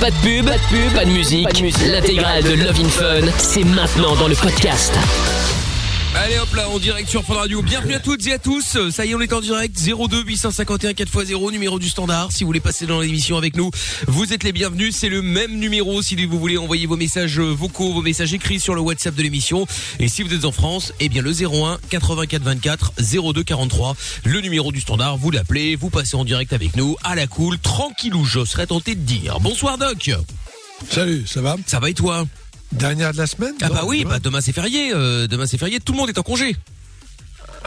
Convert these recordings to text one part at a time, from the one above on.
Pas de pub, pas de pub, pas de musique. L'intégrale de Love in Fun, c'est maintenant dans le podcast. Allez hop là, en direct sur Fun Radio. Bienvenue à toutes et à tous. Ça y est, on est en direct. 02 851 4x0, numéro du standard. Si vous voulez passer dans l'émission avec nous, vous êtes les bienvenus. C'est le même numéro si vous voulez envoyer vos messages vocaux, vos messages écrits sur le WhatsApp de l'émission. Et si vous êtes en France, eh bien le 01 84 24 02 43, le numéro du standard. Vous l'appelez, vous passez en direct avec nous, à la cool, tranquillou, je serais tenté de dire. Bonsoir Doc. Salut, ça va? Ça va et toi? Dernière de la semaine Ah bah oui, demain bah demain c'est férié. euh, demain c'est férié. Tout le monde est en congé.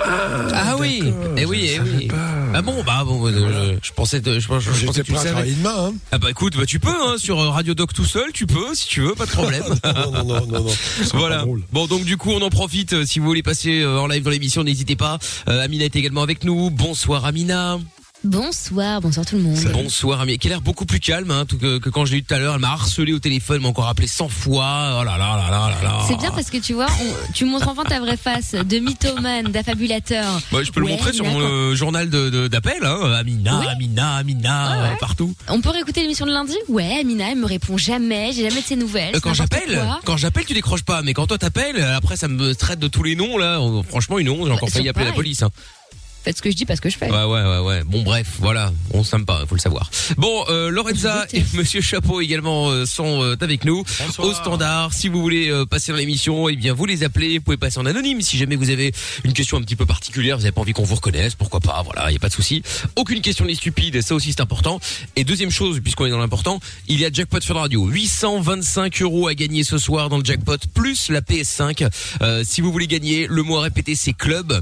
Ah, oui, d'accord, eh oui, eh oui. Ah bon, bah bon, euh, je, je pensais, je, je, je pensais que tu le savais. demain, hein. Ah bah écoute, bah tu peux hein, sur euh, Radio Doc tout seul, tu peux si tu veux, pas de problème. Non, non, non, non, non. Voilà. Bon donc du coup on en profite. euh, Si vous voulez passer euh, en live dans l'émission, n'hésitez pas. Euh, Amina est également avec nous. Bonsoir Amina. Bonsoir, bonsoir tout le monde. Bonsoir Amina, qui a l'air beaucoup plus calme hein, que, que quand je l'ai eu tout à l'heure. Elle m'a harcelé au téléphone, m'a encore appelé 100 fois. Oh là là là là là là. C'est bien parce que tu vois, on- tu montres enfin ta vraie face de mythomane, d'affabulateur. Bah, je peux le montrer sur mon euh, journal de de- d'appel. Hein. Amina, Oui. Amina, Amina, ouais. euh, partout. On peut réécouter l'émission de lundi? Ouais, Amina, elle me répond jamais, j'ai jamais de ses nouvelles. Euh, quand j'appelle, quand j'appelle, tu décroches pas. Mais quand toi t'appelles, après ça me traite de tous les noms là. Euh, Franchement, une honte. J'ai encore Bah, failli c'est appeler la police. Hein. Faites ce que je dis, pas ce que je fais. Ouais, ouais, ouais, ouais. Bon, bref, voilà. On s'aime pas, faut le savoir. Bon, euh, Lorenza et. Monsieur Chapeau également euh, sont euh, avec nous au standard. Si vous voulez euh, passer dans l'émission, eh bien vous les appelez. Vous pouvez passer en anonyme si jamais vous avez une question un petit peu particulière. Vous avez pas envie qu'on vous reconnaisse, pourquoi pas Voilà, il y a pas de souci. Aucune question n'est stupide, ça aussi c'est important. Et deuxième chose, puisqu'on est dans l'important, il y a jackpot Fun Radio, 825 euros à gagner ce soir dans le jackpot plus la PS5. Euh, si vous voulez gagner, le mot à répéter c'est club.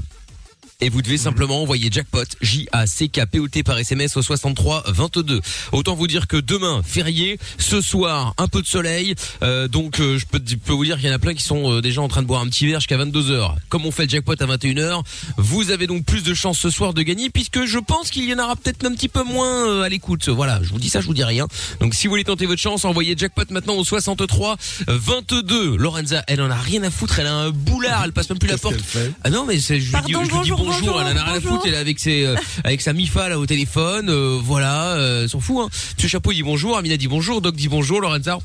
Et vous devez simplement envoyer jackpot J A C K P O T par SMS au 63 22. Autant vous dire que demain férié, ce soir un peu de soleil. Euh, donc euh, je peux, je peux vous dire qu'il y en a plein qui sont euh, déjà en train de boire un petit verre jusqu'à 22 h Comme on fait le jackpot à 21 h vous avez donc plus de chances ce soir de gagner puisque je pense qu'il y en aura peut-être un petit peu moins euh, à l'écoute. Voilà, je vous dis ça, je vous dis rien. Donc si vous voulez tenter votre chance, envoyez jackpot maintenant au 63 22. Lorenza, elle en a rien à foutre, elle a un boulard, elle passe même plus la porte. Ah non mais c'est je lui dis, Pardon, je lui dis bonjour, bonjour, elle en a rien à foutre, elle est avec ses euh, avec sa mifa là au téléphone, euh, voilà, euh, s'en fout hein. Monsieur Chapeau il dit bonjour, Amina dit bonjour, Doc dit bonjour, Lorenza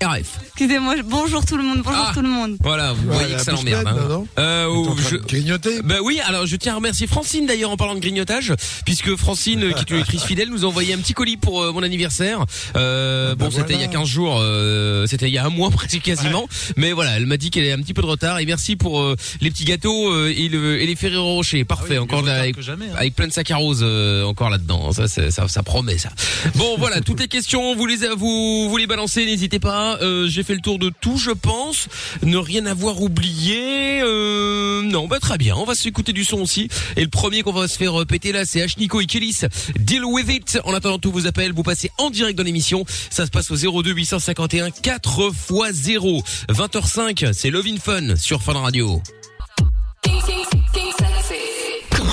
RF. Excusez-moi, bonjour tout le monde, bonjour Ah. tout le monde. Voilà, vous voyez que ça l'emmerde. Hein. Euh, oh, je- grignoter? Bah oui, alors je tiens à remercier Francine d'ailleurs en parlant de grignotage, puisque Francine, euh, qui est une lectrice fidèle, nous a envoyé un petit colis pour euh, mon anniversaire. Euh, Ah bah bon, c'était il y a voilà. 15 jours, euh, c'était il y a un mois presque quasiment, mais voilà, elle m'a dit qu'elle est un petit peu de retard. Et merci pour euh, les petits gâteaux euh, et, le, et les Ferrero Rocher, parfait, encore la- avec, avec plein de sacs à rose euh, encore là-dedans. Ça, ça, ça promet ça. Bon, voilà, toutes les questions, vous les vous, vous les balancez, n'hésitez pas. Euh, J'ai fait le tour de tout, je pense. Ne rien avoir oublié. Euh, non, bah très bien. On va s'écouter du son aussi. Et le premier qu'on va se faire euh, péter là, c'est H Nico et. Deal with it. En attendant tous vos appels, vous passez en direct dans l'émission. Ça se passe au 02 851 4 x 0. 20h05, c'est Love in Fun sur Fun Radio.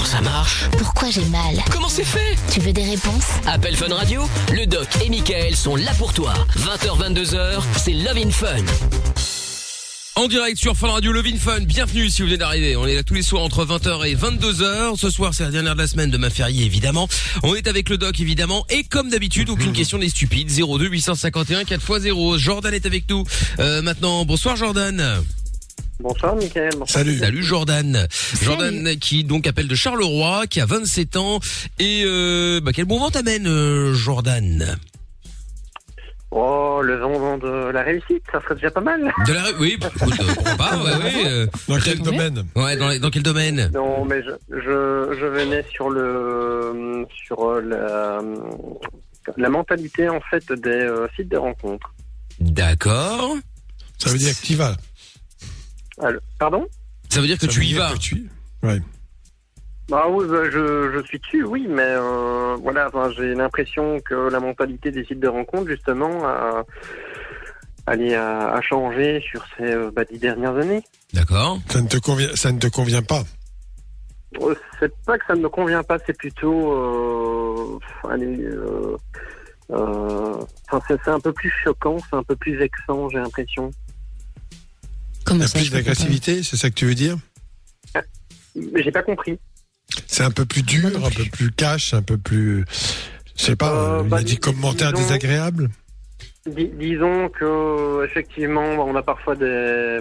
Ça marche Pourquoi j'ai mal Comment c'est fait? Tu veux des réponses? Appel Fun Radio, le doc et Michael sont là pour toi. 20h, 22h, c'est Love in Fun. En direct sur Fun Radio Love in Fun, bienvenue si vous venez d'arriver. On est là tous les soirs entre 20h et 22h. Ce soir c'est la dernière de la semaine de ma férié évidemment. On est avec le doc évidemment et comme d'habitude aucune question n'est stupide. 02 851 4x0. Jordan est avec nous. Euh, maintenant bonsoir Jordan. Bonsoir, Michael. Bonsoir. Salut. Salut Jordan. Jordan qui donc appelle de Charleroi, qui a 27 ans et euh, bah, quel bon vent t'amène euh, Jordan? Oh, le vent de la réussite, ça serait déjà pas mal. De la oui, bah, écoute, euh, pourquoi pas, ouais, ouais, euh, Dans quel domaine? Ouais, dans, dans quel domaine? Non, mais je, je, je venais sur le sur la, la mentalité en fait des euh, sites de rencontres. D'accord. Ça veut dire que tu vas? Alors, pardon Ça veut dire que Ça tu veut y dire vas. que tu- Ouais. Bah oui, bah, je, je suis dessus, oui, mais euh, voilà, enfin, j'ai l'impression que la mentalité des sites de rencontres justement a, a, a changé sur ces euh, bah, dix dernières années. D'accord. Ça ne te convient, ça ne te convient pas. Euh, C'est pas que ça ne me convient pas, c'est plutôt, euh, allez, euh, euh, enfin, c'est c'est un peu plus choquant, c'est un peu plus vexant, j'ai l'impression. Comment a ça plus d'agressivité, c'est ça que tu veux dire Mais j'ai pas compris. C'est un peu plus dur, un peu plus cash, un peu plus. Je sais pas, Euh, il bah, a dit dis- commentaire disons- désagréable. Dis- disons que effectivement, on a parfois des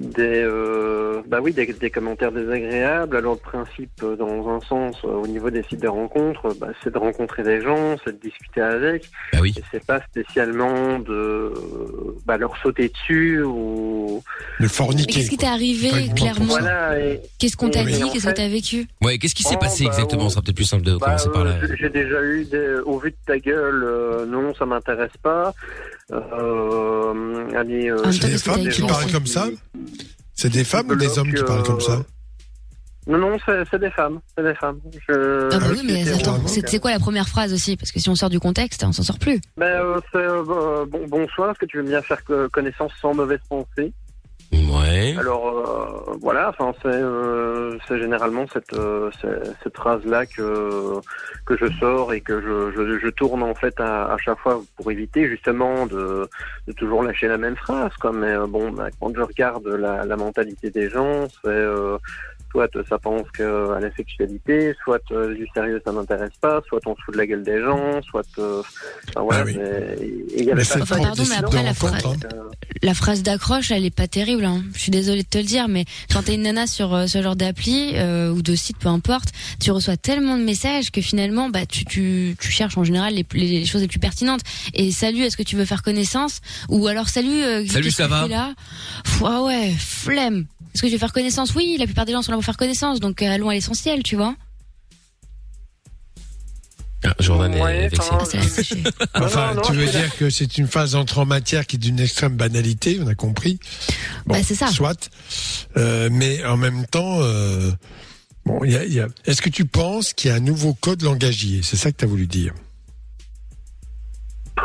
des euh, bah oui des, des commentaires désagréables. Alors le principe, euh, dans un sens, euh, au niveau des sites de rencontres, bah, c'est de rencontrer des gens, c'est de discuter avec, Bah oui. et c'est pas spécialement de bah, leur sauter dessus ou Le forniquer. qu'est-ce qui t'est arrivé, clairement? Voilà. Et, Qu'est-ce qu'on t'a dit Qu'est-ce que t'as vécu? Ouais, qu'est-ce qui s'est Oh, passé bah, exactement? Ce sera peut-être plus simple de Bah, commencer par là. euh, j'ai- J'ai déjà eu, des, au vu de ta gueule, euh, non, ça m'intéresse pas. Euh, allez, euh, C'est des femmes qui parlent comme ça C'est des femmes ou des hommes qui parlent comme ça Non, non, c'est c'est des femmes, c'est des femmes. Je, Ah bah oui, mais attends, c'est quoi la première phrase aussi Parce que si on sort du contexte, on s'en sort plus. Ben, euh, c'est euh, bon, bonsoir, est-ce que tu veux bien faire connaissance sans mauvaise pensée? Alors euh, voilà, enfin c'est euh, généralement cette euh, cette phrase là que que je sors et que je, je, je tourne en fait à, à chaque fois pour éviter justement de, de toujours lâcher la même phrase. Mais euh, bon, bah, quand je regarde la, la mentalité des gens, c'est euh, soit ça pense que à la sexualité, soit euh, du sérieux ça m'intéresse pas, soit on se fout de la gueule des gens, soit euh, enfin, voilà. Ah oui. mais- et il y avait Mais pas Enfin, pardon, mais après, de la phrase- hein. euh, La phrase d'accroche, elle est pas terrible. Hein. Je suis désolée de te le dire, mais quand t'es une nana sur euh, ce genre d'appli euh, ou de site, peu importe, tu reçois tellement de messages que finalement, bah, tu, tu, tu cherches en général les, les, les choses les plus pertinentes. Et salut, est-ce que tu veux faire connaissance? Ou alors salut, euh, Salut, ça va? là? Pff, Ah ouais, flemme. Est-ce que je vais faire connaissance Oui, la plupart des gens sont là pour faire connaissance, donc euh, allons à l'essentiel, tu vois. Ah, Jordan Ouais, est vexé. enfin, Ah, non, non, tu veux dire que c'est une phase d'entrée en matière qui est d'une extrême banalité, on a compris. Bon, Bah, c'est ça. Soit. Euh, mais en même temps, euh, bon, il y a, il y a- est-ce que tu penses qu'il y a un nouveau code langagier? C'est ça que tu as voulu dire.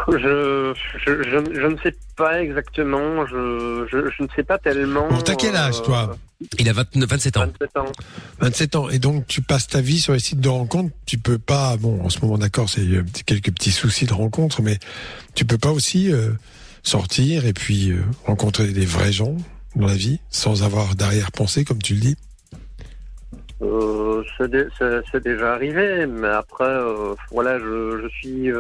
Je, je, je, je ne sais pas exactement, je, je, je ne sais pas tellement. Bon, t'as quel âge, toi? Il a 29, 27 ans. 27 ans. 27 ans. Et donc, tu passes ta vie sur les sites de rencontres. Tu peux pas, bon, en ce moment, d'accord, c'est euh, quelques petits soucis de rencontre, mais tu peux pas aussi euh, sortir et puis euh, rencontrer des vrais gens dans la vie sans avoir d'arrière-pensée, comme tu le dis? Euh, c'est dé- c'est- c'est déjà arrivé, mais après, euh, voilà, je, je suis.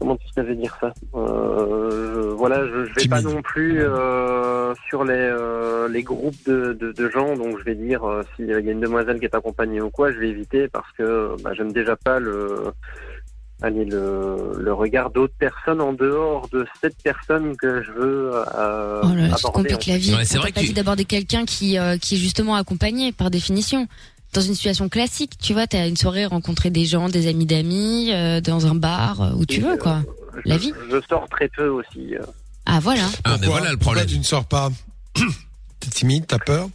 Comment tu savais dire ça euh, je- Voilà, je, je vais pas non plus euh, sur les, euh, les groupes de, de, de gens, donc je vais dire euh, s'il y a une demoiselle qui est accompagnée ou quoi, je vais éviter parce que bah, j'aime déjà pas le. Allez, le, le regard d'autres personnes en dehors de cette personne que je veux euh, Oh là, là, ça aborder. complique la vie. Ouais, c'est vrai pas que tu- d'aborder quelqu'un qui, euh, qui est justement accompagné par définition. Dans une situation classique, tu vois, t'as une soirée, rencontrer des gens, des amis d'amis, euh, dans un bar, euh, où tu Et, veux, quoi. Je- La vie. Je sors très peu aussi. euh. Ah, voilà. Ah, mais Pourquoi voilà le Pourquoi problème. tu ne sors pas T'es timide, t'as peur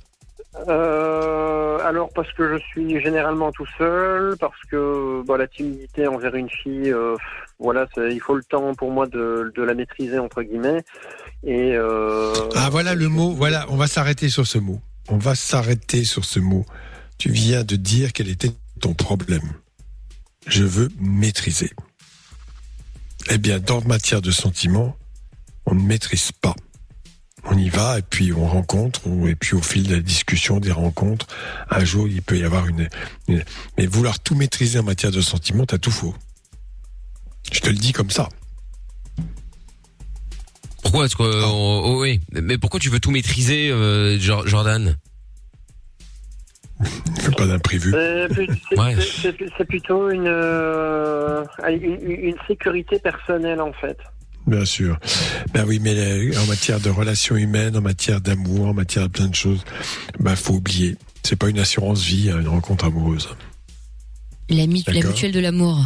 Euh, alors parce que je suis généralement tout seul, parce que bah, la timidité envers une fille, euh, voilà, c'est- il faut le temps pour moi de, de la maîtriser entre guillemets. Et euh, Ah, voilà le mot. Voilà, on va s'arrêter sur ce mot. On va s'arrêter sur ce mot. Tu viens de dire quel était ton problème. Je veux maîtriser. Eh bien, dans matière de sentiments, on ne maîtrise pas. On y va et puis on rencontre, et puis au fil de la discussion, des rencontres, un jour il peut y avoir une, une- Mais vouloir tout maîtriser en matière de sentiments, t'as tout faux. Je te le dis comme ça. Pourquoi est-ce que oh, oh, oui, mais pourquoi tu veux tout maîtriser euh, Jor- Jordan? Pas d'imprévu. c'est plus- c'est- Ouais. plutôt une, euh, une une sécurité personnelle en fait. Bien sûr. Ben oui, mais euh, en matière de relations humaines, en matière d'amour, en matière de plein de choses, ben faut oublier. C'est pas une assurance vie, hein, une rencontre amoureuse. La, la mutuelle de l'amour.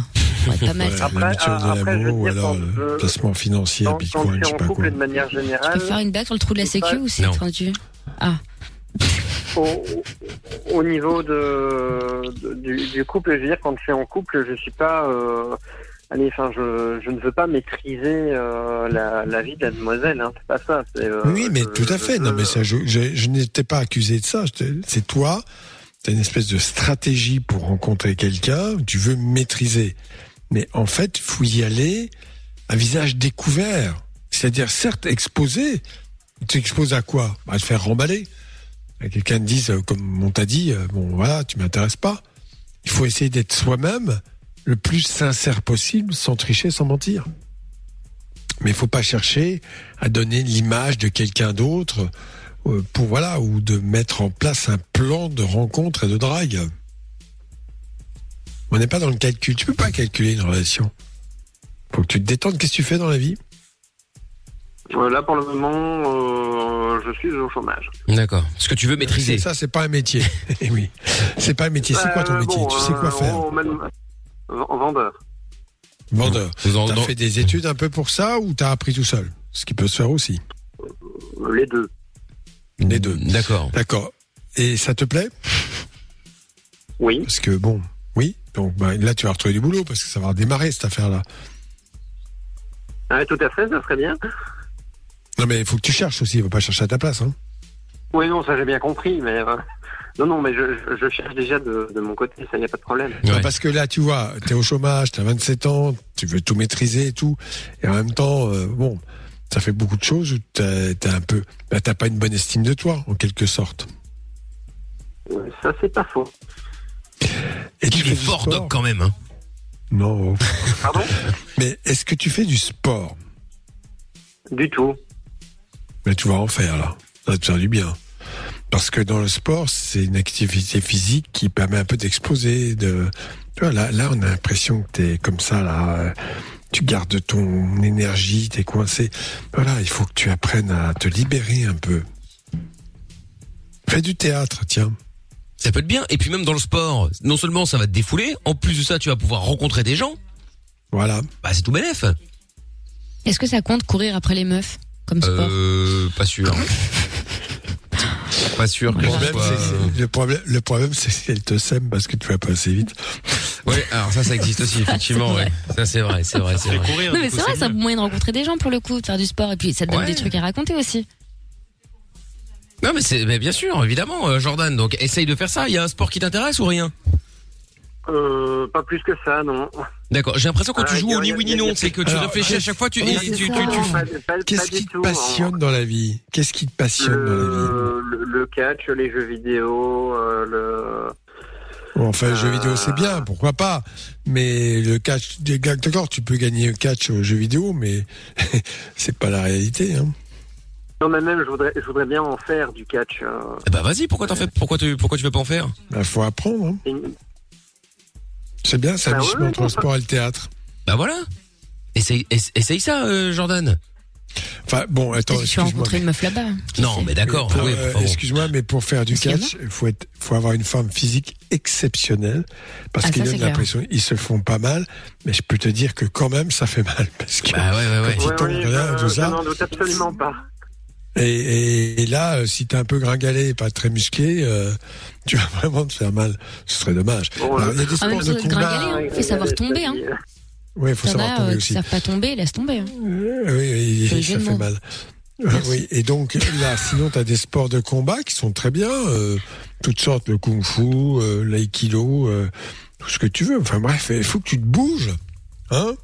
Ouais, pas mal. Ouais, Après- la mutuelle après, de l'amour ou alors le placement financier, Bitcoin, je sais pas quoi. de manière Tu peux faire une blague sur le trou de la sécu Non. ou c'est tendu? Ah, au, au niveau de, de- du, du couple, je veux dire, quand je suis en couple, je suis pas. Euh, allez, enfin, je, je ne veux pas maîtriser euh, la, la vie de la demoiselle. Hein, c'est pas ça. euh, Oui, mais je- tout à je fait. Non, veux- mais ça, je, je, je n'étais pas accusé de ça. Je C'est toi. T'as une espèce de stratégie pour rencontrer quelqu'un. Tu veux maîtriser. Mais en fait, il faut y aller à visage découvert. C'est-à-dire, certes, exposé. Tu t'exposes à quoi? À te faire remballer. Quelqu'un te dise, euh, comme on t'a dit, euh, bon, voilà, tu m'intéresses pas. Il faut essayer d'être soi-même le plus sincère possible, sans tricher, sans mentir. Mais il faut pas chercher à donner l'image de quelqu'un d'autre euh, pour voilà ou de mettre en place un plan de rencontre et de drague. On n'est pas dans le calcul. Tu peux pas calculer une relation. Faut que tu te détendes. Qu'est-ce que tu fais dans la vie? Là, pour le moment, euh, je suis au chômage. D'accord. Ce que tu veux maîtriser. Ça, c'est pas un métier. Eh oui, c'est pas un métier. C'est quoi ton Euh, métier bon, Tu sais quoi euh, faire en- vendeur. Vendeur. En- T'as fait des études un peu pour ça ou t'as appris tout seul Ce qui peut se faire aussi. Les deux. Les deux. D'accord. D'accord. Et ça te plaît Oui. Parce que bon, oui. Donc bah, là, tu vas retrouver du boulot parce que ça va redémarrer cette affaire-là. Ah, tout à fait, ça serait bien. Non, mais il faut que tu cherches aussi. Il faut pas chercher à ta place. Hein. Oui, non, ça j'ai bien compris, mais euh, non, non, mais je, cherche déjà de, de mon côté, ça y a pas de problème. Ouais. Non, parce que là, tu vois, t'es au chômage, t'as 27 ans, tu veux tout maîtriser et tout, et en même temps, euh, bon, ça fait beaucoup de choses où t'as t'as un peu, bah, t'as pas une bonne estime de toi, en quelque sorte. Ça c'est pas faux. Et tu Il fais est fort, Doc, quand même. Hein. Non. Pardon? Mais est-ce que tu fais du sport? Du tout. Mais tu vas en faire là. Ça va te faire du bien. Parce que dans le sport, c'est une activité physique qui permet un peu d'exploser. De... Tu vois, là, là, on a l'impression que t'es comme ça, là. Tu gardes ton énergie, t'es coincé. Voilà, il faut que tu apprennes à te libérer un peu. Fais du théâtre, tiens. Ça peut être bien. Et puis même dans le sport, non seulement ça va te défouler, en plus de ça, tu vas pouvoir rencontrer des gens. Voilà. Bah, c'est tout bénef. Est-ce que ça compte courir après les meufs? Comme sport Euh, pas sûr. pas sûr que Le ce problème, soit- c'est- c'est- le problème, le problème, c'est qu'elle te sème parce que tu vas pas assez vite. Ouais, alors ça, ça existe aussi, effectivement, C'est ouais. Ça, c'est vrai, c'est vrai, c'est vrai. courir. Non mais c'est vrai, c'est un moyen de rencontrer des gens pour le coup, de faire du sport et puis ça te donne Ouais. des trucs à raconter aussi. Non, mais c'est, mais bien sûr, évidemment, euh, Jordan. Donc, essaye de faire ça. Il y a un sport qui t'intéresse ou rien? Euh, pas plus que ça, non. D'accord. J'ai l'impression que tu Ah, joues au ni oui ni non. C'est que tu réfléchis à chaque fois, tu, pas Qu'est-ce qui te passionne dans la vie? Qu'est-ce qui te passionne dans la vie? Le, catch, les jeux vidéo, euh, le. Enfin, le jeu Euh. vidéo, c'est bien, pourquoi pas. Mais le catch, d'accord, tu peux gagner un catch au jeu vidéo, mais c'est pas la réalité. Hein. Non, mais même, je voudrais, je voudrais bien en faire du catch. euh, Eh bah, vas-y, pourquoi t'en fais, pourquoi tu, pourquoi tu veux pas en faire? Il faut apprendre. Hein. C'est bien, c'est un Bah entre le non, sport et le théâtre. Bah voilà. Essaye, ess- essaye ça, euh, Jordan. Enfin, bon, attends, vas excuse-moi. rencontrer une meuf là-bas. qui Non, mais d'accord. Oui, euh. Excuse-moi, mais pour faire du catch, il faut, être, faut avoir une forme physique exceptionnelle. Parce Ah, qu'ils ça, donnent l'impression, ils se font pas mal, mais je peux te dire que quand même, ça fait mal. Parce que, Bah ouais, ouais, ouais. Quand oui, je- tout je ça. n'en doute absolument pas. Et, et, et là, euh, si t'es un peu gringalé et pas très musclé, euh, tu vas vraiment te faire mal. Ce serait dommage. Bon, Alors, il y a des Ah, sports même de combat. hein. Faut savoir tomber, hein. Oui, il faut savoir as tomber euh, aussi. savent pas tomber, laisse tomber. hein. Oui, oui, ça fait mal. Euh, Merci. Oui, et donc là, sinon, tu as des sports de combat qui sont très bien, euh, toutes sortes, le kung-fu, euh, l'aïkido, euh, tout ce que tu veux. Enfin bref, il faut que tu te bouges, hein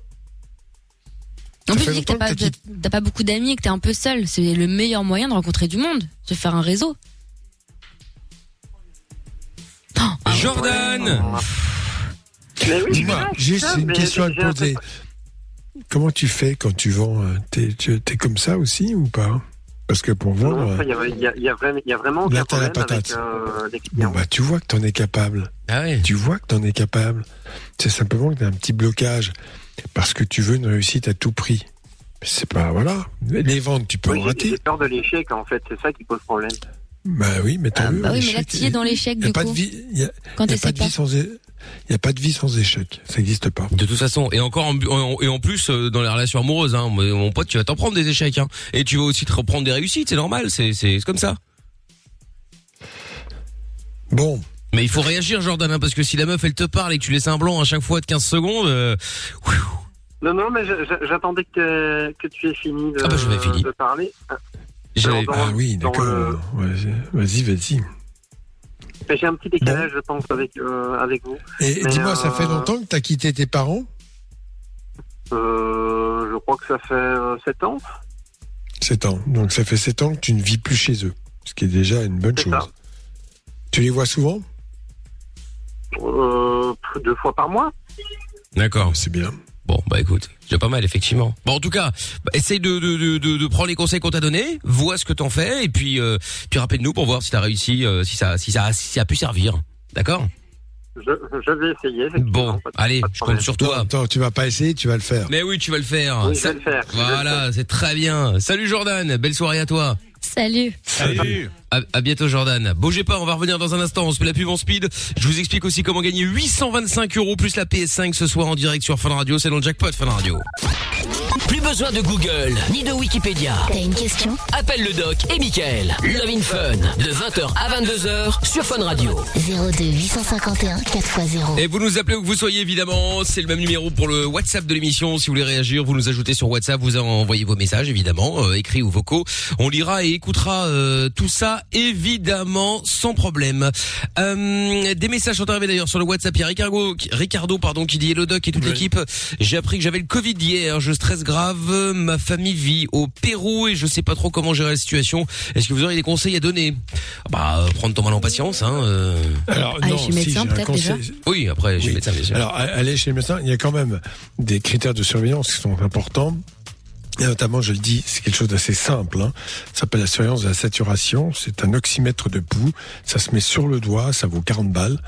En plus, tu dis que t'as pas, t'as t'as pas beaucoup d'amis et que t'es un peu seul. C'est le meilleur moyen de rencontrer du monde, se faire un réseau. Jordan! Oui, Dis-moi, juste ça, une question à te poser. Comment tu fais quand tu vends euh, T'es tu- t'es comme ça aussi ou pas? Parce que pour vendre, il y y y a vraiment, il y a vraiment Là, t'as la avec patate. euh, les bon, bah, tu vois que t'en es capable. Ah ouais. Tu vois que t'en es capable. C'est simplement que t'as un petit blocage. Parce que tu veux une réussite à tout prix. C'est pas, voilà. Les ventes, tu peux Oui, en rater. j'ai peur de l'échec, en fait, c'est ça qui pose problème. Bah oui, mais t'as Ah, vu, bah oui, mais là, tu es dans l'échec, Il n'y a du pas coup. de vie, il y a, Quand y a pas de pas. vie sans, é- il y a pas de vie sans échec. Ça n'existe pas. De toute façon, et encore en, en- et en plus euh, dans les relations amoureuses, hein, mon pote, tu vas t'en prendre des échecs, hein, et tu vas aussi te reprendre des réussites, c'est normal, c'est c'est c'est comme ça. Bon. Mais il faut réagir, Jordan, hein, parce que si la meuf elle te parle et que tu laisses un blanc à chaque fois de 15 secondes, euh, Non, non, mais je- je- j'attendais que, que tu aies fini de, Ah bah, j'avais fini. de parler. Ah, Dans- ah oui, d'accord. le- vas-y, vas-y. J'ai un petit décalage, je pense, avec, euh, avec vous. Et dis-moi, ça euh, fait longtemps que t'as quitté tes parents? Euh, je crois que ça fait euh, 7 ans. 7 ans. Donc ça fait 7 ans que tu ne vis plus chez eux. Ce qui est déjà une bonne chose. ça. Tu les vois souvent? Deux fois par mois. D'accord. C'est bien. Bon, bah écoute, c'est pas mal effectivement. Bon en tout cas, bah, essaye de, de, de, de, de prendre les conseils qu'on t'a donnés, vois ce que t'en fais et puis euh, puis rappelle-nous pour voir si t'as réussi, euh, si ça si ça si ça a pu servir. D'accord? Je, je vais essayer. Bon, allez, je compte sur Toi, attends, tu vas pas essayer, tu vas le faire. Mais oui, tu vas le faire. Oui, je Ça- vais le faire. Voilà, c'est très bien. Salut Jordan, belle soirée à toi. Salut. Salut. À, à bientôt Jordan. Bougez pas, on va revenir dans un instant. On se fait la pub en speed. Je vous explique aussi comment gagner 825 euros plus la PS5 ce soir en direct sur Fun Radio. C'est dans le jackpot Fun Radio. Plus besoin de Google ni de Wikipédia. T'as une question? Appelle le doc et Michael. Love in Fun de 20h à 22h sur Fun Radio. 02 851 4x0. Et vous nous appelez où que vous soyez évidemment. C'est le même numéro pour le WhatsApp de l'émission. Si vous voulez réagir, vous nous ajoutez sur WhatsApp. Vous envoyez vos messages évidemment, euh, écrits ou vocaux. On lira et écoutera euh, tout ça évidemment sans problème. Euh, des messages sont arrivés d'ailleurs sur le WhatsApp. Il y a Ricardo, qui- Ricardo pardon, qui dit Hello Doc et toute l'équipe. J'ai appris que j'avais le Covid hier. Je stresse grave. Ma famille vit au Pérou et je sais pas trop comment gérer la situation. Est-ce que vous aurez des conseils à donner? Bah, euh, prendre ton mal en patience. Hein, euh. Alors, non, chez le si, médecin, j'ai un peut-être, conseil. Oui, après, chez Oui. médecin, bien sûr. Alors, a- aller chez le médecin, il y a quand même des critères de surveillance qui sont importants. Et notamment, je le dis, c'est quelque chose d'assez simple. Hein. Ça s'appelle la surveillance de la saturation. C'est un oxymètre de pouls. Ça se met sur le doigt, ça vaut 40 balles.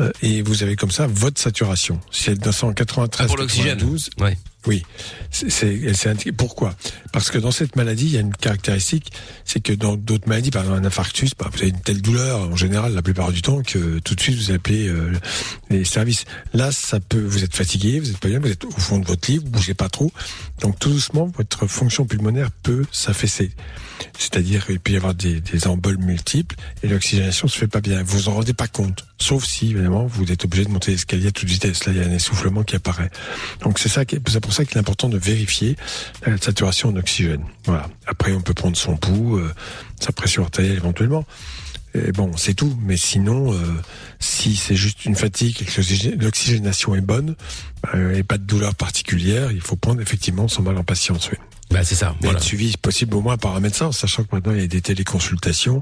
Euh, et vous avez comme ça votre saturation. Si elle est 993, Ah, pour l'oxygène. 92, Ouais. Oui, c'est. Pourquoi? Parce que dans cette maladie, il y a une caractéristique, c'est que dans d'autres maladies, par exemple un infarctus, bah, vous avez une telle douleur en général la plupart du temps que tout de suite vous appelez euh, les services. Là, ça peut, vous êtes fatigué, vous êtes pas bien, vous êtes au fond de votre lit, vous bougez pas trop, donc tout doucement votre fonction pulmonaire peut s'affaisser. C'est-à-dire qu'il peut y avoir des, des emboles multiples et l'oxygénation se fait pas bien. Vous vous en rendez pas compte, sauf si évidemment vous êtes obligé de monter l'escalier à toute vitesse. Là, il y a un essoufflement qui apparaît. Donc c'est ça, c'est pour ça qu'il est important de vérifier la saturation en oxygène. Voilà. Après, on peut prendre son pouls, euh, sa pression artérielle éventuellement. Et bon, c'est tout. Mais sinon, euh, si c'est juste une fatigue et que l'oxygé- l'oxygénation est bonne euh, et pas de douleur particulière, il faut prendre effectivement son mal en patience. Oui. Bah c'est ça. Voilà. être suivi, si possible, au moins par un médecin, sachant que maintenant il y a des téléconsultations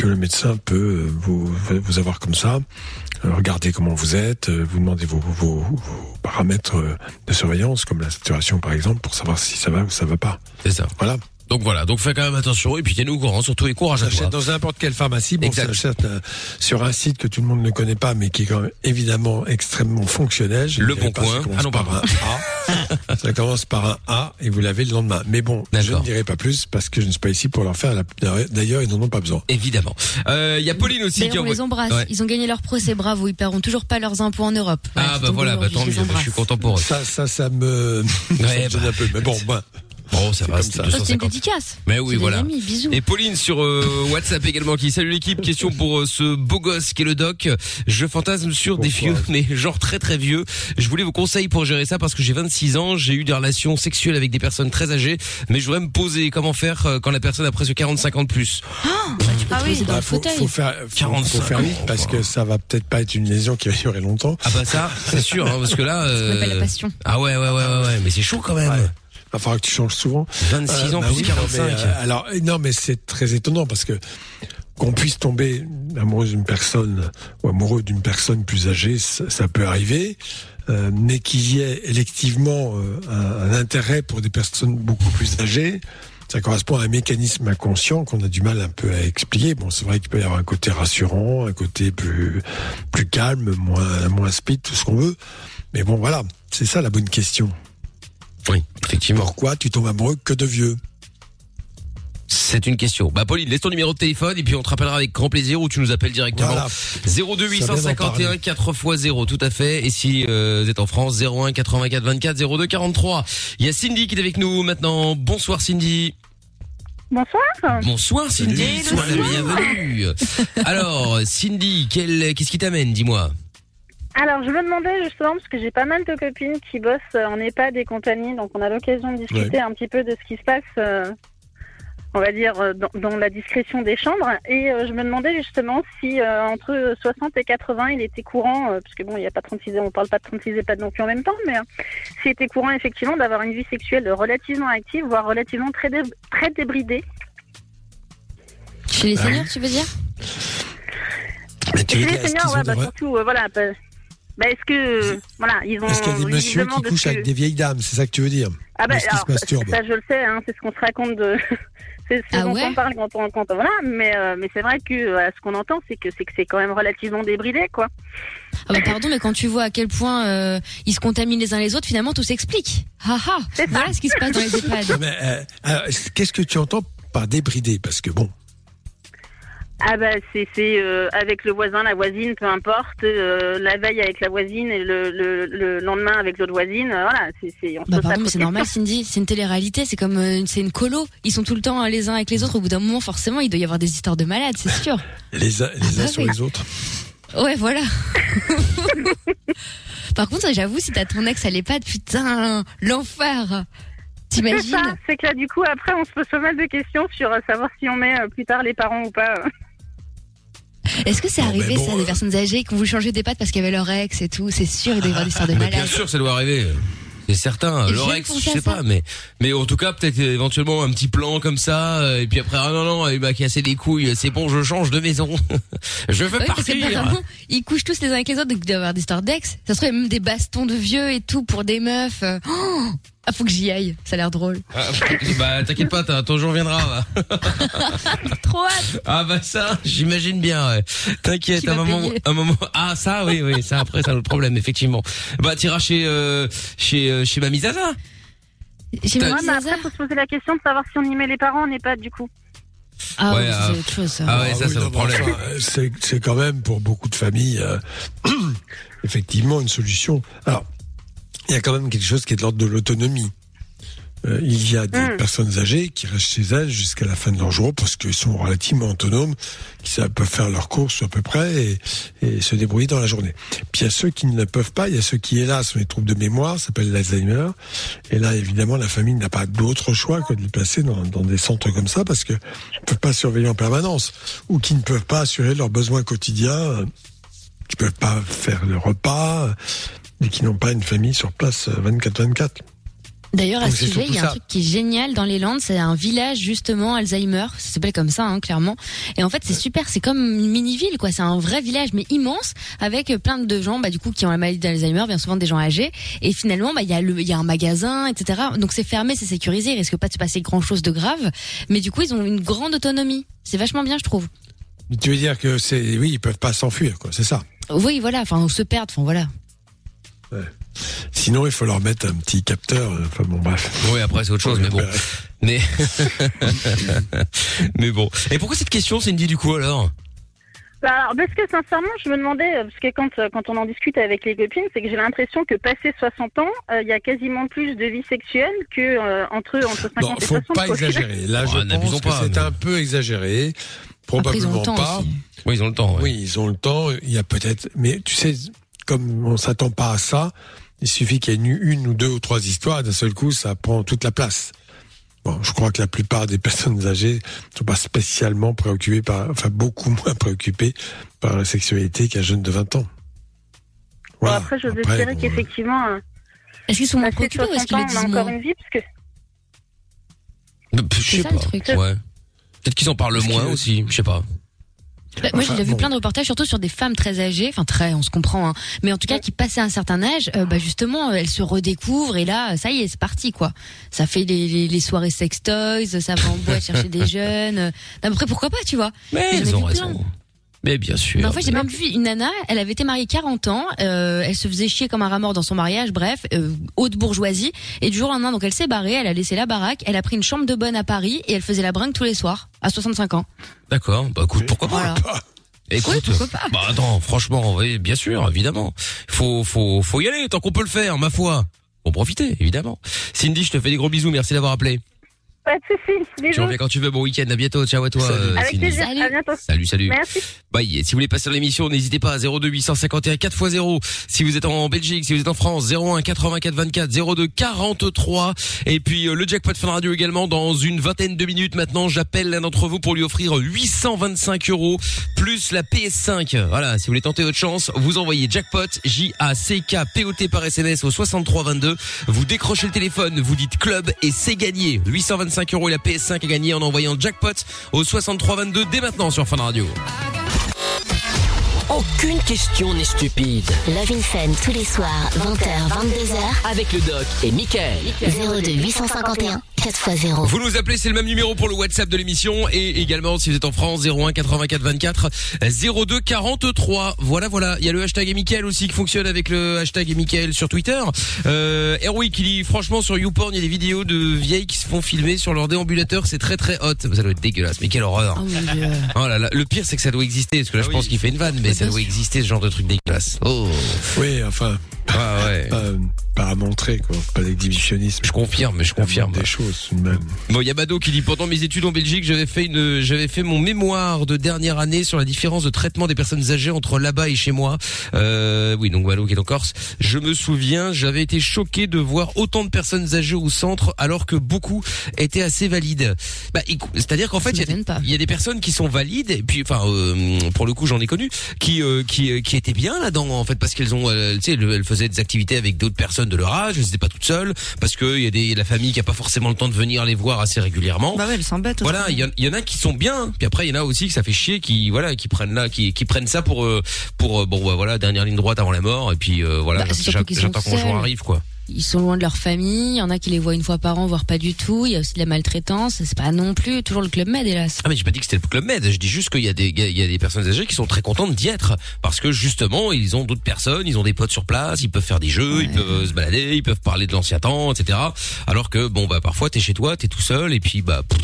que le médecin peut vous, vous avoir comme ça, euh, regarder comment vous êtes, euh, vous demander vos, vos, vos paramètres euh, de surveillance, comme la saturation par exemple, pour savoir si ça va ou ça va pas. C'est ça. Voilà. Donc voilà. Donc fais quand même attention et puis tiens-nous au courant. Surtout et courage à toi. dans n'importe quelle pharmacie. Bon, Exact. ça achète euh, sur un site que tout le monde ne connaît pas, mais qui est quand même évidemment extrêmement fonctionnel. Je Le Bon pas, Coin. Ça commence Ah non, par pardon. un A. ça commence par un A et vous l'avez le lendemain. Mais bon, je ne dirai pas plus parce que je ne suis pas ici pour leur faire. la- D'ailleurs, ils n'en ont pas besoin. Évidemment. Euh, Il y a Pauline aussi D'ailleurs, qui on les embrasse. Ouais. Ils ont gagné leur procès, bravo. Ils paieront toujours pas leurs impôts en Europe. Ah bah voilà, bah tant mieux. je bah, je suis content pour eux. Ça, ça, ça me, ça Ouais, bah. un peu. Mais bon, ben, Bon, ça C'est va. C'était ça. Oh, C'était une 250. dédicace. Mais oui, C'est voilà. amis. Et Pauline sur euh, WhatsApp également qui salue l'équipe. Question pour euh, ce beau gosse qui est le doc. Je fantasme sur des vieux, mais genre très très vieux. Je voulais vos conseils pour gérer ça parce que j'ai 26 ans. J'ai eu des relations sexuelles avec des personnes très âgées, mais je voudrais me poser comment faire euh, quand la personne a presque 45 ans de plus? Ah oui, dans bah, le faut, fauteuil. faut faire, faut, 45 faut faire vite parce que ça va peut-être pas être une lésion qui va durer longtemps. Ah bah ça, c'est sûr, hein, parce que là. On appelle euh, la passion. Ah ouais, ouais, ouais, ouais, ouais, mais c'est chaud quand même. Ouais. Il va falloir que tu changes souvent. 26 Euh, ans bah plus oui, 45. non, mais, euh, alors non, mais c'est très étonnant parce que qu'on puisse tomber amoureux d'une personne ou amoureux d'une personne plus âgée, ça, ça peut arriver. Euh, mais qu'il y ait électivement euh, un, un intérêt pour des personnes beaucoup plus âgées, ça correspond à un mécanisme inconscient qu'on a du mal un peu à expliquer. Bon, c'est vrai qu'il peut y avoir un côté rassurant, un côté plus plus calme, moins moins speed, tout ce qu'on veut. Mais bon, voilà, c'est ça la bonne question. Oui, effectivement. Pourquoi tu tombes amoureux que de vieux? C'est une question. Bah Pauline, laisse ton numéro de téléphone et puis on te rappellera avec grand plaisir ou tu nous appelles directement. Voilà. 02 851 4 x 0 tout à fait. Et si euh, vous êtes en France 01 84 24 02 43. Il y a Cindy qui est avec nous maintenant. Bonsoir Cindy. Bonsoir. Bonsoir Cindy, sois la bienvenue. Alors Cindy, quel- qu'est-ce qui t'amène, dis-moi? Alors, je me demandais justement, parce que j'ai pas mal de copines qui bossent euh, en EHPAD et compagnie, donc on a l'occasion de discuter un petit peu de ce qui se passe, euh, on va dire, euh, dans, dans la discrétion des chambres. Et euh, je me demandais justement si euh, entre 60 et 80, il était courant, euh, parce que bon, il n'y a pas 36 on parle pas de 36 EHPAD non plus en même temps, mais euh, s'il était courant effectivement d'avoir une vie sexuelle relativement active, voire relativement très, dé- très débridée. Chez les Ah seniors, tu veux dire? Mais tu les seniors, ouais, bah, surtout, euh, voilà. bah, Bah, est-ce que voilà, ils ont. Est-ce qu'il y a des messieurs qui couchent avec des vieilles dames C'est ça que tu veux dire Ah bah alors, ça je le sais, hein, c'est ce qu'on se raconte de. c'est ce Ah dont ouais? on parle quand on quand voilà, mais euh, mais c'est vrai que euh, ce qu'on entend, c'est que c'est que c'est quand même relativement débridé, quoi. Ah bah pardon, mais quand tu vois à quel point euh, ils se contaminent les uns les autres, finalement tout s'explique. Ah ah, C'est ça. voilà ce qui se passe dans les EHPAD. Euh, alors, Qu'est-ce que tu entends par débridé? Parce que bon, Ah bah c'est c'est euh, avec le voisin, la voisine, peu importe, euh, la veille avec la voisine et le, le, le lendemain avec l'autre voisine, euh, voilà, c'est c'est on se Bah pardon, mais c'est normal. Cindy. C'est une télé-réalité. C'est comme euh, c'est une colo. Ils sont tout le temps euh, les uns avec les autres. Au bout d'un moment, forcément, il doit y avoir des histoires de malades, c'est sûr. les uns, les uns bah sur oui. les autres. Ouais, voilà. Par contre, j'avoue, si t'as ton ex à l'EHPAD, putain, l'enfer. C'est T'imagines c'est que là du coup après on se pose pas mal de questions sur savoir si on met plus tard les parents ou pas. Euh. Est-ce que c'est mais arrivé bon, ça, euh, des personnes âgées qui ont voulu changer d'EHPAD parce qu'il y avait leur ex et tout C'est sûr, il doit y avoir des histoires de bien malades. sûr, ça doit arriver. C'est certain. Et Le j'ai Rex, je sais pas, mais mais en tout cas peut-être euh, éventuellement un petit plan comme ça, euh, et puis après ah non non, il m'a cassé les couilles. C'est bon, je change de maison. je veux Oui, parce que partir. apparemment, ils couchent tous les uns avec les autres, donc il doit y avoir des histoires d'ex. Ça se trouve, il y a même des bastons de vieux et tout pour des meufs. Euh, Oh ah, faut que j'y aille. Ça a l'air drôle. Ah, bah t'inquiète pas, t'as- ton jour viendra. va. Trop hâte. Ah bah ça, j'imagine bien. Ouais. T'inquiète, Qui un moment, payer un moment. Ah ça, oui, oui, ça après c'est un autre problème effectivement. Bah t'iras chez euh, chez euh, chez Mamie Zaza. Même Ouais, dit mais Zaza. après faut se poser la question de savoir si on y met les parents on n'est pas du coup. Ah Ouais, ouais, ah. c'est autre chose. ça. Ah ouais, ça oui, c'est le mais problème. c'est c'est quand même pour beaucoup de familles euh, effectivement une solution. Alors, il y a quand même quelque chose qui est de l'ordre de l'autonomie. Euh, il y a des Mm. personnes âgées qui restent chez elles jusqu'à la fin de leur jour parce qu'ils sont relativement autonomes, qui savent- peuvent faire leurs courses à peu près et, et se débrouiller dans la journée. Puis il y a ceux qui ne le peuvent pas, il y a ceux qui hélas ont des troubles de mémoire, ça s'appelle l'Alzheimer. Et là évidemment la famille n'a pas d'autre choix que de les placer dans, dans des centres comme ça parce que ne peuvent pas surveiller en permanence ou qui ne peuvent pas assurer leurs besoins quotidiens, qui peuvent pas faire le repas et qui n'ont pas une famille sur place euh, 24-24. D'ailleurs, à ce sujet, il y a un ça. truc qui est génial dans les Landes. C'est un village, justement, Alzheimer. Ça s'appelle comme ça, hein, clairement. Et en fait, c'est super. C'est comme une mini-ville, quoi. C'est un vrai village, mais immense, avec euh, plein de gens, bah, du coup, qui ont la maladie d'Alzheimer, bien souvent des gens âgés. Et finalement, bah, il y a le, il y a un magasin, etc. Donc, c'est fermé, c'est sécurisé. Il risque pas de se passer grand chose de grave. Mais du coup, ils ont une grande autonomie. C'est vachement bien, je trouve. Mais Tu veux dire que c'est oui, ils peuvent pas s'enfuir, quoi, c'est ça. Oui, voilà. Enfin, on se perd. Enfin, voilà. Sinon, il faut leur mettre un petit capteur. euh, Enfin bon, bref. Oui, après c'est autre chose, mais bon. Mais mais bon. Et pourquoi cette question, Cindy, du coup alors? Bah, alors, parce que sincèrement, je me demandais, euh, parce que quand, euh, quand on en discute avec les copines, c'est que j'ai l'impression que passé 60 ans, euh, il y a quasiment plus de vie sexuelle que euh, entre, entre 50 Non, et faut 60 pas quoi. exagérer. Là, Oh, je pense que pas, c'est mais- un peu exagéré. Après, ils ont Probablement le temps pas. aussi. Oui, ils ont le temps. ouais. Oui, ils ont le temps. Il y a peut-être, mais tu sais, comme on s'attend pas à ça, il suffit qu'il y ait une, une ou deux ou trois histoires, et d'un seul coup, ça prend toute la place. Bon, je crois que la plupart des personnes âgées ne sont pas spécialement préoccupées par, enfin, beaucoup moins préoccupées par la sexualité qu'un jeune de 20 ans. Bon, après, je Après, espérer bon, qu'effectivement, euh, Est-ce qu'ils sont moins préoccupés ou est-ce 60 qu'ils le disent encore une vie, parce que Je sais ça, pas. Ouais. Peut-être qu'ils en parlent moins que- aussi. Je sais pas. Bah, moi, Enfin, j'ai déjà vu bon. plein de reportages, surtout sur des femmes très âgées, enfin très, on se comprend, hein, mais en tout cas qui passaient un certain âge, euh, bah justement, elles se redécouvrent et là, ça y est, c'est parti quoi. Ça fait les, les, les soirées sex toys, ça va en boîte chercher des jeunes. euh, Après, pourquoi pas, tu vois? Mais ils ont raison. Mais bien sûr. Mais en fait, j'ai même vu une nana, elle avait été mariée 40 ans, euh, elle se faisait chier comme un rat mort dans son mariage, bref, euh, haute bourgeoisie, et du jour au lendemain, donc elle s'est barrée, elle a laissé la baraque, elle a pris une chambre de bonne à Paris et elle faisait la bringue tous les soirs, à 65 ans. D'accord. Bah écoute, pourquoi pas Voilà. Écoute, Oui, pourquoi pas Bah attends, franchement, oui, bien sûr, évidemment. Faut, faut, faut y aller tant qu'on peut le faire, ma foi. Faut profiter, évidemment. Cindy, je te fais des gros bisous, merci d'avoir appelé. Pas de soucis. Tu reviens quand tu veux, bon week-end, à bientôt, ciao à toi. Salut. euh, Avec plaisir. Salut. À bientôt. Salut, salut. Merci. Bye. Et si vous voulez passer dans l'émission, n'hésitez pas à 02 851 4x0. Si vous êtes en Belgique, si vous êtes en France, 01 84 24 02 43. Et puis euh, le jackpot Fun Radio également dans une vingtaine de minutes maintenant. J'appelle l'un d'entre vous pour lui offrir 825 euros plus la PS5. Voilà. Si vous voulez tenter votre chance, vous envoyez jackpot J A C K P O T par SMS au 63 22. Vous décrochez le téléphone, vous dites club et c'est gagné. 825 euros et la PS5 à gagner en envoyant jackpot au 63 22 dès maintenant sur Fun Radio. Aucune question n'est stupide. Love in Fun tous les soirs, 20h, 22h. Avec le doc et Michael. 02 851 4x0. Vous nous appelez, c'est le même numéro pour le WhatsApp de l'émission et également si vous êtes en France 01 84 24 02 43. Voilà voilà, il y a le hashtag et Mickaël aussi qui fonctionne avec le hashtag et Mickaël sur Twitter. Euh Erwick qui dit franchement sur YouPorn, il y a des vidéos de vieilles qui se font filmer sur leur déambulateur, c'est très très hot. Ça doit être dégueulasse, mais quelle horreur. Oh mon dieu. Oh là là, le pire c'est que ça doit exister parce que là je pense qu'il fait une vanne mais ça doit exister ce genre de truc dégueulasse. Oh. Oui, enfin, Ah ouais. pas, pas à montrer, quoi. Pas d'exhibitionnisme. Je confirme, je confirme. Des choses, même. Bon, il y a Bado qui dit pendant mes études en Belgique, j'avais fait une, j'avais fait mon mémoire de dernière année sur la différence de traitement des personnes âgées entre là-bas et chez moi. Euh, oui, donc Bado qui est en Corse. Je me souviens, j'avais été choqué de voir autant de personnes âgées au centre alors que beaucoup étaient assez valides. Bah, écou- c'est-à-dire qu'en fait, il y, a des- m'étonne pas. il y a des personnes qui sont valides et puis, enfin, euh, pour le coup, j'en ai connu qui, euh, qui, euh, qui étaient bien là-dedans en fait parce qu'elles ont, euh, tu sais, elles, elles des activités avec d'autres personnes de leur âge. Elles étaient pas toutes seules parce que il y a des, la famille qui a pas forcément le temps de venir les voir assez régulièrement. Bah ouais, elle s'embête. Voilà, il y, en- il y en a qui sont bien, puis après il y en a aussi que ça fait chier, qui voilà, qui prennent là, qui, qui prennent ça pour euh, pour euh, bon bah, voilà dernière ligne droite avant la mort, et puis euh, voilà, Bah, j'attends qu'on jour seuls. arrive quoi. Ils sont loin de leur famille, il y en a qui les voient une fois par an, voire pas du tout. Il y a aussi de la maltraitance. C'est pas non plus toujours le club med, hélas. Ah mais j'ai pas dit que c'était le club med, je dis juste qu'il y a des il y a des personnes âgées qui sont très contentes d'y être parce que justement ils ont d'autres personnes, ils ont des potes sur place, ils peuvent faire des jeux, ils peuvent se balader, ils peuvent parler de l'ancien temps, etc. Alors que bon bah parfois t'es chez toi, t'es tout seul et puis bah pff,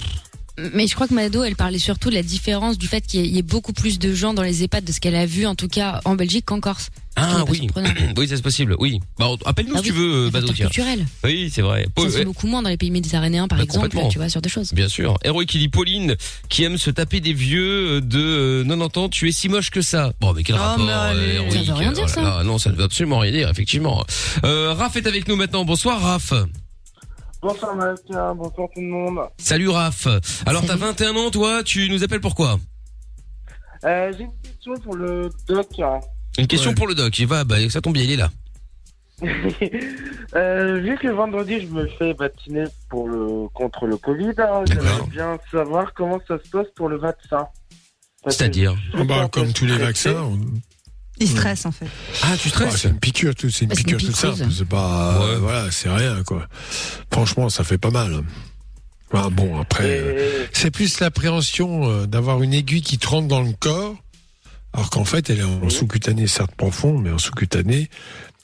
Mais je crois que Mado, elle parlait surtout de la différence du fait qu'il y ait- beaucoup plus de gens dans les EHPAD de ce qu'elle a vu, en tout cas en Belgique qu'en Corse. ah oui oui c'est possible, oui. Bah appelle-nous Ah si tu veux tiens. culturel. Oui c'est vrai. Ça se Ouais. beaucoup moins dans les pays méditerranéens, par Bah, exemple, tu vois, sur des choses. Bien sûr. Héroï qui dit Pauline, qui aime se taper des vieux euh, de euh, 90 ans, tu es si moche que ça. Bon, mais quel Oh, rapport mais euh, héroïque, Ça veut rien euh, dire, oh là ça. là, Non, ça ne veut absolument rien dire, effectivement. Euh, Raph est avec nous maintenant. Bonsoir Raph. Bonsoir Malika, bonsoir tout le monde. Salut Raph. Alors t'as Salut. 21 ans toi, tu nous appelles pourquoi Euh, J'ai une question pour le doc. Une question Ouais. pour le doc. Il va, bah, ça tombe bien, il est là. euh, vu que vendredi je me fais vacciner pour le contre le Covid, hein, j'aimerais bien savoir comment ça se passe pour le vaccin. C'est-à-dire Ah bah, comme tous les vaccins, on- Il stresse en fait. Ah, tu stresses c'est une piqûre, tout, c'est une Bah, c'est une piqûre toute simple. C'est pas, Ouais. euh, voilà, c'est rien, quoi. Franchement, ça fait pas mal. Ah, bon, après, euh, c'est plus l'appréhension euh, d'avoir une aiguille qui te rentre dans le corps, alors qu'en fait, elle est en sous-cutané, certes profond, mais en sous-cutané.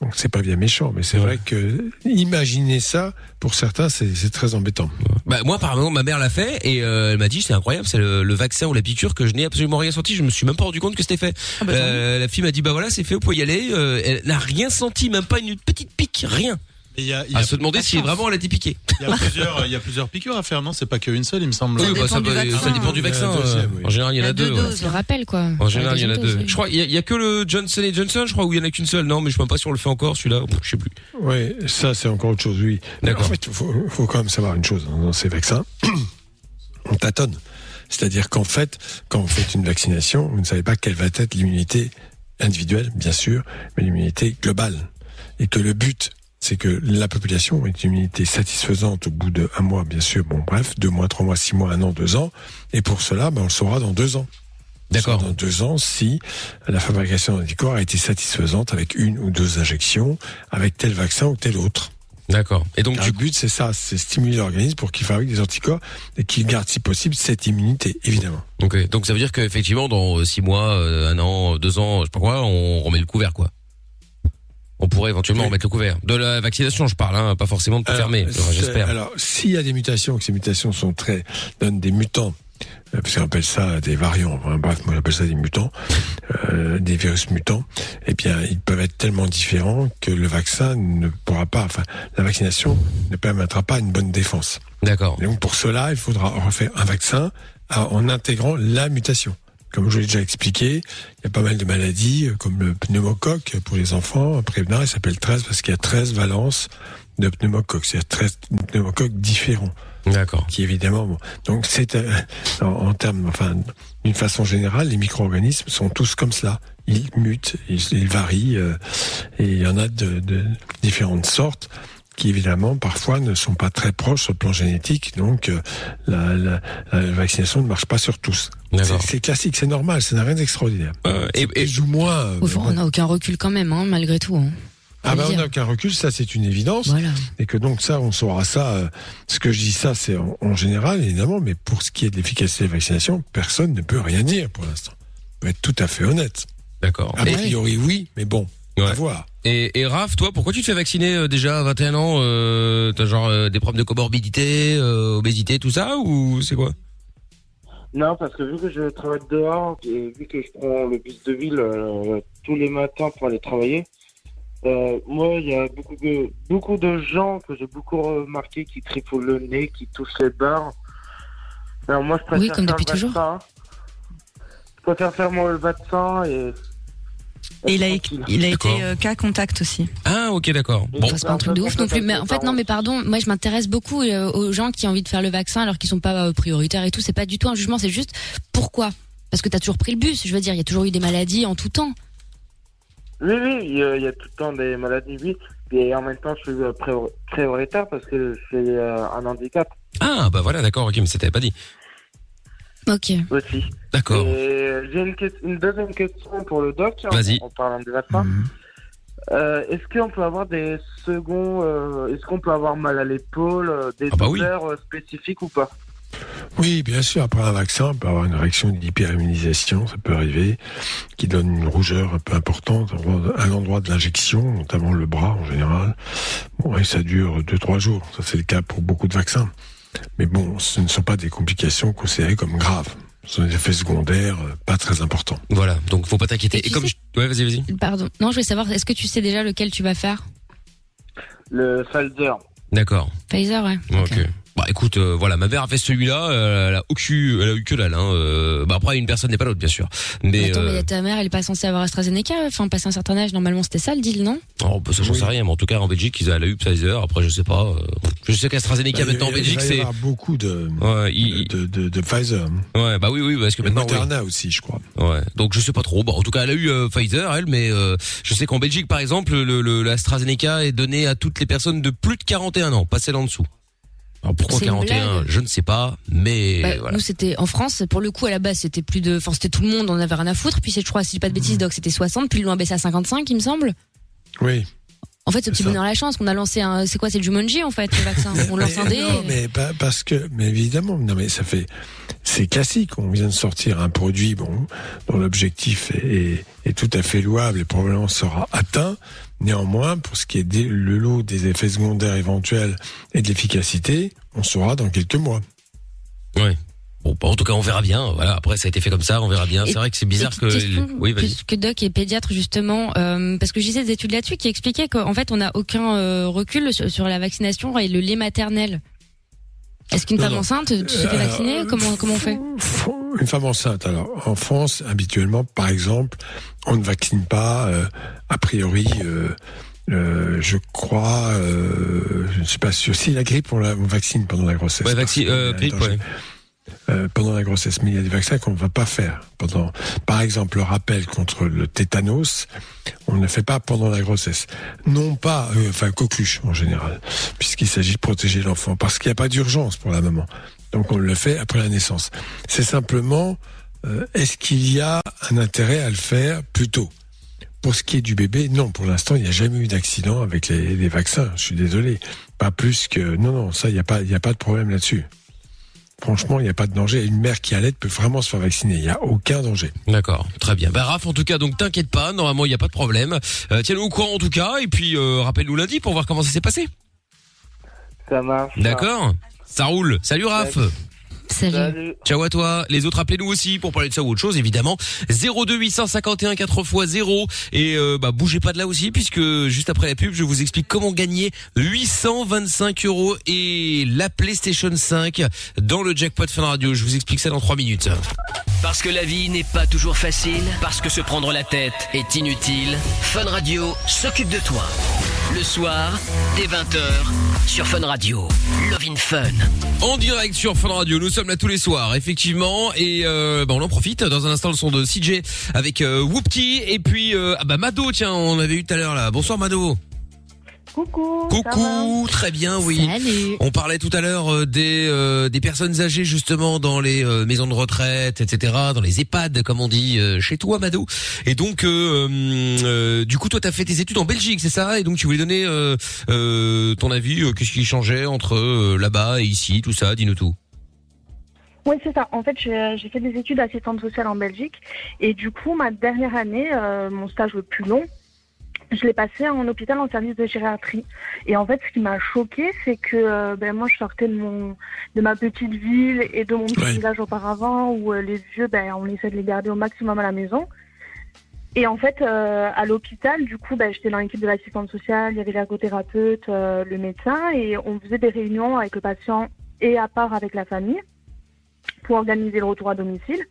Donc, c'est pas bien méchant, mais c'est vrai que imaginer ça, pour certains, c'est très embêtant. Bah moi apparemment ma mère l'a fait et euh, elle m'a dit c'est incroyable c'est le, le vaccin ou la piqûre que je n'ai absolument rien senti. Je me suis même pas rendu compte que c'était fait. Ah bah, Euh, la fille m'a dit bah voilà c'est fait vous pouvez y aller. Euh, elle n'a rien senti même pas une petite pique rien Il y a, il y a- à se demander si vraiment elle a été piquée il y a plusieurs, piqûres à faire, non? C'est pas qu'une seule, il me semble. oui bah ça, du va- vaccin. ça dépend du vaccin euh, oui. en général il y en a, deux, ouais. C'est le rappel, quoi. en général il y en a deux je crois il y, a- il y a que le Johnson Johnson je crois où il y en a qu'une seule non mais je sais même pas si on le fait encore celui-là je sais plus Oui, ça, c'est encore autre chose, oui. D'accord. En fait, il faut, faut quand même savoir une chose. hein, Dans ces vaccins, on tâtonne. C'est-à-dire qu'en fait, quand vous faites une vaccination, vous ne savez pas quelle va être l'immunité individuelle, bien sûr, mais l'immunité globale. Et que le but, c'est que la population ait une immunité satisfaisante au bout de un mois, bien sûr. Bon, bref, deux mois, trois mois, six mois, un an, deux ans. Et pour cela, ben, on le saura dans deux ans. D'accord. Dans deux ans, si la fabrication d'anticorps a été satisfaisante avec une ou deux injections, avec tel vaccin ou tel autre. d'accord et donc Car du le but, c'est ça, c'est stimuler l'organisme pour qu'il fabrique des anticorps et qu'il garde, si possible, cette immunité, évidemment. ok donc ça veut dire qu'effectivement dans six mois euh, un an deux ans je sais pas quoi on remet le couvert quoi on pourrait éventuellement Oui. remettre le couvert de la vaccination je parle hein, pas forcément de tout fermer j'espère Alors, s'il y a des mutations, que ces mutations sont très, donnent des mutants, euh, parce qu'on appelle ça des variants, enfin, bref, moi j'appelle ça des mutants, euh, des virus mutants, eh bien, ils peuvent être tellement différents que le vaccin ne pourra pas, enfin, la vaccination ne permettra pas une bonne défense. d'accord donc pour cela, il faudra refaire un vaccin à- en intégrant la mutation. Comme je l'ai déjà expliqué, il y a pas mal de maladies, euh, comme le pneumocoque pour les enfants. Un prévenant, il s'appelle 13 parce qu'il y a 13 valences de pneumocoque. C'est-à-dire 13 pneumocoques différents, d'accord qui évidemment... Bon, donc c'est euh, en, en termes, enfin, d'une façon générale, les micro-organismes sont tous comme cela. Ils mutent, ils, ils varient, euh, et il y en a de, de différentes sortes qui évidemment parfois ne sont pas très proches sur le plan génétique, donc euh, la, la- la vaccination ne marche pas sur tous. C'est- classique, c'est normal, ça n'a rien d'extraordinaire. et, et je moins. euh, Au fond, on n'a aucun recul quand même, hein, malgré tout. hein. Ah bah on n'a aucun recul, ça c'est une évidence. Et que donc ça, on saura ça. euh, ce que je dis ça, c'est en, en général, évidemment, mais pour ce qui est de l'efficacité des vaccinations, personne ne peut rien dire pour l'instant. On peut être tout à fait honnête. D'accord. A Et- priori, oui, mais bon, à voir. Et, et Raph, toi, pourquoi tu te fais vacciner euh, déjà à 21 ans euh, T'as genre euh, des problèmes de comorbidité, euh, obésité, tout ça, ou c'est quoi? Non, parce que vu que je travaille dehors et vu que je prends le bus de ville euh, tous les matins pour aller travailler, euh, moi, il y a beaucoup de, beaucoup de gens que j'ai beaucoup remarqué qui tripotent le nez, qui touchent les barres. Alors moi, je préfère Oui, comme faire depuis le toujours. vaccin. Je préfère faire moi le vaccin et... Et il a, il a été euh, cas contact aussi. Ah, ok, d'accord. Bon, c'est pas un truc de ouf non plus. Mais en fait, non, mais pardon, moi je m'intéresse beaucoup euh, aux gens qui ont envie de faire le vaccin alors qu'ils sont pas euh, prioritaires et tout. C'est pas du tout un jugement, c'est juste pourquoi? Parce que t'as toujours pris le bus. Je veux dire, il y a toujours eu des maladies en tout temps. Oui, oui, il y, a, il y a tout le temps des maladies, oui. Et en même temps, je suis prior- prioritaire parce que j'ai euh, un handicap Ah, bah voilà, d'accord, ok, mais ça t'avait pas dit. Ok. aussi. D'accord. Et euh, j'ai une, deuxième question pour le doc. en- Vas-y. En, parlant des vaccins. Euh, est-ce qu'on peut avoir des seconds, euh, est-ce qu'on peut avoir mal à l'épaule, des Ah bah douleurs spécifiques ou pas? Oui, bien sûr, après un vaccin, on peut avoir une réaction d'hyperimmunisation, ça peut arriver, qui donne une rougeur un peu importante à l'endroit de l'injection, notamment le bras en général. Bon, et ça dure 2-3 jours, ça c'est le cas pour beaucoup de vaccins. Mais bon, ce ne sont pas des complications considérées comme graves. Ce sont des effets secondaires euh, pas très importants. Voilà, donc faut pas t'inquiéter. Et, comme sais- je... Ouais, vas-y, vas-y. Pardon. Non, je voulais savoir, est-ce que tu sais déjà lequel tu vas faire? Le Pfizer. D'accord. Pfizer, ouais. Ok. Bah écoute, euh, voilà, ma mère a fait celui-là, euh, elle a eu, elle a eu que dalle. Hein, euh, bah après, une personne n'est pas l'autre, bien sûr. Mais Attends, mais euh, ta mère, elle est pas censée avoir AstraZeneca, enfin, passer un certain âge, normalement, c'était ça le deal, non? Oh, bah, ça j'en sais rien, mais en tout cas en Belgique, ils a, elle a eu Pfizer. Après, je sais pas. euh, je sais qu'AstraZeneca Bah, maintenant en Belgique, c'est beaucoup de, ouais, il- de, de, de Pfizer. ouais, bah oui, oui, parce que Et maintenant. oui. Moderna aussi, je crois. Ouais. Donc je sais pas trop. Bon, en tout cas, elle a eu euh, Pfizer, elle, mais euh, je sais qu'en Belgique, par exemple, le, le l'AstraZeneca est donné à toutes les personnes de plus de 41 ans, pas celles en dessous. Alors pourquoi C'est une 41 blague. Je ne sais pas, mais Bah, voilà. Nous, c'était en France, pour le coup, à la base, c'était plus de. Enfin, c'était tout le monde, on avait rien à foutre. Puis, c'est, je crois, si je dis pas de bêtises, Doc, c'était 60, puis ils l'ont abaissé à 55, il me semble. Oui. En fait, ce petit bonheur à la chance qu'on a lancé un. C'est quoi C'est Jumanji, en fait, le vaccin. On lance un dé. Non, mais parce que, mais évidemment, non, mais ça fait, c'est classique. On vient de sortir un produit, bon, dont l'objectif est, est, est tout à fait louable et probablement sera atteint. Néanmoins, pour ce qui est des, le lot des effets secondaires éventuels et de l'efficacité, on saura dans quelques mois. Ouais. Bon, bah, en tout cas, on verra bien. Voilà. Après, ça a été fait comme ça, on verra bien. C'est vrai que c'est bizarre que. Question, Oui, vas-y. puisque Doc est pédiatre justement, euh, parce que je disais des études là-dessus qui expliquaient qu'en fait on n'a aucun euh, recul sur, sur la vaccination et le lait maternel. Est-ce qu'une femme non. enceinte, tu te fais Euh, vacciner? Comment comment on fait? Une femme enceinte, alors, en France, habituellement, par exemple, on ne vaccine pas, euh, a priori, euh, euh, je crois, euh, je ne suis pas sûr. Si la grippe, on la on vaccine pendant la grossesse. Ouais, parce vaccin, qu'il y a euh, un grippe, ouais. Euh, pendant la grossesse, mais il y a des vaccins qu'on ne va pas faire pendant. Par exemple, le rappel contre le tétanos, on ne le fait pas pendant la grossesse. Non pas, euh, enfin coqueluche en général, puisqu'il s'agit de protéger l'enfant, parce qu'il n'y a pas d'urgence pour la maman. Donc on le fait après la naissance. C'est simplement, euh, est-ce qu'il y a un intérêt à le faire plus tôt? Pour ce qui est du bébé, non. Pour l'instant, il n'y a jamais eu d'accident avec les, vaccins. Je suis désolé. Pas plus que non, non. Ça, il n'y a pas, il n'y a pas de problème là-dessus. Franchement, il n'y a pas de danger. Une mère qui allait peut vraiment se faire vacciner. Il n'y a aucun danger. D'accord, très bien. Bah Raph, en tout cas, donc t'inquiète pas, normalement il n'y a pas de problème. Euh, Tiens-nous au courant en tout cas, et puis euh, rappelle-nous lundi pour voir comment ça s'est passé. Ça marche. D'accord Ça roule. Salut Raph. Salut. Ciao à toi. Les autres appelez-nous aussi pour parler de ça ou autre chose évidemment. 02 851 4 x 0 et euh, bah bougez pas de là aussi puisque juste après la pub je vous explique comment gagner 825 euros et la PlayStation 5 dans le jackpot Fun Radio. Je vous explique ça dans 3 minutes. Parce que la vie n'est pas toujours facile, parce que se prendre la tête est inutile, Fun Radio s'occupe de toi. Le soir, dès 20h, sur Fun Radio. Love in Fun. En direct sur Fun Radio, nous sommes là tous les soirs, effectivement, et euh, bah, on en profite. Dans un instant, le son de CJ avec euh, Whoopty et puis euh, ah bah Mado, tiens, on avait eu tout à l'heure là. Bonsoir Mado. Coucou. ça Coucou, très bien, oui. Salut. On parlait tout à l'heure euh, des euh, des personnes âgées justement dans les euh, maisons de retraite, etc., dans les EHPAD comme on dit euh, chez toi, Mado. Et donc, euh, euh, du coup, toi, t'as fait tes études en Belgique, c'est ça? Et donc, tu voulais donner euh, euh, ton avis, euh, qu'est-ce qui changeait entre euh, là-bas et ici, tout ça? Dis-nous tout. Oui, c'est ça. En fait, j'ai fait des études d'assistante sociale en Belgique. Et du coup, ma dernière année, euh, mon stage le plus long, je l'ai passé en hôpital en service de gériatrie. Et en fait, ce qui m'a choqué, c'est que euh, ben, moi, je sortais de, mon, de ma petite ville et de mon petit Ouais. village auparavant, où euh, les vieux, ben, on essaie de les garder au maximum à la maison. Et en fait, euh, à l'hôpital, du coup, ben, j'étais dans l'équipe de l'assistante sociale, il y avait l'ergothérapeute, euh, le médecin, et on faisait des réunions avec le patient et à part avec la famille pour organiser le retour à domicile.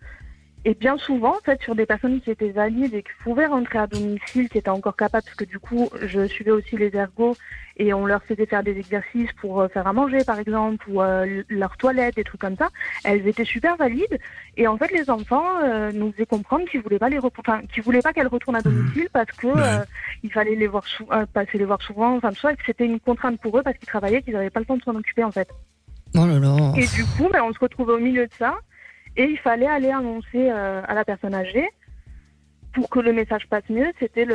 Et bien souvent, en fait, sur des personnes qui étaient valides et qui pouvaient rentrer à domicile, qui étaient encore capables, parce que du coup, je suivais aussi les ergots et on leur faisait faire des exercices pour euh, faire à manger, par exemple, ou euh, leur toilette, des trucs comme ça. Elles étaient super valides. Et en fait, les enfants euh, nous faisaient comprendre qu'ils voulaient pas les enfin, qu'ils voulaient pas qu'elles retournent à domicile parce que euh, il fallait les voir passer les voir souvent, enfin tout ça, et que c'était une contrainte pour eux parce qu'ils travaillaient, qu'ils n'avaient pas le temps de s'en occuper en fait. Oh là là. Et du coup, ben, on se retrouvait au milieu de ça et il fallait aller annoncer euh, à la personne âgée pour que le message passe mieux. C'était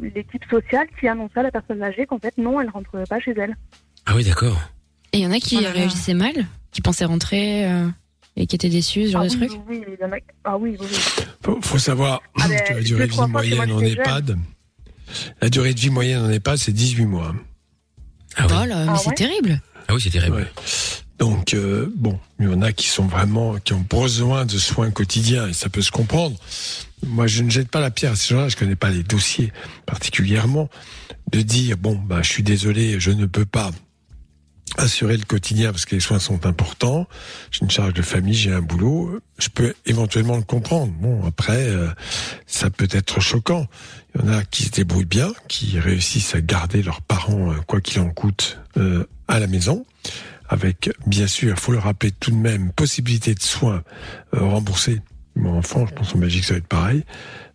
l'équipe sociale qui annonçait à la personne âgée qu'en fait, non, elle ne rentrerait pas chez elle. Ah oui, d'accord. Et il y en a qui Oh réagissaient mal, qui pensaient rentrer euh, et qui étaient déçus, ce genre ah, de oui, truc. oui, il y en a- ah oui, oui, oui. Faut, faut savoir Ah ben, que la durée de vie moyenne en EHPAD, la durée de vie moyenne en EHPAD, c'est 18 mois. Ah oui. Oh là, mais Ah c'est ouais terrible. Ah oui, c'est terrible. Donc euh, bon, il y en a qui sont vraiment qui ont besoin de soins quotidiens et ça peut se comprendre. Moi, je ne jette pas la pierre à ces gens-là. Je connais pas les dossiers particulièrement. De dire bon, bah, je suis désolé, je ne peux pas assurer le quotidien parce que les soins sont importants. J'ai une charge de famille, j'ai un boulot. Je peux éventuellement le comprendre. Bon, après, euh, ça peut être choquant. Il y en a qui se débrouillent bien, qui réussissent à garder leurs parents, euh, quoi qu'il en coûte, euh, à la maison avec, bien sûr, faut le rappeler tout de même, possibilité de soins euh, remboursés. Mon enfant, je pense en Belgique, ça va être pareil.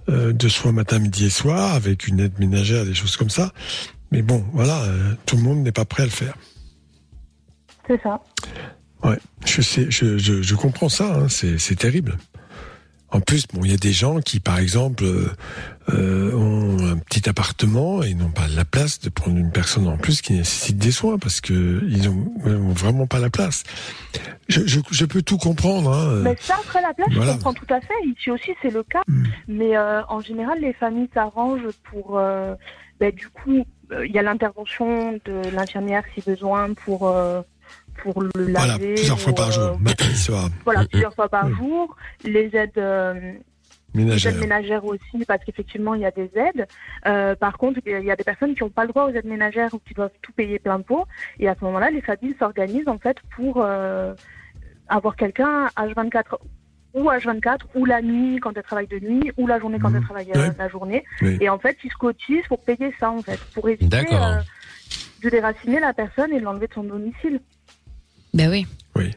Euh, de soins matin, midi et soir, avec une aide ménagère, des choses comme ça. Mais bon, voilà, euh, tout le monde n'est pas prêt à le faire. C'est ça. Ouais, je sais, je, je, je comprends ça, hein, c'est c'est terrible. En plus, bon, il y a des gens qui, par exemple, euh, euh, ont un petit appartement et n'ont pas la place de prendre une personne en plus qui nécessite des soins parce que ils ont, vraiment pas la place. Je, je, je peux tout comprendre. Hein. Mais ça, après la place, voilà. je comprends tout à fait. Ici aussi, c'est le cas. Mm. Mais euh, en général, les familles s'arrangent pour. euh, ben, du coup, il y a l'intervention de l'infirmière si besoin pour. Euh, pour le laver. Voilà, plusieurs fois ou, par euh, jour, matin soir. Voilà, Mm, plusieurs fois par Mm. jour. Les aides, euh, les aides ménagères aussi, parce qu'effectivement, il y a des aides. Euh, par contre, il y a des personnes qui n'ont pas le droit aux aides ménagères ou qui doivent tout payer plein pot. Et à ce moment-là, les familles s'organisent en fait pour euh, avoir quelqu'un H24 ou H24 ou la nuit quand elle travaille de nuit ou la journée quand elle travaille euh, la journée. Oui. Et en fait, ils se cotisent pour payer ça en fait, pour éviter euh, de déraciner la personne et de l'enlever de son domicile. Ben oui. Oui.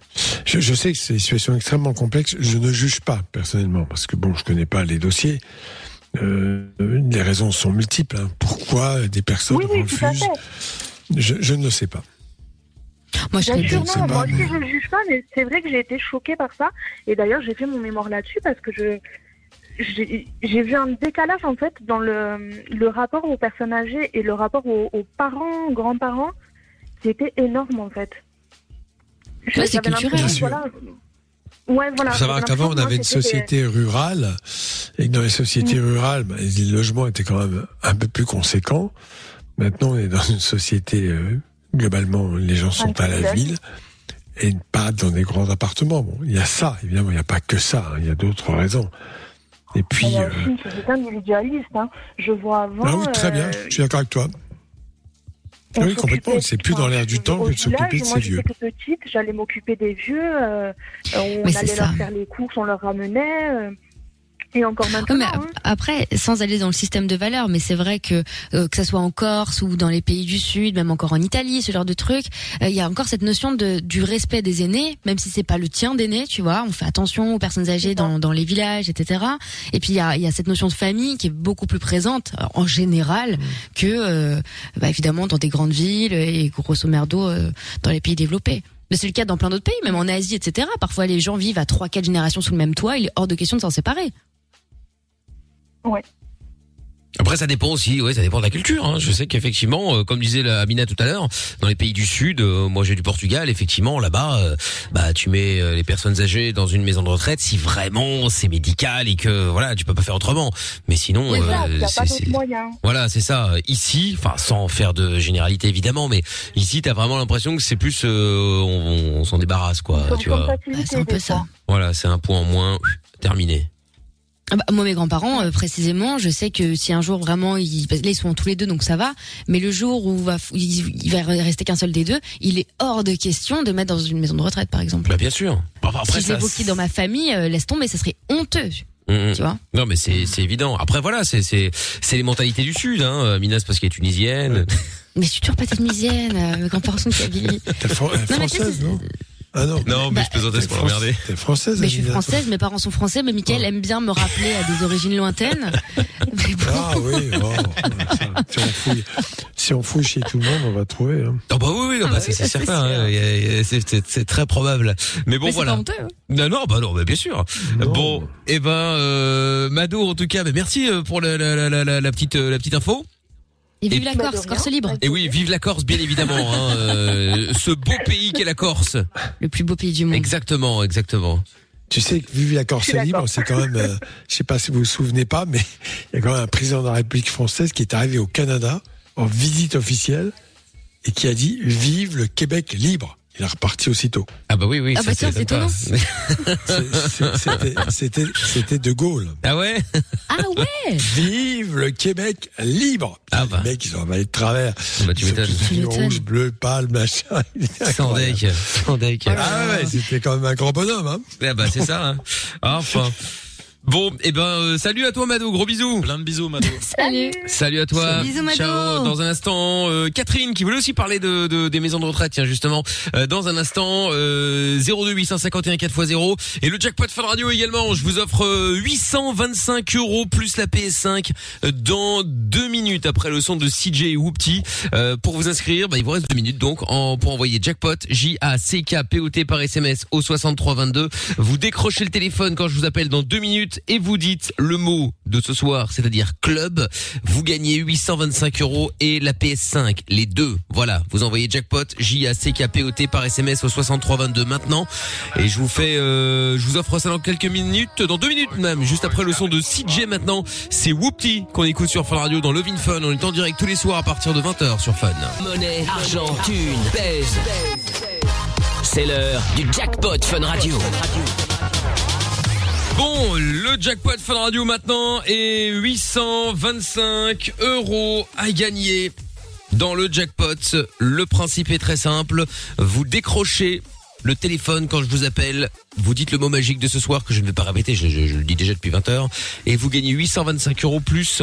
Je, je sais que c'est une situation extrêmement complexe. Je ne juge pas personnellement parce que bon, je connais pas les dossiers. Euh, les raisons sont multiples. hein. Pourquoi des personnes Oui, oui, tout à refusent fait. je, je ne le sais pas. Moi, je Bien sûr, non, moi aussi je ne juge pas, mais c'est vrai que j'ai été choquée par ça. Et d'ailleurs, j'ai fait mon mémoire là-dessus parce que je j'ai j'ai vu un décalage en fait dans le, le rapport aux personnes âgées et le rapport aux, aux parents, grands-parents, qui était énorme en fait. Ouais, c'est culturel. Bien Voilà, ouais, voilà. Il faut savoir qu'avant, on avait une société rurale, et que dans les sociétés Mm. rurales, bah, les logements étaient quand même un peu plus conséquents. Maintenant, on est dans une société, euh, globalement, les gens sont à la ville, et pas dans des grands appartements. Bon, il y a ça, évidemment, il n'y a pas que ça, hein, il y a d'autres raisons. Et puis, euh, société individualiste. Hein. Je vois avant. ah oui, très bien, euh, je suis d'accord avec toi. Oui, complètement, c'est plus dans l'air du temps que de s'occuper de moi, ces vieux. J'étais toute petite, j'allais m'occuper des vieux. euh, on allait leur faire les courses, on leur ramenait. Et encore maintenant. mais hein. après, sans aller dans le système de valeurs, mais c'est vrai que euh, que ça soit en Corse ou dans les pays du Sud, même encore en Italie, ce genre de truc, euh, il y a encore cette notion de du respect des aînés, même si c'est pas le tien d'aîné, tu vois. On fait attention aux personnes âgées dans dans les villages, etc. Et puis il y a il y a cette notion de famille qui est beaucoup plus présente en général que euh, bah, évidemment dans des grandes villes et grosso merdo euh, dans les pays développés. Mais c'est le cas dans plein d'autres pays, même en Asie, etc. Parfois, les gens vivent à trois, quatre générations sous le même toit. Il est hors de question de s'en séparer. Ouais. Après, ça dépend aussi, ouais, ça dépend de la culture. Hein. Je sais qu'effectivement, euh, comme disait la Amina tout à l'heure, dans les pays du Sud, euh, moi j'ai du Portugal, effectivement, là-bas, euh, bah tu mets euh, les personnes âgées dans une maison de retraite si vraiment c'est médical et que voilà, tu peux pas faire autrement. Mais sinon, euh, a c'est- voilà, c'est ça. Ici, enfin, sans faire de généralité évidemment, mais ici, t'as vraiment l'impression que c'est plus, euh, on, on s'en débarrasse, quoi. Tu vois. c'est un peu ça. Voilà, c'est un point en moins, terminé. Ah bah, moi, mes grands-parents, euh, précisément, je sais que si un jour vraiment, ils, là, ils sont tous les deux, donc ça va. Mais le jour où va, il, il va rester qu'un seul des deux, il est hors de question de mettre dans une maison de retraite, par exemple. Bah bien sûr. Bah, après, si ça, dans ma famille, euh, laisse tomber, ça serait honteux. Mhm. Tu vois Non mais c'est c'est évident. Après voilà, c'est c'est c'est les mentalités du sud hein. Minas parce qu'elle est tunisienne. Mais je suis toujours pas tunisienne, euh, mes grands-parents sont de Kabylie. Fran- euh, Non, française, non? Ah non. Non, mais Bah, je plaisantais, c'est pour l'emmerder. T'es française, Mais je suis française, mes parents sont français, mais Mickaël aime bien me rappeler à des origines lointaines. Mais bon. Ah oui, bon, ça, si, on fouille, si on fouille chez tout le monde, on va trouver. Hein. Oh bah oui, oui, non, bah, Ah c'est oui, c'est certain. hein. C'est c'est- c'est très probable. Mais bon Mais c'est voilà. pas honteux, hein. Non non bah non, bah, bien sûr. Non. Bon, et ben euh, Mado en tout cas, bah, merci euh, pour la, la, la, la, la petite euh, la petite info. Et vive Et- la Corse. Corse libre. Et oui, vive la Corse bien évidemment. Hein, euh, ce beau pays qu'est la Corse. Le plus beau pays du monde. Exactement, exactement. Tu sais que Vive la Corse libre, c'est quand même, euh, je sais pas si vous vous souvenez pas, mais il y a quand même un président de la République française qui est arrivé au Canada en visite officielle et qui a dit Vive le Québec libre. Il est reparti aussitôt. Ah bah oui oui. Ah bah tiens, c'est c'est- C'était, De Gaulle. ah ouais? Ah ouais Vive le Québec libre. Ah bah. Les mecs, ils ont avalé de travers. Bah tu m'étonnes. rouge, bleu, pâle, machin. Sans deck, sans deck. Ah ouais, c'était quand même un grand bonhomme, hein. Ah bah c'est ça. Hein. Enfin. Bon, et ben euh, salut à toi Mado, gros bisous. Plein de bisous, Mado. Salut Salut à toi. Bisous, Mado. Ciao. Dans un instant, euh, Catherine qui voulait aussi parler de, de- des maisons de retraite, tiens justement. Euh, dans un instant, euh, 02 851 4x0 et le jackpot Fun Radio également. Je vous offre euh, 825 euros plus la PS5 euh, dans deux minutes après le son de CJ et Whoopty. Euh, pour vous inscrire, bah, il vous reste deux minutes donc en, pour envoyer jackpot J A C K P O T par SMS au 6322. Vous décrochez le téléphone quand je vous appelle dans deux minutes et vous dites le mot de ce soir, c'est-à-dire club. Vous gagnez 825 euros et la PS5, les deux. Voilà, vous envoyez jackpot J A C K P O T par SMS au 6322 maintenant et je vous fais, euh, je vous offre ça dans quelques minutes, dans deux minutes même, juste après le son de CJ maintenant. C'est Whoopty qu'on écoute sur Fun Radio dans Love in Fun. On est en direct tous les soirs à partir de 20h sur Fun. Monnaie, argent, thune, pèse. C'est l'heure du jackpot Fun Radio. Bon, le jackpot Fun Radio maintenant est 825 euros à gagner dans le jackpot. Le principe est très simple. Vous décrochez le téléphone quand je vous appelle. Vous dites le mot magique de ce soir que je ne vais pas répéter. Je, le dis déjà depuis 20 heures. Et vous gagnez 825 euros plus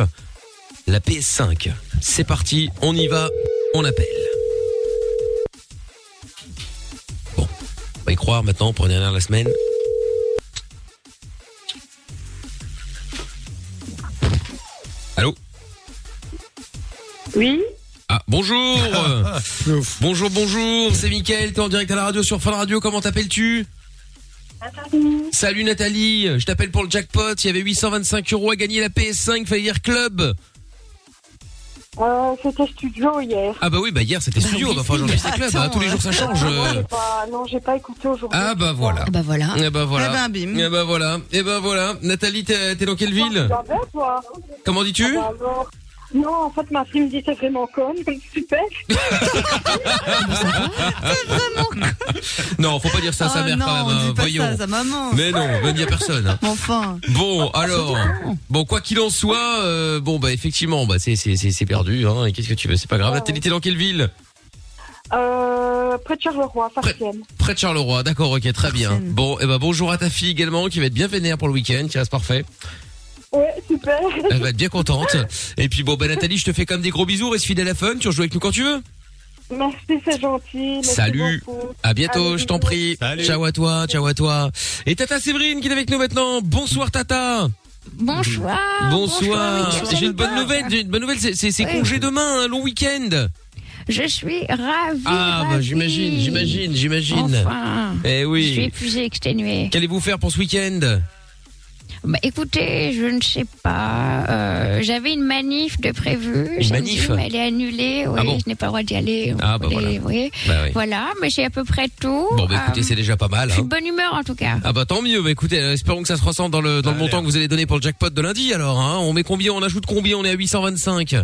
la PS5. C'est parti. On y va. On appelle. Bon. On va y croire maintenant pour la dernière de la semaine. Allô Oui. Ah, bonjour. Plouf. Bonjour, bonjour, c'est Mickaël, t'es en direct à la radio sur Fun Radio, comment t'appelles-tu Salut Nathalie, je t'appelle pour le jackpot, il y avait 825 euros à gagner la PS5, fallait dire club euh, C'était studio hier. Ah bah oui, bah hier c'était studio, oui, bah enfin aujourd'hui c'est attends, club, hein, tous les jours ça change Non, euh. j'ai pas, non, j'ai pas écouté aujourd'hui. Ah bah voilà Ah bah voilà. Eh bah voilà Eh ben, bim. Eh bah voilà Eh bah voilà Nathalie, t'es t'es dans quelle ville? vas toi Comment dis-tu? Bah alors Non, en fait, ma fille me dit c'est vraiment con, super. Non, faut pas dire ça à sa Oh mère non, quand même, hein, pas voyons ça à sa maman. Mais non, ben il y a personne hein. Enfin. Bon, alors, bon, quoi qu'il en soit, euh, bon, bah effectivement, bah c'est c'est c'est c'est perdu, hein. Et qu'est-ce que tu veux, c'est pas grave. Ouais, Nathalie, t'es dans quelle ville? Euh, près de Charleroi, Farcienne. Près de Charleroi, d'accord, ok, très bien. Bon, et ben bonjour à ta fille également, qui va être bien vénère pour le week-end, qui reste parfait. Ouais, super. Elle va être bien contente. Et puis bon, bah Nathalie, je te fais comme des gros bisous, reste fidèle à Fun, tu rejoues avec nous quand tu veux. Merci, c'est gentil. Merci Salut. beaucoup. À bientôt, Allez, je t'en prie. Salut. Ciao à toi, ciao à toi. Et Tata Séverine qui est avec nous maintenant. Bonsoir Tata. Bonsoir. Bonsoir. Michel. J'ai une bonne nouvelle, j'ai une bonne nouvelle, c'est Oui. congé demain, un long week-end. Je suis ravie. Ah bah j'imagine, j'imagine, j'imagine. Enfin. Eh Je suis oui. épuisée, exténuée. Qu'allez-vous faire pour ce week-end? Bah écoutez, je ne sais pas. Euh, J'avais une manif de prévu. Une manif mais elle est annulée. Oui, Ah bon je n'ai pas le droit d'y aller. Ah, bah voilà. oui. Bah oui. Voilà, mais c'est à peu près tout. Bon bah écoutez, Euh, c'est déjà pas mal. Je suis Hein. de bonne humeur en tout cas. Ah bah tant mieux, bah écoutez, euh, espérons que ça se ressent dans le, dans le Allez. montant que vous allez donner pour le jackpot de lundi alors. Hein. On met combien, on ajoute combien On est à 825.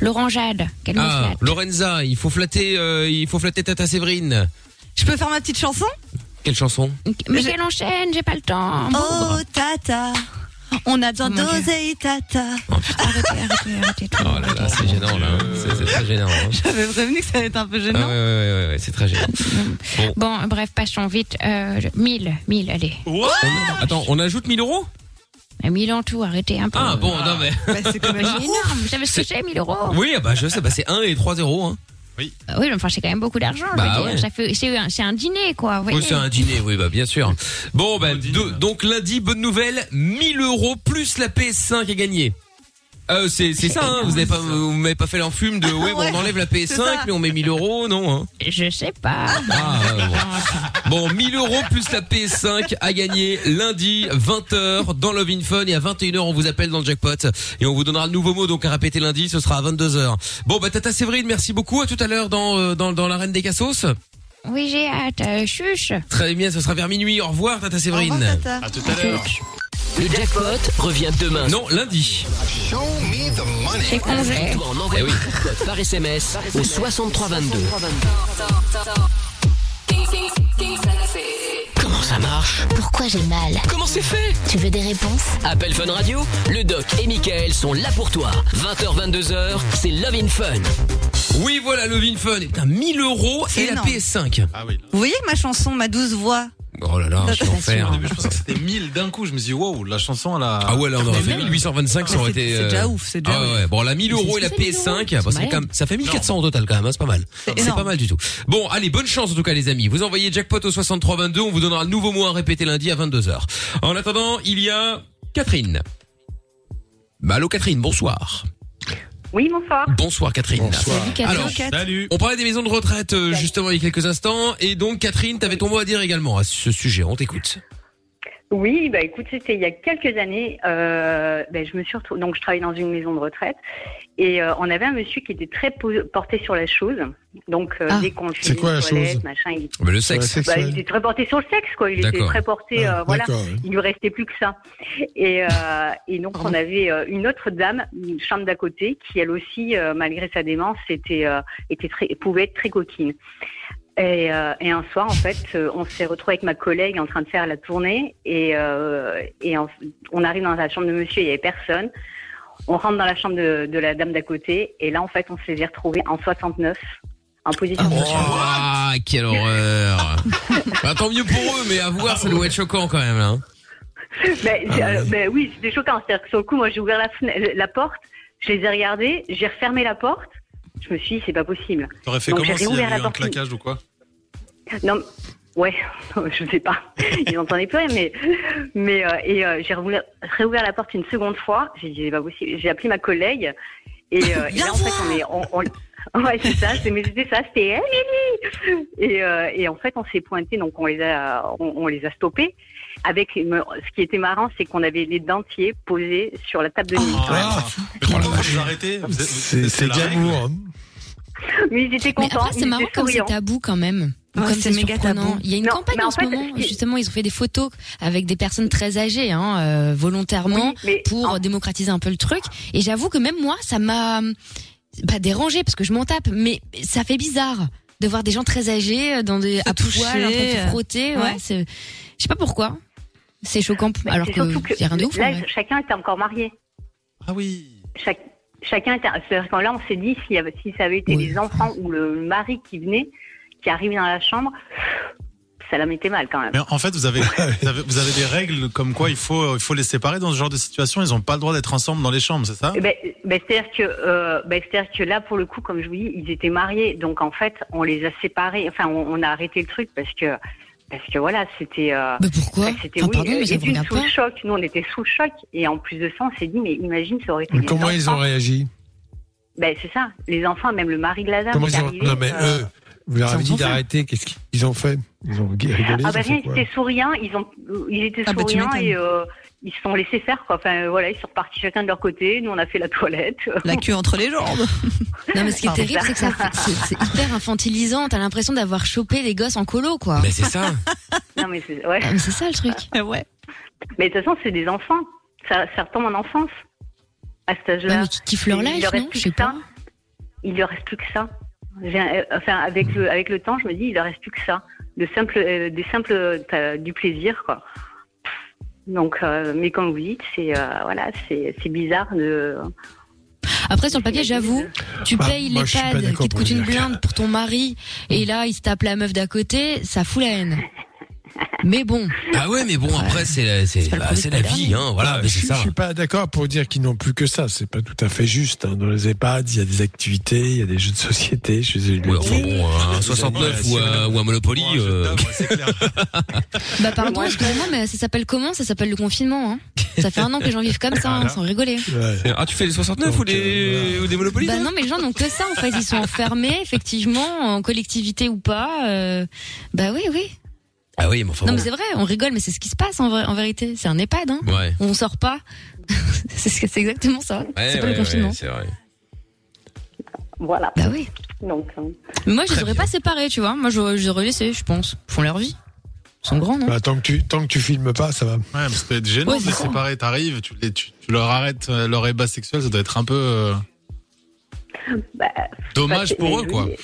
Laurent Jade, qu'elle Ah. Lorenza, il faut flatter, euh, il faut flatter Tata Séverine. Je peux faire ma petite chanson? Quelle chanson Mais qu'elle enchaîne, j'ai pas le temps. Oh tata, on a besoin Oh, d'oseille tata. Arrêtez, arrêtez, arrêtez tout. Oh là là, c'est gênant là. C'est c'est très gênant. Hein. J'avais prévenu que ça allait être un peu Ah gênant. ouais, ouais, ouais, ouais, ouais, c'est très gênant. Bon, Bon, bref, passons vite. Euh, je- 1000, 1000, allez. on- attends, on ajoute 1000 euros Euh, 1000 en tout, arrêtez un peu. Ah bon, non mais. Bah, c'est énorme, vous savez ce que c'est, 1000 euros Oui, ah bah je sais, bah c'est 1 et 3 zéros. Hein. Euh, Oui, mais enfin, c'est quand même beaucoup d'argent, je Bah veux dire. ouais. Ça fait, c'est un, c'est un dîner, quoi. vous Oui, voyez. c'est un dîner, oui, bah bien sûr. Bon, bah, là. donc lundi, bonne nouvelle, 1000 euros plus la PS5 est gagnée. Euh, c'est c'est ça, hein, vous n'avez pas, vous m'avez pas fait l'enfume de ouais, bon, Ouais, on enlève la c'est ça. PS5 mais on met 1000 euros, non hein. Je sais pas. Ah, ouais, bon. bon, 1000 euros plus la PS5 à gagner lundi 20h dans Love in Fun et à 21h on vous appelle dans le jackpot et on vous donnera le nouveau mot donc à répéter lundi, ce sera à 22h. Bon, bah Tata Séverine, merci beaucoup, à tout à l'heure dans euh, dans dans l'arène des cassos. Oui, j'ai hâte. Euh, chuche. Très bien, ce sera vers minuit. Au revoir Tata Au Séverine. revoir, tata. À tout à l'heure. Le jackpot revient demain. Non, lundi. C'est congé. Toi, en envoyant Eh oui. un par SMS au 6322. Comment ça marche Pourquoi j'ai mal Comment c'est fait Tu veux des réponses Appel Fun Radio, le doc et Michael sont là pour toi. 20h, 22h, c'est Love in Fun. Oui, voilà, le Vin Fun. Putain, 1000 euros et la énorme. PS5. Ah oui. Vous voyez que ma chanson, ma douce voix, Oh là là, je suis en Au enfer. début, je pensais que c'était 1000 d'un coup. Je me suis dit, wow, la chanson, elle a. Ah ouais, là, on aurait fait Mais 1825, ça aurait été... c'est euh, déjà ouf, c'est déjà Ah ouais, bon, la 1000 euros et la c'est 1000 euros, PS5, bon, c'est c'est quand même- ça fait 1400 au total quand même, hein, c'est pas mal. C'est pas mal du tout. Bon, allez, bonne chance en tout cas les amis. Vous envoyez jackpot au 6322, on vous donnera le nouveau mot à répéter lundi à 22h. En attendant, il y a Catherine. Bah allô Catherine, bonsoir. Oui, bonsoir. Bonsoir Catherine. Bonsoir. Salut, Catherine. Alors. Salut. On parlait des maisons de retraite euh, justement il y a quelques instants et donc Catherine, t'avais ton mot à dire également à ce sujet. On t'écoute. Oui, bah écoute, c'était il y a quelques années. Euh, ben, je me suis retrouvée- donc je travaillais dans une maison de retraite et euh, on avait un monsieur qui était très po- porté sur la chose. Donc euh, Ah. dès qu'on le C'est quoi la chose machin, il, le sexe. bah, il était très porté sur le sexe, quoi. Il était très porté, Ah, euh, voilà. Il lui restait plus que ça. Et, euh, et donc on avait euh, une autre dame, une chambre d'à côté, qui elle aussi, euh, malgré sa démence, était, euh, était très, pouvait être très coquine. Et, euh, et un soir, en fait, euh, on s'est retrouvé avec ma collègue en train de faire la tournée et, euh, et en- on arrive dans la chambre de monsieur, il y avait personne. On rentre dans la chambre de, de la dame d'à côté et là, en fait, on s'est retrouvés en 69 en position Oh, sexuelle. quelle horreur. bah, tant mieux pour eux, mais à voir, ça doit être choquant quand même. Hein. Ben, c'est- euh, ben oui, c'était choquant. C'est-à-dire que sur le coup, moi, j'ai ouvert la, fenêtre- la porte, je les ai regardés, j'ai refermé la porte. Je me suis dit, c'est pas possible. T'aurais fait Donc, comment j'ai s'il y réouvert avait la eu un porte. claquage ou quoi? Non, ouais, je sais pas. Ils n'entendaient plus rien, mais, mais euh, et euh, j'ai réouvert, la porte une seconde fois. J'ai dit, possible. J'ai appelé ma collègue et, euh, et là, en fait, on est, on, on- ouais, c'est ça. C'est mais c'était ça. C'était elle, Lily. Et, euh, et en fait, on s'est pointé, donc on les a, on, on les a stoppés. Avec ce qui était marrant, c'est qu'on avait les dentiers posés sur la table de nuit. Ah, mais comment vous arrêtez C'est glamour. hein. Mais ils étaient Mais contents. après, c'est marrant comme c'est tabou quand même. Ouais, comme c'est méga tabou. Il y a une Non, campagne en en ce fait, moment, ce qui- justement, ils ont fait des photos avec des personnes très âgées, hein, euh, volontairement, Oui, pour en- démocratiser un peu le truc. Et j'avoue que même moi, ça m'a pas dérangé parce que je m'en tape, mais ça fait bizarre de voir des gens très âgés euh, dans des à toucher, poil, en train de euh, se frotter. Ouais, ouais. c'est- je sais pas pourquoi. C'est choquant, Mais alors c'est que a rien de ouf. Là, chacun était encore marié. Ah oui. Chaque, chacun était. C'est-à-dire que là, on s'est dit s'il y avait, si ça avait été Oui. des enfants ou le mari qui venait, qui arrivait dans la chambre, ça la mettait mal quand même. Mais en fait, vous avez, vous avez, vous avez des règles comme quoi il faut, il faut les séparer dans ce genre de situation. Ils n'ont pas le droit d'être ensemble dans les chambres, c'est ça? Eh Ben, ben, c'est-à-dire que, euh, ben, c'est-à-dire que là, pour le coup, comme je vous dis, ils étaient mariés, donc en fait, on les a séparés. Enfin, on, on a arrêté le truc parce que, parce que voilà, c'était. Euh, Mais pourquoi? C'était Enfin, oui, pardon, mais euh, sous choc. Nous, on était sous le choc, et en plus de ça, on s'est dit, mais imagine, ça aurait été. des Comment ils ont réagi? Ben, c'est ça. Les enfants, même le mari de la dame. Comment ils ont... arrivé, Non mais euh, eux, vous leur avez dit d'arrêter, qu'est-ce qu'ils ont fait? Ils ont rigolé Ah ils bah ont ils étaient souriants, ils ont, ils étaient Ah bah, souriants et euh, ils se sont laissés faire quoi. Enfin voilà, ils sont repartis chacun de leur côté. Nous on a fait la toilette. La queue entre les jambes. Non, mais ce qui est terrible, c'est que ça, c'est hyper infantilisant. T'as l'impression d'avoir chopé les gosses en colo, quoi. Mais c'est ça. non mais c'est ouais. Ah, ça le truc. ouais. Mais de toute façon c'est des enfants. Ça, ça retombe en enfance à cet âge-là. Ouais, mais qui kiffent leur Il life, leur reste non Je sais ça. pas. Il leur reste plus que ça. Euh, Enfin avec le avec le temps, je me dis il leur reste plus que ça. De simple euh, des simples du plaisir quoi. Donc euh, mais comme vous dites c'est euh, voilà c'est c'est bizarre de Après, sur le papier, j'avoue, tu Bah, payes l'EHPAD qui te coûte une blinde pour ton mari, et là, il se tape la meuf d'à côté, ça fout la haine. Mais bon. Ah ouais, mais bon, après, c'est c'est bah, c'est la vie, dernier. hein. Voilà, mais je, c'est je ça. suis pas d'accord pour dire qu'ils n'ont plus que ça. C'est pas tout à fait juste. hein. Dans les EHPAD, il y a des activités, il y a des jeux de société. Je suis Ouais, enfin dire. bon, un 69 ou un, ou un Monopoly. euh, Bah pardon, excusez-moi, mais ça s'appelle comment? Ça s'appelle le confinement. Hein. Ça fait un an que les gens vivent comme ça, hein, sans rigoler. Ah, tu fais les 69 ou des, ou des Monopoly Bah non, mais les gens n'ont que ça en fait. Ils sont enfermés, effectivement, en collectivité ou pas. euh, Bah oui, oui. Ah oui, mais enfin Non, bon. mais c'est vrai, on rigole, mais c'est ce qui se passe en, vrai, en vérité. C'est un EHPAD, hein. Ouais. On sort pas. c'est ce que- c'est exactement ça. Ouais, c'est pas ouais, le confinement. ouais, c'est vrai. voilà. Bah oui. Donc euh, Mais moi, je les aurais pas séparés, tu vois. Moi, je les aurais laissés, je pense. Ils font leur vie. Ils sont grands, non Bah, tant que tu tant que tu filmes pas, ça va. Ouais, mais ça doit être gênant Ouais, de c'est les ça. séparer. T'arrives, tu, les- tu, tu leur arrêtes euh, leur ébat sexuel, ça doit être un peu euh, bah, dommage Bah, pour eux, quoi.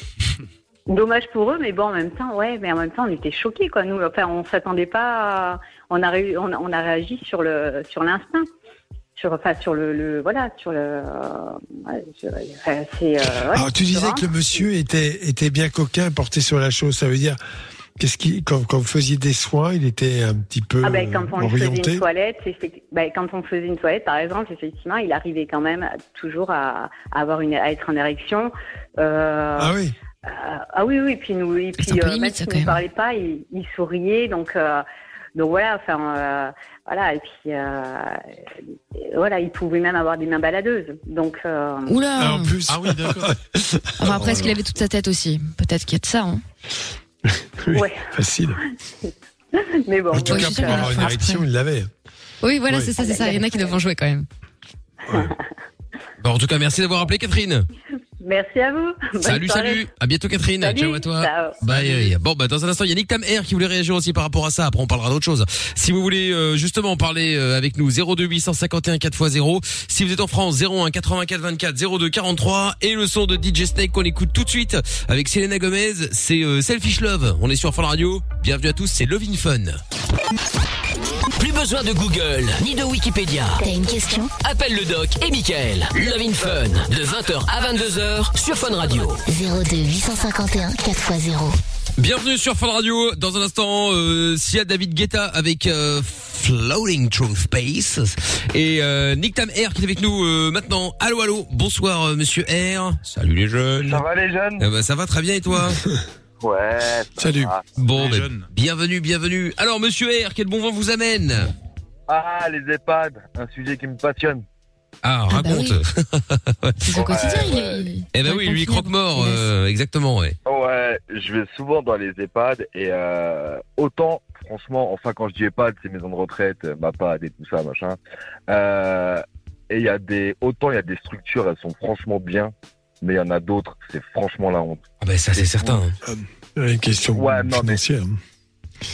Dommage pour eux, mais bon, en même temps, ouais, mais en même temps, on était choqués, quoi. Nous, enfin, on s'attendait pas. à- On a, réu- on, a- réagi sur le, sur l'instinct, sur, enfin, sur le, le- voilà, sur le. ouais, enfin, c'est. euh, ouais, Alors tu disais que le monsieur était était bien coquin, porté sur la chose. Ça veut dire qu'est-ce qui quand, quand vous faisiez des soins, il était un petit peu Ah ben, quand on lui faisait orienté. une toilette, ben, quand on faisait une toilette, par exemple, effectivement, il arrivait quand même toujours à, à avoir une, à être en érection. Euh, Ah oui. Euh, ah oui, oui, puis nous, et puis euh, limite, même ça, s'il quand ne parlait pas, il, il souriait, donc euh, donc voilà, enfin euh, voilà, et puis euh, voilà, il pouvait même avoir des mains baladeuses, donc euh, Oula. Ah, en plus. Ah oui, d'accord. Enfin, après, est-ce qu'il avait toute sa tête aussi? Peut-être qu'il y a de ça, hein. Oui, ouais, Facile. mais bon. En tout cas, pour avoir une érection, il l'avait. Oui, voilà, Oui. c'est ça, c'est ça. Il y en a qui en jouer quand même. Bon, en tout cas, merci d'avoir appelé Catherine. Merci à vous. Bonne Salut, soirée. salut. À bientôt Catherine. Salut, Ciao à toi. ciao. Bye. aïe. Bon, bah dans un instant, il y a Nick Tam Air qui voulait réagir aussi par rapport à ça. Après, on parlera d'autre chose. Si vous voulez euh, justement parler euh, avec nous, 02 851 4x0. Si vous êtes en France, 01 84 24 02 43 et le son de DJ Snake qu'on écoute tout de suite avec Selena Gomez. C'est euh, Selfish Love. On est sur Fun Radio. Bienvenue à tous. C'est Love in Fun. Plus besoin de Google ni de Wikipédia. T'as une question? Appelle le doc et Michael. Love in Fun de 20h à 22h sur Fun Radio. 02 851 4x0. Bienvenue sur Fun Radio. Dans un instant, euh, Sia David Guetta avec euh, Floating Through Space et euh, Nick Tam Air qui est avec nous euh, maintenant. Allô, allô. Bonsoir, euh, Monsieur R. Salut les jeunes. Ça va les jeunes? Eh ben, ça va très bien et toi? Ouais. ça Salut. va. Bon, Les ben, jeunes. bienvenue, bienvenue. Alors, Monsieur R, quel bon vent vous amène? Ah, les EHPAD, un sujet qui me passionne. Ah, Ah bah raconte. C'est son Ouais, quotidien, il est. il- eh ben oui, le lui croque-mort, euh, exactement, ouais. Ouais, je vais souvent dans les EHPAD et euh, autant, franchement, enfin quand je dis EHPAD, c'est maison de retraite, euh, MAPAD et tout ça, machin. Euh, et il y a des, autant il y a des structures, elles sont franchement bien, mais il y en a d'autres, c'est franchement la honte. Ah ben ça c'est certain. hein. Une question Ouais, non, mais- financière.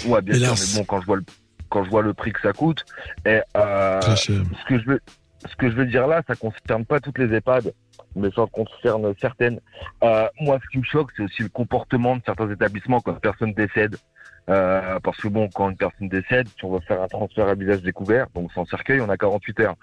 Ouais, bien Hélas. sûr, mais bon, quand je vois le, quand je vois le prix que ça coûte, et euh, Très cher. ce que je veux, ce que je veux dire là, ça concerne pas toutes les EHPAD, mais ça concerne certaines. Euh, moi, ce qui me choque, c'est aussi le comportement de certains établissements quand une personne décède. Euh, parce que bon, quand une personne décède, si on va faire un transfert à visage découvert, donc sans cercueil, on a 48 heures.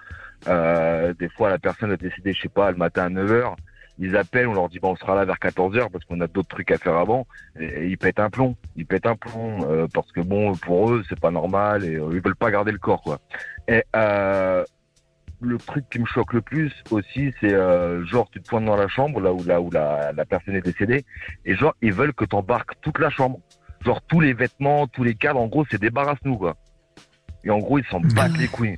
Euh, des fois, la personne a décédé, je sais pas, le matin à 9 heures. ils appellent, on leur dit, bah, on sera là vers 14h parce qu'on a d'autres trucs à faire avant. Et ils pètent un plomb. Ils pètent un plomb euh, parce que bon, pour eux, c'est pas normal et euh, ils veulent pas garder le corps, quoi. Et euh, le truc qui me choque le plus aussi, c'est euh, genre tu te pointes dans la chambre là où là où la, la personne est décédée et genre ils veulent que t'embarques toute la chambre, genre tous les vêtements, tous les cadres, en gros c'est débarrasse-nous quoi. Et en gros ils s'en battent les couilles.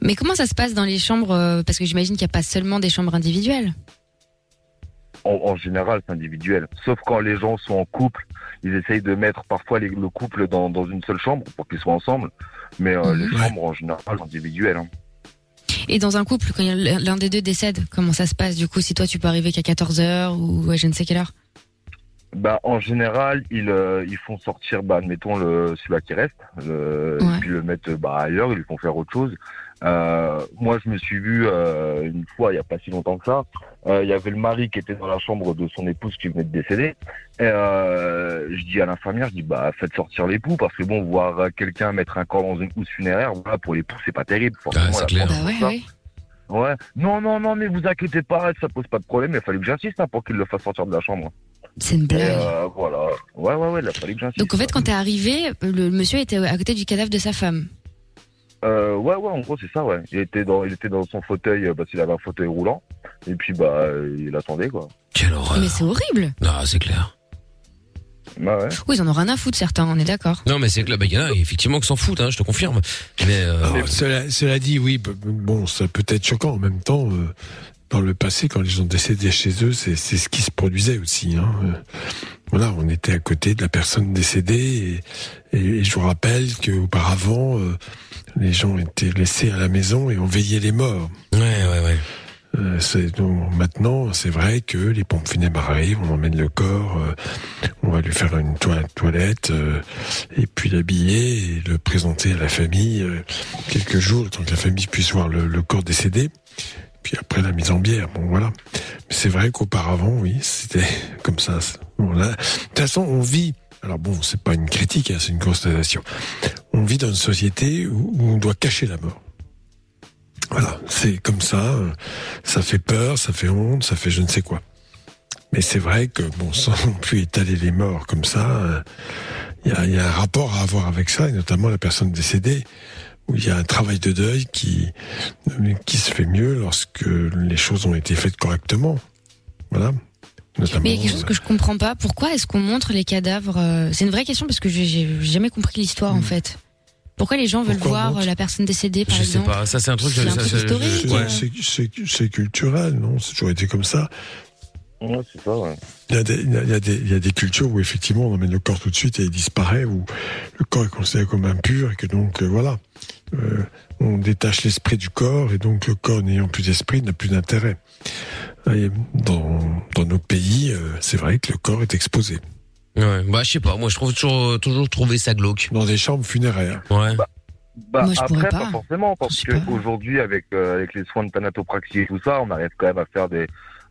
Mais comment ça se passe dans les chambres euh, Parce que j'imagine qu'il n'y a pas seulement des chambres individuelles. En, en général c'est individuel, sauf quand les gens sont en couple, ils essayent de mettre parfois les- le couple dans, dans une seule chambre pour qu'ils soient ensemble, mais euh, les chambres en général sont individuelles. Hein. Et dans un couple, quand l'un des deux décède, comment ça se passe du coup Si toi tu peux arriver qu'à 14h ou ouais, je ne sais quelle heure? Bah, en général, ils, euh, ils font sortir, bah, admettons, le, celui-là qui reste, le, et puis le mettre bah, ailleurs, ils lui font faire autre chose. Euh, moi, je me suis vu euh, une fois, il n'y a pas si longtemps que ça, euh, il y avait le mari qui était dans la chambre de son épouse qui venait de décéder. Et euh, je dis à l'infirmière, je dis, bah, faites sortir l'époux, parce que bon, voir quelqu'un mettre un corps dans une housse funéraire, voilà, pour l'époux, c'est pas terrible. Forcément, c'est la clair. Bah ouais, ça. ouais. Ouais. Non, non, non, mais vous inquiétez pas, ça pose pas de problème. Il a fallu que j'insiste hein, pour qu'il le fasse sortir de la chambre. C'est une blague. Euh, voilà. Ouais, ouais, ouais, il a fallu que j'insiste. Donc en fait, quand t'es arrivé, le monsieur était à côté du cadavre de sa femme. Euh, ouais, ouais, en gros, c'est ça, ouais. Il était dans, il était dans son fauteuil, euh, parce qu'il avait un fauteuil roulant. Et puis, bah, euh, il attendait, quoi. Quelle horreur. Mais c'est horrible. Ah, c'est clair. Bah, ouais. Oui, ils en ont rien à foutre certains, on est d'accord. Non, mais c'est que là, bah, il y en a effectivement qui s'en foutent, hein, je te confirme. Mais, euh, Alors, cela, cela dit, oui, b- bon, ça peut être choquant. En même temps, euh, dans le passé, quand les gens décédaient chez eux, c'est c'est ce qui se produisait aussi. Hein. Voilà, on était à côté de la personne décédée, et, et- et je vous rappelle qu'auparavant, euh, les gens étaient laissés à la maison et on veillait les morts. Ouais, ouais, ouais. Euh, c'est donc maintenant, c'est vrai que les pompes funèbres arrivent, on emmène le corps, euh, on va lui faire une toi- toilette, euh, et puis l'habiller et le présenter à la famille quelques jours, temps que la famille puisse voir le, le corps décédé. Puis après la mise en bière, bon voilà. Mais c'est vrai qu'auparavant, oui, c'était comme ça. Bon, là, de toute façon, on vit. Alors bon, c'est pas une critique, hein, c'est une constatation. On vit dans une société où, on doit cacher la mort. Voilà, c'est comme ça. euh, Ça fait peur, ça fait honte, ça fait je ne sais quoi. Mais c'est vrai que bon, sans non plus étaler les morts comme ça, euh, il y, a, il y a un rapport à avoir avec ça, et notamment la personne décédée, où il y a un travail de deuil qui qui se fait mieux lorsque les choses ont été faites correctement. Voilà. Notamment, Mais il y a quelque chose que je comprends pas. Pourquoi est-ce qu'on montre les cadavres euh, C'est une vraie question parce que j'ai- jamais compris l'histoire en fait. Pourquoi les gens veulent. Pourquoi voir euh, la personne décédée par Je sais exemple pas, ça c'est un truc, C'est ouais. culturel, non? C'est toujours été comme ça. Ouais, c'est ça, ouais. Il y, a des, il, y a, il y a des, il y a des cultures où effectivement on emmène le corps tout de suite et il disparaît, où le corps est considéré comme impur et que donc euh, voilà, euh, on détache l'esprit du corps et donc le corps n'ayant plus d'esprit n'a plus d'intérêt. Dans, dans nos pays, euh, c'est vrai que le corps est exposé. Ouais, bah je sais pas, moi je trouve toujours toujours trouver ça glauque. Dans des chambres funéraires. Ouais. Bah, Moi, pourrais après, pas. pas. forcément, parce qu'aujourd'hui, avec, euh, avec les soins de thanatopraxie et tout ça, on arrive quand même à faire des.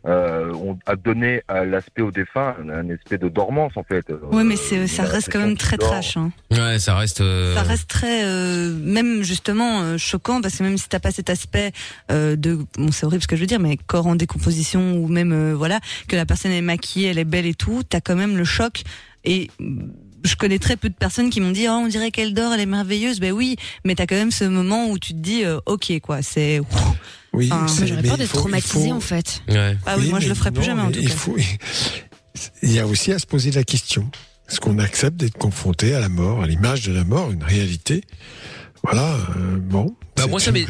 Euh, on, à donner à l'aspect au défunt un, un aspect de dormance, en fait. Ouais, mais Euh, ça reste quand même très trash. Hein. Ouais, ça reste. euh, Ça reste très, euh, même justement euh, choquant parce que même si t'as pas cet aspect euh, de, bon c'est horrible ce que je veux dire, mais corps en décomposition ou même euh, voilà que la personne est maquillée, elle est belle et tout, t'as quand même le choc et je connais très peu de personnes qui m'ont dit oh on dirait qu'elle dort, elle est merveilleuse, ben oui, mais t'as quand même ce moment où tu te dis euh, ok quoi, c'est Oui, Enfin, j'aurais mais peur d'être traumatisée faut- en fait. Ouais. ah oui, moi je le ferai plus non, jamais en tout il cas. faut- il y a aussi à se poser la question. Est-ce qu'on accepte d'être confronté à la mort, à l'image de la mort, une réalité? Voilà, euh, bon. Bah moi ça m'est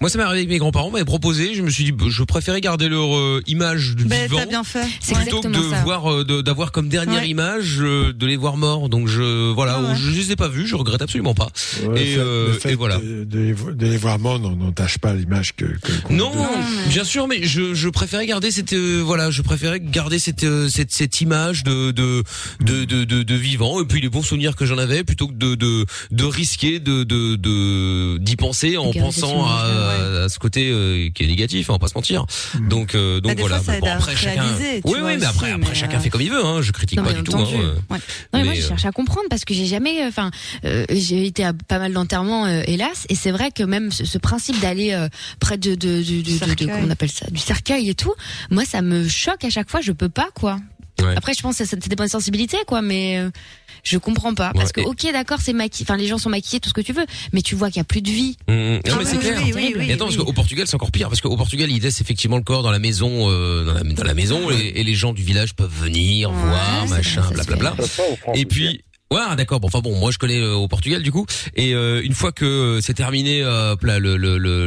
moi ça m'est arrivé avec mes grands-parents, m'avaient proposé, je me suis dit bah, je préférais garder leur euh, image de Ben vivant t'as bien fait. Plutôt que de ça. voir euh, de- d'avoir comme dernière Ouais. image euh, de les voir morts. Donc je voilà, Ouais, ouais. je les ai pas vus, je regrette absolument pas. Ouais, et, le fait- euh, le fait et voilà. De, de les voir morts n'en- n'entache pas l'image que. que- Non, de- bien sûr, mais je, je préférais garder cette euh, voilà, je préférais garder cette euh, cette, cette image de de, de de de de vivant et puis les bons souvenirs que j'en avais plutôt que de de de risquer de de de d'y penser en pensant à, à ce côté euh, qui est négatif, hein, on va pas se mentir. Donc euh, donc Bah, voilà. fois, bon, aide à après chacun. réaliser, Oui vois oui, mais après aussi, après mais, chacun euh, fait comme il veut. Hein. Je critique Non, pas du tout. Hein, euh. Non, mais moi, je cherche à comprendre parce que j'ai jamais, enfin, euh, j'ai été à pas mal d'enterrements, euh, hélas, et c'est vrai que même ce, ce principe d'aller euh, près de, de, de, de, de, de- Cercueil. comment on appelle ça, du cercueil et tout, moi, ça me choque à chaque fois. Je peux pas, quoi. Ouais. Après, je pense que ça, ça dépend des sensibilités, quoi, mais euh, je comprends pas parce Ouais, que, ok, d'accord, c'est maquillé, enfin, les gens sont maquillés, tout ce que tu veux, mais tu vois qu'il y a plus de vie. Mmh, mmh. Non, Ah mais c'est oui, clair. oui, oui, oui, et attends, oui. parce qu'au Portugal, c'est encore pire, parce qu'au Portugal, ils laissent effectivement le corps dans la maison, euh, dans, la, dans la maison, et, et les gens du village peuvent venir, voir, machin, blablabla. Et puis. Ouais, d'accord. Bon, enfin bon, moi je connais euh, au Portugal du coup. Et euh, une fois que euh, c'est terminé, euh, le le le le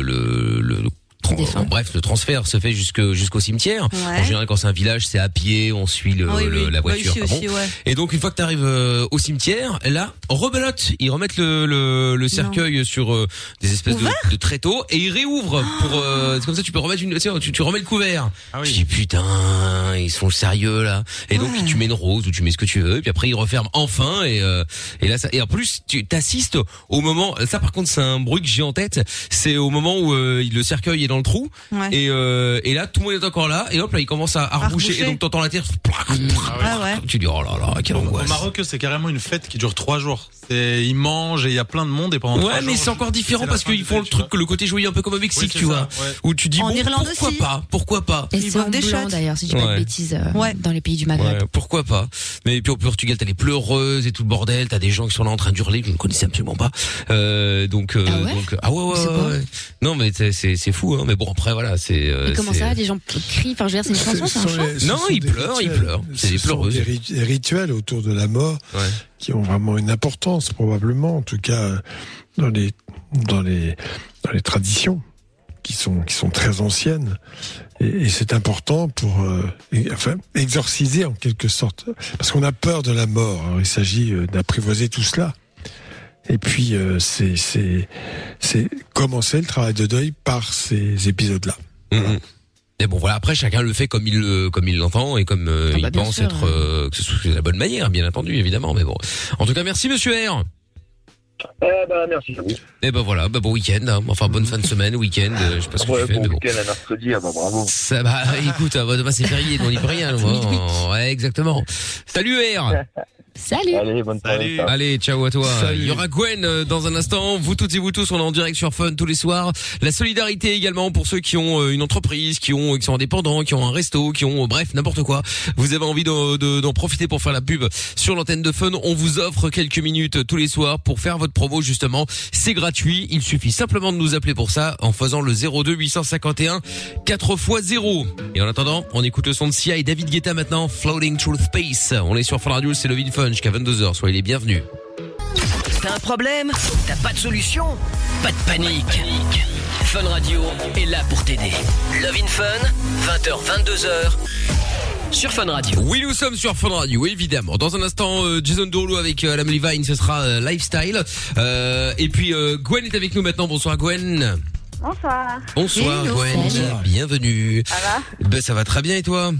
le, le- Bon, bref, le transfert se fait jusque jusqu'au cimetière. Ouais. En général, quand c'est un village, c'est à pied, on suit le, Ah oui, le- oui. la Bah, voiture. ici ah bon. aussi, ouais. Et donc, une fois que tu arrives au cimetière, là, rebelote. Ils remettent le, le, le cercueil sur euh, des espèces de, de tréteaux et ils réouvrent pour. euh, c'est comme ça, tu peux remettre une. Tu, tu, remets le couvert. Je dis putain, ils sont sérieux là. Et donc, tu mets une rose ou tu mets ce que tu veux. Et puis après, ils referment enfin et euh, et là, ça, et en plus, tu t'assistes au moment. Ça, par contre, c'est un bruit que j'ai en tête. C'est au moment où euh, le cercueil est dans le trou. Ouais. Et, euh, et là, tout le monde est encore là. Et hop, là, il commence à, à reboucher. Et donc, t'entends la terre. Ah ouais. Tu dis oh là là, quelle Au angoisse. Maroc, c'est carrément une fête qui dure trois jours. C'est, ils mangent et il y a plein de monde et pendant Ouais, mais c'est encore différent parce qu'ils font le truc, le côté joyeux un peu comme au Mexique, tu vois, où tu dis bon, pourquoi pas, pourquoi pas. Et Ils boivent en des shots. d'ailleurs, si je dis pas de bêtises, euh, dans les pays du Maghreb. Ouais, pourquoi pas. Mais puis au Portugal, t'as les pleureuses et tout le bordel, t'as des gens qui sont là en train d'hurler, que je ne connaissais absolument pas. Euh, donc, euh, Ah ouais donc, ah ouais, ouais. Non, mais c'est fou, hein. Mais bon, après voilà, c'est. euh, Et comment ça, les gens crient, enfin, je veux dire, c'est une chanson, c'est un chant Non, ils des pleurent, ils pleurent. C'est Ce des pleureuses. Des rit- des rituels autour de la mort. Qui ont vraiment une importance, probablement, en tout cas, dans les, dans les, dans les traditions qui sont, qui sont très anciennes. Et, et c'est important pour, euh, et- enfin, exorciser en quelque sorte. Parce qu'on a peur de la mort. Alors, il s'agit euh, d'apprivoiser tout cela. Et puis, euh, c'est, c'est, c'est commencer le travail de deuil par ces épisodes-là. Mhm. Mais bon, voilà. Après, chacun le fait comme il le, comme il l'entend et comme euh, Ah bah, il pense sûr, être euh, que ce soit de la bonne manière, bien entendu, évidemment. Mais bon. En tout cas, merci, Monsieur R. Eh ben, merci à vous. Et ben voilà, bah bon week-end, hein. enfin bonne fin de semaine, week-end, euh, je sais pas ce que Ouais, tu fais, bon mais bon. week-end à mercredi, ah bah bravo. Ça va, écoute, euh, demain c'est férié, on n'y peut rien, moi. Ouais, exactement. Salut R. Salut. Allez, bonne soirée. ciao. Allez, ciao à toi. Salut. Il y aura Gwen euh, dans un instant. Vous toutes et vous tous, on est en direct sur Fun tous les soirs. La solidarité également pour ceux qui ont euh, une entreprise, qui ont, qui sont indépendants, qui ont un resto, qui ont, euh, bref, n'importe quoi. Vous avez envie de- de- d'en profiter pour faire la pub sur l'antenne de Fun. On vous offre quelques minutes tous les soirs pour faire votre promo justement. C'est gratuit. Il suffit simplement de nous appeler pour ça en faisant le 02 851 4 x 0. Et en attendant, on écoute le son de Sia et David Guetta maintenant, Floating Through Space. On est sur Fun Radio, c'est le Vin Fun jusqu'à 22h. Soyez les bienvenus. T'as un problème T'as pas de solution Pas de panique. Fun Radio est là pour t'aider. Love in Fun, 20h, 22h, sur Fun Radio. Oui, nous sommes sur Fun Radio, évidemment. Dans un instant, euh, Jason Derulo avec euh, Adam Levine, ce sera euh, Lifestyle. Euh, et puis euh, Gwen est avec nous maintenant. Bonsoir Gwen. Bonsoir. Bonsoir Gwen. Bienvenue. Ça va? Ben ça va très bien et toi?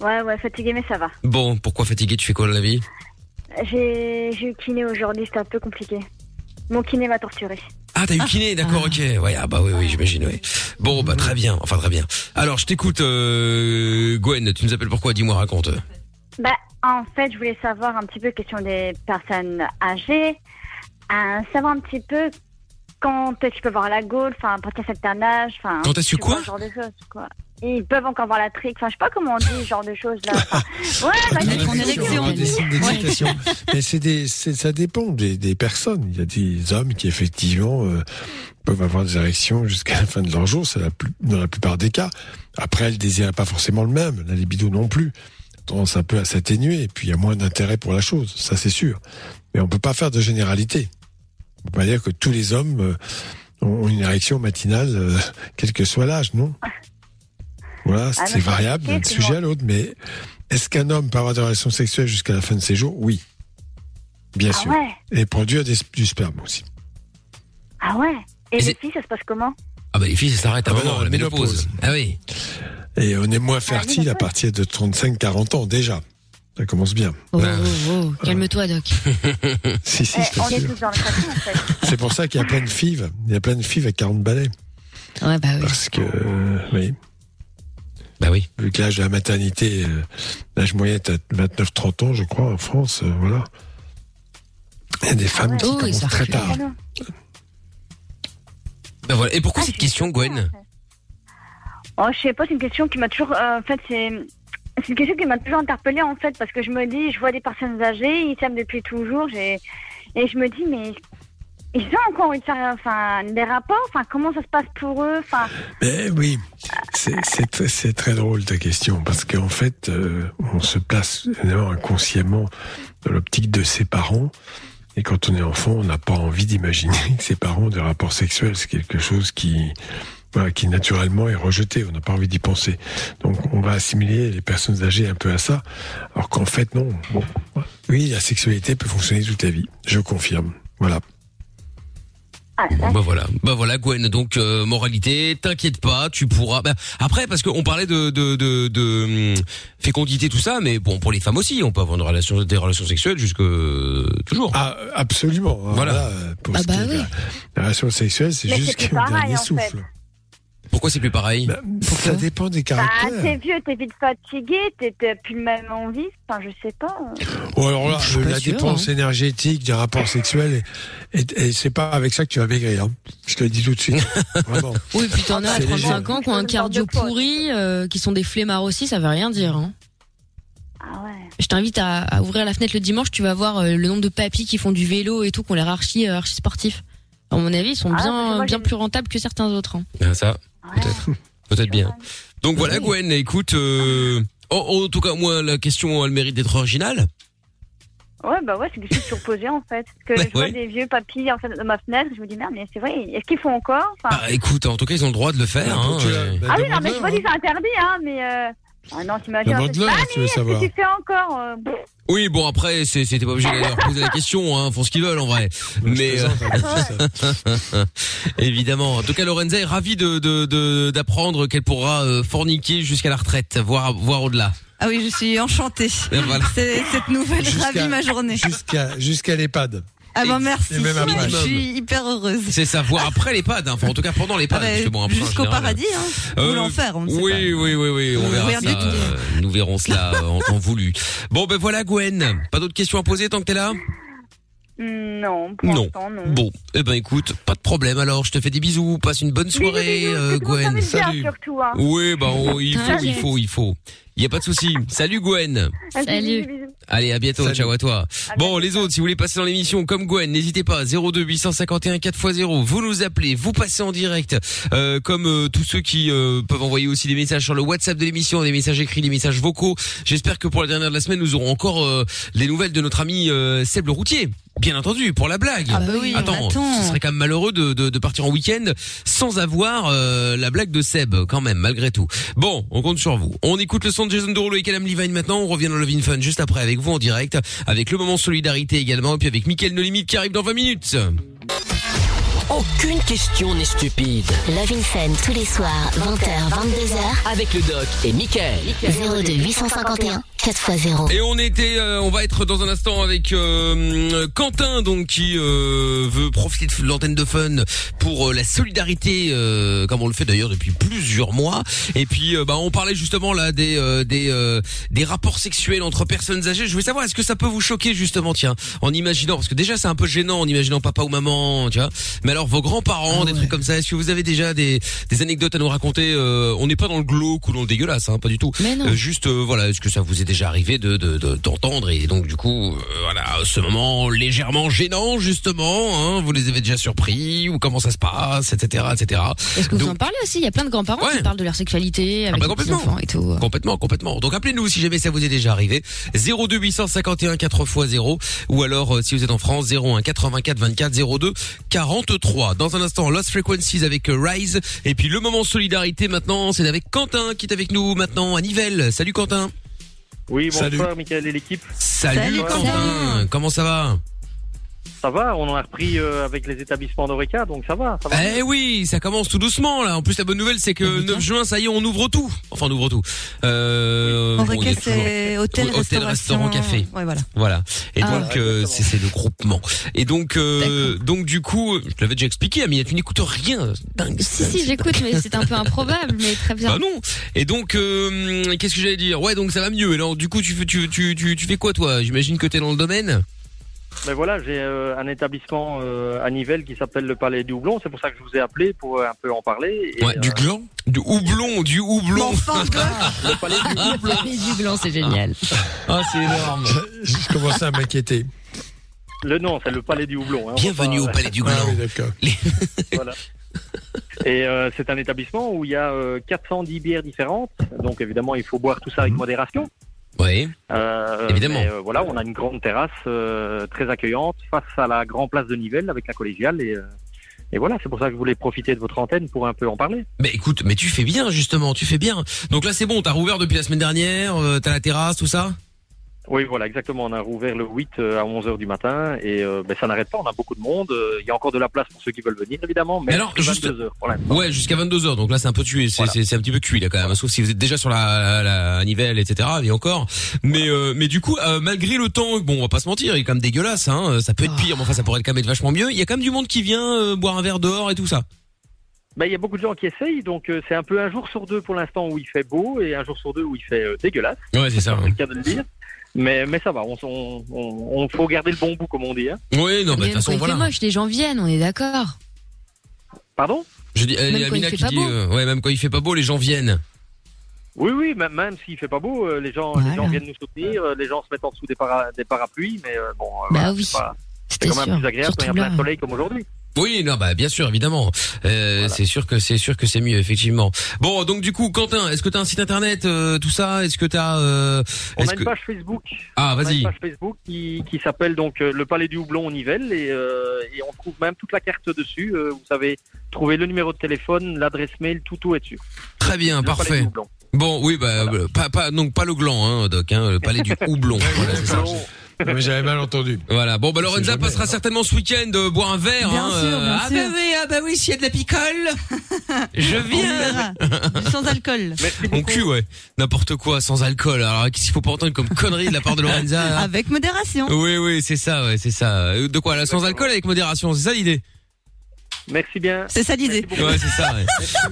Ouais, ouais, fatigué, mais ça va. Bon, pourquoi fatigué? Tu fais quoi dans la vie? J'ai j'ai eu kiné aujourd'hui, c'était un peu compliqué. Mon kiné m'a torturé. Ah, t'as eu kiné, d'accord, ok. Ouais, ah bah oui, oui, j'imagine, oui. Bon, bah très bien, enfin très bien. Alors, je t'écoute, euh, Gwen. Tu nous appelles pourquoi? Dis-moi, raconte. Bah, en fait, je voulais savoir un petit peu, question des personnes âgées, euh, savoir un petit peu quand est-ce qu'ils peuvent avoir la gaule, enfin, à partir certain âge, enfin. Quand est-ce que tu vois, quoi? ce genre de choses, quoi. Ils peuvent encore avoir la trique, enfin, je sais pas comment on dit, ce genre de choses, là. Enfin, ouais, bah, en érection. Mais c'est des, ça dépend des, des personnes. Il y a des hommes qui effectivement euh, peuvent avoir des érections jusqu'à la fin de leur jour. C'est la plus, dans la plupart des cas. Après, le désir n'est pas forcément le même. La libido non plus. Tendance un peu à s'atténuer. Et puis, il y a moins d'intérêt pour la chose. Ça, c'est sûr. Mais on peut pas faire de généralité. On peut pas dire que tous les hommes euh, ont une érection matinale, euh, quel que soit l'âge, non? Voilà, Ah, c'est variable d'un sujet à l'autre. Mais est-ce qu'un homme peut avoir des relations sexuelles jusqu'à la fin de ses jours? Oui. Bien Ah sûr. ouais, Et produire des, du sperme aussi. ah ouais. Et les filles, ça se passe comment? Ah bah les filles, ça s'arrête à Ah bah moment, non, la ménopause. ménopause. Ah oui. Et on est moins Ah, fertile à partir de 35-40 ans déjà. Ça commence bien. Oh, oh, oh, calme-toi, Doc. Si, si, Eh, on est tous dans le craquement, en fait. C'est pour ça qu'il y a plein de fives. Il y a plein de fives à 40 balais. Ouais, bah oui. Parce que, euh, oui. Bah oui. Vu que l'âge de la maternité, euh, l'âge moyen est à 29-30 ans, je crois, en France, euh, voilà. Il y a des femmes qui Oh, et commencent très tard. Bah voilà. Et pourquoi Ah, cette question, Gwen? Oh, je sais pas, c'est une question qui m'a toujours. euh, en fait, c'est. C'est une question qui m'a toujours interpellée en fait parce que je me dis, je vois des personnes âgées, ils s'aiment depuis toujours, et je me dis mais ils ont encore faire enfin des rapports, enfin comment ça se passe pour eux, enfin? Mais oui, c'est très- drôle ta question parce qu'en fait, euh, on se place inconsciemment dans l'optique de ses parents. Et quand on est enfant, on n'a pas envie d'imaginer que ses parents ont des rapports sexuels. C'est quelque chose qui, voilà, qui naturellement est rejeté. On n'a pas envie d'y penser. Donc, on va assimiler les personnes âgées un peu à ça. Alors qu'en fait, non. Oui, la sexualité peut fonctionner toute la vie. Je confirme. Voilà. Bon, bah voilà, bah voilà Gwen. Donc euh, moralité, t'inquiète pas, tu pourras. bah, après, parce qu'on parlait de de, de de hum, fécondité tout ça, mais bon pour les femmes aussi, on peut avoir une relation, des relations sexuelles jusque toujours. Ah, absolument. Voilà. Là, pour Ah ce bah oui. la, la relation sexuelle, c'est juste pareil, dernier en fait. Pourquoi c'est plus pareil Bah, ça dépend des bah, caractères. t'es vieux, t'es vite fatigué, t'es t'as plus même envie, enfin je sais pas. Ou alors là, euh, la dépense hein. énergétique du rapport sexuel, et, et, et c'est pas avec ça que tu vas maigrir. hein. Je te le dis tout de suite. Vraiment. Oui, puis t'en as à C'est léger. 35 ans qui ont un cardio pourri, euh, qui sont des flemmards aussi, ça veut rien dire. Hein. Ah ouais. Je t'invite à, à ouvrir la fenêtre le dimanche, tu vas voir euh, le nombre de papis qui font du vélo et tout, qui ont l'air archi, euh, archi sportifs. À mon avis, ils sont Ah, bien, moi, bien plus rentables que certains autres. hein. Ah, Ça. Peut-être, peut-être bien. Donc voilà Gwen, écoute. Euh... En, en tout cas, moi la question a le mérite d'être originale. Ouais, bah ouais, c'est que je suis surposée en fait. Parce que Ouais, je vois ouais. des vieux papis en fait, dans ma fenêtre, je me dis merde, mais c'est vrai, est-ce qu'ils font encore? Enfin, Bah écoute, en tout cas ils ont le droit de le faire. Hein, l'as- euh. bah, Ah oui, non, mais je me dis c'est interdit, hein, mais. Euh... Ah non, t'imagines. en fait, Demande-leur, Ah, si tu veux savoir. tu fais encore euh. Oui, bon après, c'est- c'était pas obligé de leur poser la question, hein, font ce qu'ils veulent en vrai. Mais hein, ça. évidemment. En tout cas, Lorenza est ravie de de- de- d'apprendre qu'elle pourra euh, forniquer jusqu'à la retraite, voire voire au-delà. Ah oui, je suis enchantée. Et voilà. C'est- Cette nouvelle Jusqu'à- ravit ma journée. Jusqu'à jusqu'à l'EHPAD. Ah ben merci. Je suis hyper heureuse. C'est ça, voire après l'EHPAD, hein, enfin en tout cas pendant l'EHPAD. Ah bah, bon, Jusqu'au paradis, hein. Euh, Ou l'enfer, on ne sait oui, pas. oui, oui, oui, on verra ça. du tout. euh, nous verrons cela euh, en temps voulu. Bon, ben voilà, Gwen. Pas d'autres questions à poser tant que t'es là? Non, pour Non. l'instant, non. Bon, eh ben écoute, pas de problème. Alors, je te fais des bisous. Passe une bonne soirée, Bisous, bisous, euh, Gwen. dit bien, Salut. surtout, hein. Oui, bah on- il faut, il faut, il faut. Il y a pas de souci. Salut Gwen. Salut. Allez, à bientôt. Salut. Ciao à toi. À Bon, bientôt. les autres, si vous voulez passer dans l'émission comme Gwen, n'hésitez pas. 02 851 4x0. Vous nous appelez, vous passez en direct. Euh, comme euh, tous ceux qui euh, peuvent envoyer aussi des messages sur le WhatsApp de l'émission, des messages écrits, des messages vocaux. J'espère que pour la dernière de la semaine, nous aurons encore euh, les nouvelles de notre ami euh, Seb le routier. Bien entendu, pour la blague. Ah bah oui, Attends, attend. ce serait quand même malheureux de, de, de partir en week-end sans avoir euh, la blague de Seb, quand même, malgré tout. Bon, on compte sur vous. On écoute le son Jason Derulo et Callum Levine maintenant. On revient dans le Fun juste après avec vous en direct, avec le moment solidarité également, et puis avec Mickaël No Limite qui arrive dans 20 minutes. Aucune question n'est stupide. Love in Fun tous les soirs, 20h, 22h, Avec le doc et Mickaël. 02 851 4x0. Et on était, euh, on va être dans un instant avec euh, Quentin, donc qui euh, veut profiter de l'antenne de Fun pour euh, la solidarité, euh, comme on le fait d'ailleurs depuis plusieurs mois. Et puis, euh, bah, on parlait justement là des euh, des euh, des rapports sexuels entre personnes âgées. Je voulais savoir, est-ce que ça peut vous choquer justement, tiens, en imaginant, parce que déjà c'est un peu gênant en imaginant papa ou maman, tu vois. Mais alors vos grands-parents, des trucs comme ça, est-ce que vous avez déjà des des anecdotes à nous raconter euh, On n'est pas dans le glauque ou dans le dégueulasse, hein, pas du tout. Mais non. Euh, juste, euh, voilà, est-ce que ça vous est déjà arrivé de de- de- d'entendre et donc du coup, euh, voilà, ce moment légèrement gênant justement, hein, vous les avez déjà surpris ou comment ça se passe, etc., etc. Est-ce que vous Donc- en parlez aussi? Il y a plein de grands-parents Ouais. qui parlent de leur sexualité avec bah, les petits complètement. enfants et tout. Complètement, complètement. Donc appelez-nous si jamais ça vous est déjà arrivé. 02 851 4x0 ou alors si vous êtes en France 01 84 24 02 43. Dans un instant Lost Frequencies avec euh, Rise et puis le moment solidarité maintenant, c'est avec Quentin qui est avec nous maintenant à Nivelles. Salut Quentin. Oui, Salut. bonsoir, Michael et l'équipe. Salut, Salut, Quentin. Quentin. Comment ça va? Ça va. On en a repris euh, avec les établissements d'Oreca, donc ça va. Ça va. Eh oui, ça commence tout doucement là. En plus, la bonne nouvelle, c'est que 9 juin, ça y est, on ouvre tout. Enfin, on ouvre tout. Euh, Oreca, bon, c'est toujours- hôtel, hôtel, restaurant, café. Ouais, voilà. Voilà. Et Ah. donc euh, c'est le groupement. Et donc euh, donc du coup, je te l'avais déjà expliqué, Amina, tu n'écoutes rien. Dingue. Si, si, j'écoute, mais c'est un peu improbable, mais très bien. Bah non. Et donc euh, qu'est-ce que j'allais dire? Ouais, donc ça va mieux. Alors du coup, tu tu tu tu, tu fais quoi toi? J'imagine que t'es dans le domaine? Mais voilà, j'ai euh, un établissement euh, à Nivelles qui s'appelle le Palais du Houblon. C'est pour ça que je vous ai appelé pour euh, un peu en parler. Et, Ouais, du gland Du houblon, du houblon. le Palais du Houblon. du blanc, c'est génial. Ah, c'est énorme. Je, je commençais à m'inquiéter. Le nom, c'est le Palais du Houblon. hein. Bienvenue au Palais du Ah Gland. oui, d'accord. Voilà. Et euh, c'est un établissement où il y a euh, 410 bières différentes. Donc évidemment, il faut boire tout ça avec modération. Oui. Euh, Évidemment. mais, euh, voilà, on a une grande terrasse euh, très accueillante face à la grande place de Nivelles avec la collégiale. Et, euh, et voilà, c'est pour ça que je voulais profiter de votre antenne pour un peu en parler. Mais écoute, mais tu fais bien justement, tu fais bien. Donc là c'est bon, t'as rouvert depuis la semaine dernière, euh, t'as la terrasse, tout ça? Oui, voilà, exactement. On a rouvert le 8 euh, à 11h du matin et euh, ben, ça n'arrête pas. On a beaucoup de monde. Euh, Il y a encore de la place pour ceux qui veulent venir, évidemment. Mais, Mais alors, jusqu'à juste- 22h pour l'instant. Ouais, jusqu'à 22h. Donc là, c'est un peu tué. C'est un petit peu cuit là quand même. Sauf si vous êtes déjà sur la, la, la nivelle, etc. Et encore. Mais euh, mais du coup, euh, malgré le temps, bon, on va pas se mentir, il est quand même dégueulasse. Hein. Ça peut être pire, mais enfin, ça pourrait quand même être vachement mieux. Il y a quand même du monde qui vient boire un verre dehors et tout ça. Ben, il y a beaucoup de gens qui essayent, donc euh, c'est un peu un jour sur deux pour l'instant où il fait beau et un jour sur deux où il fait euh, dégueulasse. Ouais, c'est ça. C'est le cas de le dire. Mais, mais ça va, on, on, on, on faut garder le bon bout, comme on dit. Hein. Oui, non, bah, de Même toute quand façon, il fait voilà. moche, les gens viennent, on est d'accord. Pardon? Je dis, euh, Même quand Amina il fait qui pas dit, beau. euh, ouais, même quand il fait pas beau, les gens viennent. Oui, oui, même, même s'il fait pas beau, euh, les gens, les gens viennent nous soutenir, euh, les gens se mettent en dessous des, para- des parapluies, mais euh, bon, euh, Bah voilà, oui, c'est quand même plus agréable quand il y a plein de soleil comme aujourd'hui. Oui, non, bah bien sûr, évidemment. Euh, C'est sûr que c'est sûr que c'est mieux, effectivement. Bon, donc du coup, Quentin, est-ce que t'as un site internet, euh, tout ça? Est-ce que t'as euh, On a une que- page Facebook. Ah, On a vas-y. une page Facebook qui, qui s'appelle donc euh, le Palais du Houblon au Nivelles et, euh, et on trouve même toute la carte dessus. Euh, vous savez trouver le numéro de téléphone, l'adresse mail, tout tout est dessus. Très bien, Le Palais parfait. du Houblon. Bon, oui, bah, pas, pas, donc pas le gland, hein, Doc, hein, le palais du houblon. Voilà, c'est ça. Mais j'avais mal entendu. Voilà. Bon, bah, Lorenza jamais, passera hein. certainement ce week-end euh, boire un verre. Bien hein, sûr, euh, bien ah sûr. bah oui, ah bah oui, s'il y a de la picole, je On viens. sans alcool. Mon cul, ouais. N'importe quoi, sans alcool. Alors, qu'est-ce qu'il faut pas entendre comme connerie de la part de Lorenza là Avec modération. Oui, oui, c'est ça, ouais, c'est ça. De quoi, là, sans alcool avec modération, c'est ça l'idée Merci bien. C'est ça l'idée. Ouais, c'est ça. Ouais.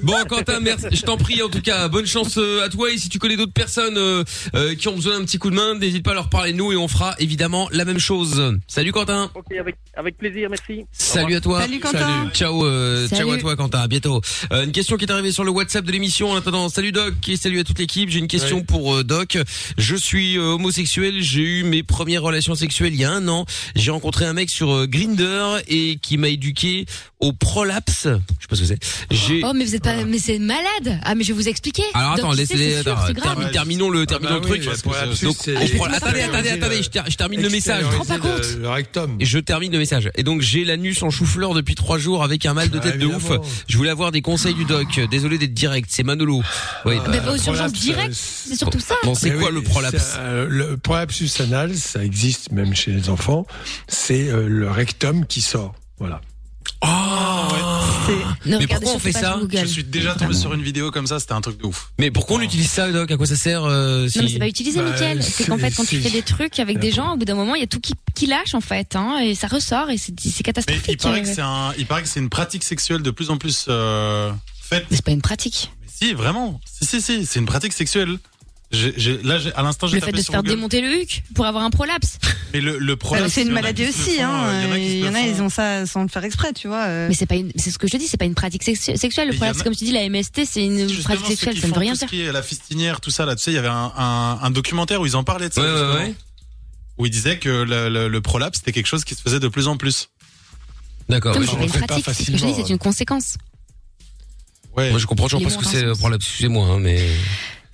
Bon, Quentin, merci. Je t'en prie, en tout cas, bonne chance euh, à toi. Et si tu connais d'autres personnes euh, euh, qui ont besoin d'un petit coup de main, n'hésite pas à leur parler de nous et on fera évidemment la même chose. Salut, Quentin. Ok, avec, avec plaisir, merci. Salut à toi. Salut, Quentin. Ciao, euh, Salut. ciao à toi, Quentin. À bientôt. Euh, une question qui est arrivée sur le WhatsApp de l'émission. En attendant, salut Doc et salut à toute l'équipe. J'ai une question Ouais. pour euh, Doc. Je suis euh, homosexuel. J'ai eu mes premières relations sexuelles il y a un an. J'ai rencontré un mec sur euh, Grinder et qui m'a éduqué au prolapse. Je sais pas ce que c'est. J'ai Oh, mais vous êtes pas, mais c'est malade. Ah, mais je vais vous expliquer. alors attends, laissez-les. Terminons le, terminons bah le truc. donc, c'est- attendez, c'est- attendez, attendez. Je, ter- je termine le message. Pas le- compte. Le rectum. Et je termine le message. Et donc j'ai l'anus en chou-fleur depuis trois jours avec un mal de Ah, tête de ouf. Je voulais avoir des conseils du doc. Désolé d'être direct, c'est Manolo. Oui. Ah, Mais va aux urgences directes. euh, C'est surtout ça. Bon, c'est quoi le prolapse euh, Le prolapsus anal, ça existe même chez les enfants. C'est euh, le rectum qui sort. Voilà. Ne Mais regardez pourquoi on fait ça Google. Je suis déjà tombé sur une vidéo comme ça, c'était un truc de ouf. Mais pourquoi on utilise ça, doc? À quoi ça sert euh, si... Non, mais c'est pas utilisé, Bah, Mickaël. C'est qu'en fait, quand tu fais des trucs avec des gens, au bout d'un moment, il y a tout qui, qui lâche, en fait, hein, et ça ressort, et c'est c'est Mais il catastrophique. paraît que euh. c'est un, il paraît que c'est une pratique sexuelle de plus en plus euh, faite. Mais c'est pas une pratique. Mais si, vraiment. Si, si, si, c'est une pratique sexuelle. J'ai- j'ai- là, à l'instant, j'ai Le fait de se faire Google. démonter le huc pour avoir un prolapse. Mais le, le problème, Euh, c'est une maladie aussi, font, hein. euh, Il y en a ils ont ça sans le faire exprès, tu vois. euh. Mais c'est pas une, c'est ce que je te dis, c'est pas une pratique sexu- sexuelle. Le prolapse, a- comme tu dis, la MST, c'est une Justement, pratique sexuelle, ça ne veut rien tout ce dire. la fistinière, tout ça, là, tu sais, il y avait un, un, un documentaire où ils en parlaient de ça. Ouais, ouais. Où ils disaient que le, le, le prolapse, c'était quelque chose qui se faisait de plus en plus. D'accord. C'est pas une pratique. C'est ce que je dis, c'est une conséquence. Ouais. Moi, je comprends toujours pas ce que c'est le ce prolapse. Excusez-moi, hein, mais.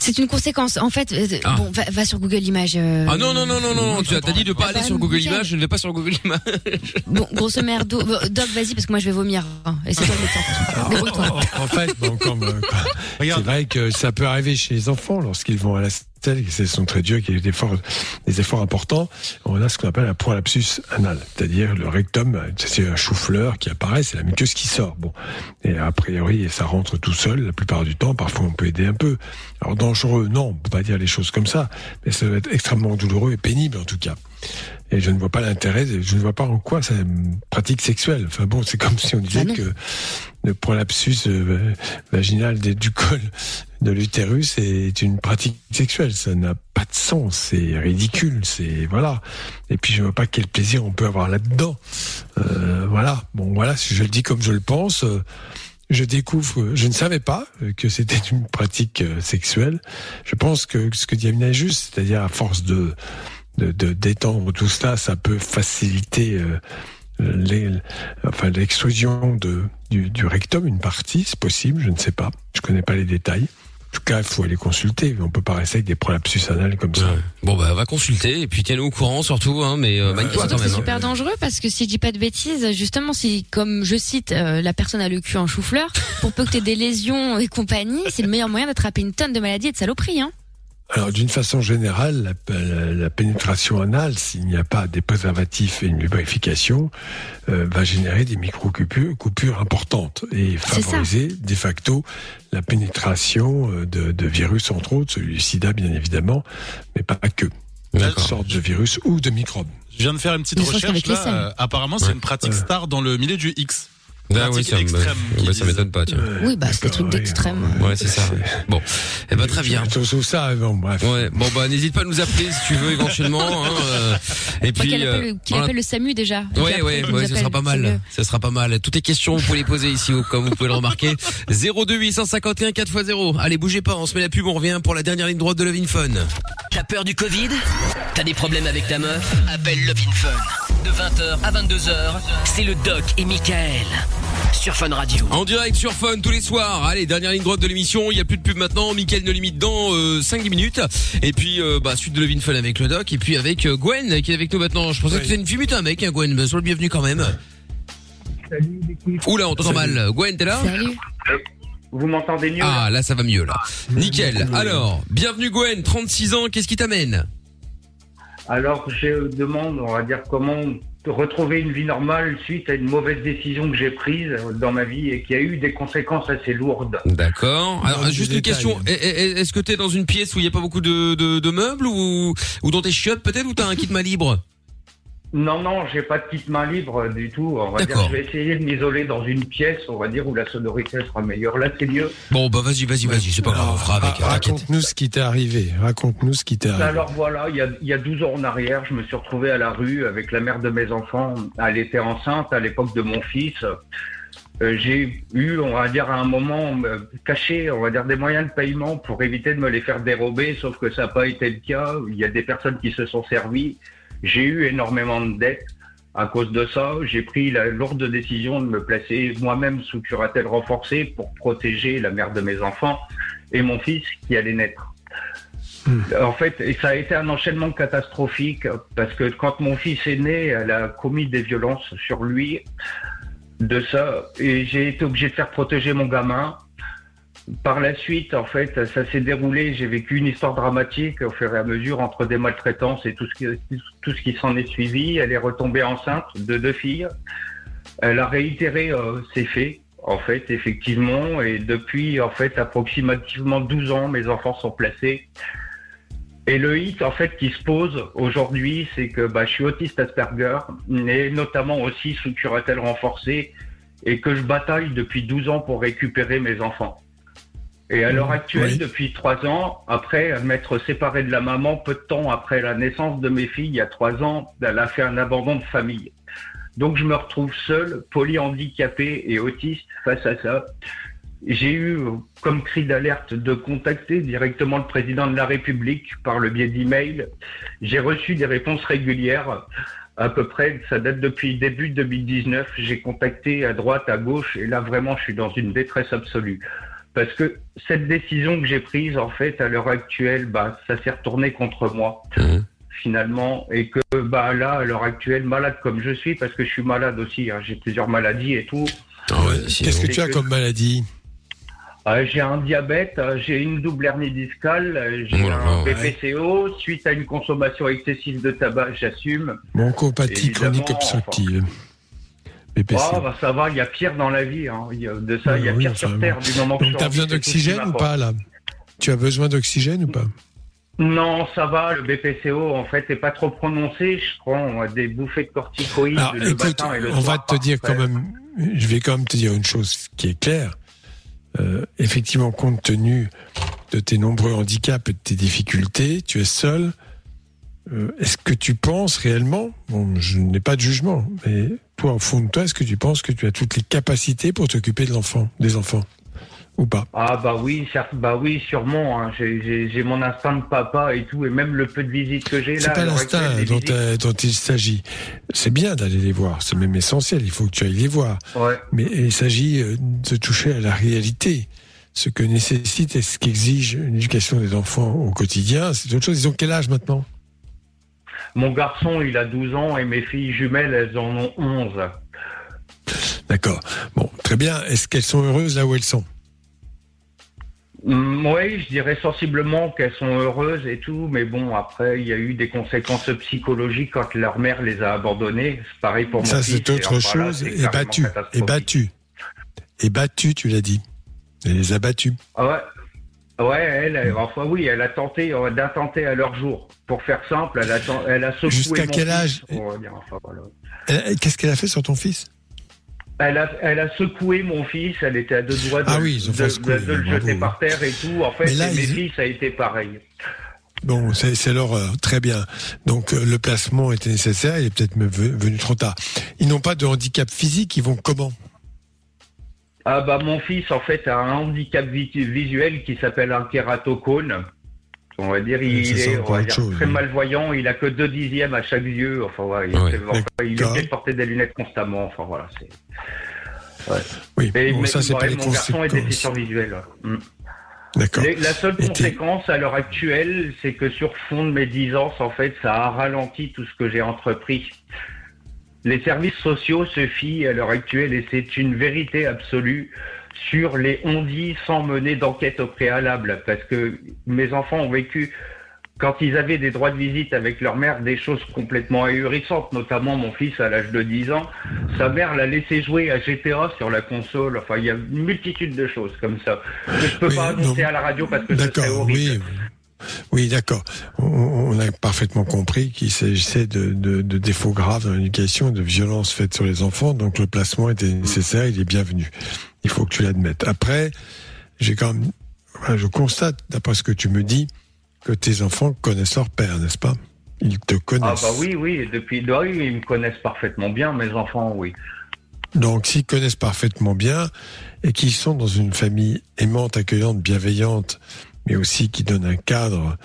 C'est une conséquence. En fait, euh, Ah. bon, va, va sur Google Images. euh, Ah non non non non non. Tu as t'as dit de pas Ah aller sur Google. Images. Je ne vais pas sur Google Images. Bon, grosso merdo. Bon, Doc, vas-y, parce que moi, je vais vomir. hein, Et c'est toi le médecin. Débrouille-toi. En fait, bon, comme, euh, c'est Regarde. vrai que ça peut arriver chez les enfants lorsqu'ils vont à la qui sont très durs, qui ont des efforts, des efforts importants. On a ce qu'on appelle un prolapsus anal, c'est-à-dire le rectum, c'est un chou-fleur qui apparaît, c'est la muqueuse qui sort. Bon, et a priori, ça rentre tout seul la plupart du temps. Parfois, on peut aider un peu. Alors dangereux, non, on peut pas dire les choses comme ça, mais ça doit être extrêmement douloureux et pénible en tout cas. Et je ne vois pas l'intérêt, je ne vois pas en quoi c'est une pratique sexuelle. Enfin bon, c'est comme si on disait que le prolapsus euh, vaginal du col de l'utérus est une pratique sexuelle. Ça n'a pas de sens, c'est ridicule, c'est voilà. Et puis je vois pas quel plaisir on peut avoir là-dedans. Euh, voilà. Bon, voilà, si je le dis comme je le pense. euh, je découvre, je ne savais pas que c'était une pratique euh, sexuelle. Je pense que ce que dit Amina est juste, c'est-à-dire à force de de- de- d'étendre tout cela, ça peut faciliter euh, les, enfin l'extrusion de du, du rectum, une partie, c'est possible, je ne sais pas, je connais pas les détails. En tout cas, il faut aller consulter. On peut pas rester avec des prolapsus anal comme ça. Bon bah va consulter et puis tiens-nous au courant surtout hein, mais euh, quand c'est hein. super dangereux parce que si je dis pas de bêtises, justement, si, comme je cite, euh, la personne a le cul en chou-fleur, pour peu que tu aies des lésions et compagnie, c'est le meilleur moyen d'attraper une tonne de maladies et de saloperies. Hein. Alors, d'une façon générale, la, pénétration anale, s'il n'y a pas des préservatifs et une lubrification, euh, va générer des micro-coupures coupures importantes et favoriser de facto la pénétration euh, de, de virus, entre autres, celui du sida, bien évidemment, mais pas que. Toutes sortes de virus ou de microbes. Je viens de faire une petite recherche là. euh, apparemment, c'est Ouais. une pratique star dans le milieu du X. Ah oui, ça bah, ça m'étonne pas, tiens. Oui, bah c'est des trucs d'extrême. Ouais, c'est ça. Bon, eh ben très bien. Tout, tout ça, bon, bref. Ouais, bon bah n'hésite pas à nous appeler si tu veux éventuellement. Hein, euh, et puis. qu'il euh, appelle, voilà. appelle le SAMU déjà. Ouais, ouais, ouais, ce sera pas mal. Ce sera pas mal. Toutes les questions, vous pouvez les poser ici, comme vous pouvez le remarquer. 02 851 4x0. Allez, bougez pas, on se met la pub, on revient pour la dernière ligne droite de Love in Fun. T'as peur du Covid? T'as des problèmes avec ta meuf? Appelle Love in Fun. De 20h à 22h, c'est le Doc et Michael. Sur Fun Radio. En direct sur Fun tous les soirs. Allez, dernière ligne droite de l'émission. Il y a plus de pub maintenant. Mickaël ne limite dans euh, 5-10 minutes. Et puis, euh, bah, suite de Love in Fun avec le doc. Et puis avec euh, Gwen qui est avec nous maintenant. Je pensais que c'était une fille, mais un mec, hein, Gwen. Bah, sois le bienvenu quand même. Oula, on t'entend mal. Gwen, t'es là Vous m'entendez mieux Ah, là, ça va mieux, là. Nickel. Alors, bienvenue Gwen, 36 ans. Qu'est-ce qui t'amène? Alors, je demande, on va dire, comment retrouver une vie normale suite à une mauvaise décision que j'ai prise dans ma vie et qui a eu des conséquences assez lourdes. D'accord. Alors, juste une détail. question. Eh, eh, eh, Est-ce que t'es dans une pièce où il n'y a pas beaucoup de, de, de meubles ou, ou dans tes chiottes peut-être ou t'as un kit main libre? Non, non, j'ai pas de petite main libre du tout. On va dire, je vais essayer de m'isoler dans une pièce, on va dire, où la sonorité sera meilleure. Là, c'est mieux. Bon, bah vas-y, vas-y, vas-y. C'est pas grave, on fera avec. Ah, Raconte-nous ce qui t'est arrivé. Raconte-nous ce qui t'est arrivé. Alors voilà, il y, a, il y a 12 ans en arrière, je me suis retrouvé à la rue avec la mère de mes enfants. Elle était enceinte à l'époque de mon fils. Euh, j'ai eu, on va dire, à un moment euh, caché, on va dire, des moyens de paiement pour éviter de me les faire dérober, sauf que ça n'a pas été le cas. Il y a des personnes qui se sont servies. J'ai eu énormément de dettes. À cause de ça, j'ai pris la lourde décision de me placer moi-même sous curatelle renforcée pour protéger la mère de mes enfants et mon fils qui allait naître. En fait, ça a été un enchaînement catastrophique parce que quand mon fils est né, elle a commis des violences sur lui de ça et j'ai été obligé de faire protéger mon gamin. Par la suite, en fait, ça s'est déroulé. J'ai vécu une histoire dramatique au fur et à mesure entre des maltraitances et tout ce qui, s'en est suivi. Elle est retombée enceinte de deux filles. Elle a réitéré euh, ses faits, en fait, effectivement. Et depuis, en fait, approximativement 12 ans, mes enfants sont placés. Et le hit, en fait, qui se pose aujourd'hui, c'est que bah, je suis autiste Asperger, mais notamment aussi sous curatelle renforcée, et que je bataille depuis 12 ans pour récupérer mes enfants. Et à l'heure actuelle, depuis trois ans, après m'être séparé de la maman, peu de temps après la naissance de mes filles, il y a trois ans, elle a fait un abandon de famille. Donc je me retrouve seul, polyhandicapé et autiste face à ça. J'ai eu comme cri d'alerte de contacter directement le président de la République par le biais d'email. J'ai reçu des réponses régulières. À peu près, ça date depuis début 2019. J'ai contacté à droite, à gauche, et là vraiment, je suis dans une détresse absolue. Parce que cette décision que j'ai prise, en fait, à l'heure actuelle, bah, ça s'est retourné contre moi, finalement, et que bah là, à l'heure actuelle, malade comme je suis, parce que je suis malade aussi, hein, j'ai plusieurs maladies et tout. Qu'est-ce que tu as comme maladie Euh, j'ai un diabète, euh, j'ai une double hernie discale, euh, j'ai Oh un BPCO suite à une consommation excessive de tabac, j'assume. Bronchopathie chronique obstructive. Oh, bah, ça va, il y a pire dans la vie. Hein. Il y a- de ça, il y a Oui, pire sur Terre du moment que Donc suis t'as en besoin d'oxygène ou pas là? Tu as besoin d'oxygène ou pas? Non, ça va. Le BPCO, en fait, est pas trop prononcé. Je prends des bouffées de corticoïdes Alors, le écoute, matin et le on va te dire quand même, je vais quand même te dire une chose qui est claire. Euh, effectivement, compte tenu de tes nombreux handicaps et de tes difficultés, tu es seul. Euh, est-ce que tu penses réellement, bon, je n'ai pas de jugement, mais toi, au fond de toi, est-ce que tu penses que tu as toutes les capacités pour t'occuper de l'enfant, des enfants, ou pas? Ah bah oui, certes, bah oui, sûrement. hein. J'ai- J'ai j'ai mon instinct de papa et tout, et même le peu de visites que j'ai là. C'est pas l'instinct dont, euh, dont il s'agit. C'est bien d'aller les voir, c'est même essentiel, il faut que tu ailles les voir. Ouais. Mais il s'agit euh, de toucher à la réalité. Ce que nécessite et ce qu'exige une éducation des enfants au quotidien, c'est autre chose. Ils ont quel âge maintenant? Mon garçon, il a 12 ans et mes filles jumelles, elles en ont 11. D'accord. Bon, très bien. Est-ce qu'elles sont heureuses là où elles sont? Mm, oui, je dirais sensiblement qu'elles sont heureuses et tout, mais bon, après, il y a eu des conséquences psychologiques quand leur mère les a abandonnées. C'est pareil pour mon Ça, fils. c'est autre là, chose. Et battu. Et battu. Et battu, tu l'as dit. Elle les a battus. Ah ouais. Ouais, elle, enfin oui, elle a tenté d'attenter à leur jour. Pour faire simple, elle a, elle a secoué Jusqu'à mon quel fils, âge dire, enfin, voilà. Qu'est-ce qu'elle a fait sur ton fils? Elle a, elle a secoué mon fils, elle était à deux doigts de, Ah oui, de- secouer, de- le jeter par terre et tout. En fait, là, mes ils- filles, ça a été pareil. Bon, c'est l'horreur. Très bien. Donc euh, le placement était nécessaire. Il est peut-être venu trop tard. Ils n'ont pas de handicap physique. Ils vont comment? Ah bah mon fils en fait a un handicap vi- visuel qui s'appelle un kératocone. On va dire il c'est est encore on va autre dire, chose, très malvoyant, il a que deux dixièmes à chaque yeux. Enfin voilà, il, Ouais, est, enfin, il est d'accord. obligé de porter des lunettes constamment. Enfin voilà, c'est. Ouais. Oui, Mais, bon, mais- ça, mon garçon est déficient visuel. Mm. D'accord. La seule conséquence à l'heure actuelle, c'est que sur fond de médisance, en fait, ça a ralenti tout ce que j'ai entrepris. Les services sociaux se fient à l'heure actuelle, et c'est une vérité absolue, sur les on-dit sans mener d'enquête au préalable. Parce que mes enfants ont vécu, quand ils avaient des droits de visite avec leur mère, des choses complètement ahurissantes. Notamment mon fils, à l'âge de 10 ans, sa mère l'a laissé jouer à GTA sur la console. Enfin, il y a une multitude de choses comme ça que je peux Oui, pas annoncer non. à la radio parce que ce D'accord, serait horrible. oui. Oui, d'accord. On, a parfaitement compris qu'il s'agissait de, de, de défauts graves dans l'éducation, de violences faites sur les enfants. Donc le placement était nécessaire, il est bienvenu. Il faut que tu l'admettes. Après, j'ai quand même, je constate, d'après ce que tu me dis, que tes enfants connaissent leur père, n'est-ce pas? Ils te Ah connaissent. bah oui, oui, depuis, bah oui, ils me connaissent parfaitement bien, mes enfants, oui. Donc, s'ils connaissent parfaitement bien et qu'ils sont dans une famille aimante, accueillante, bienveillante, mais aussi qui donne un cadre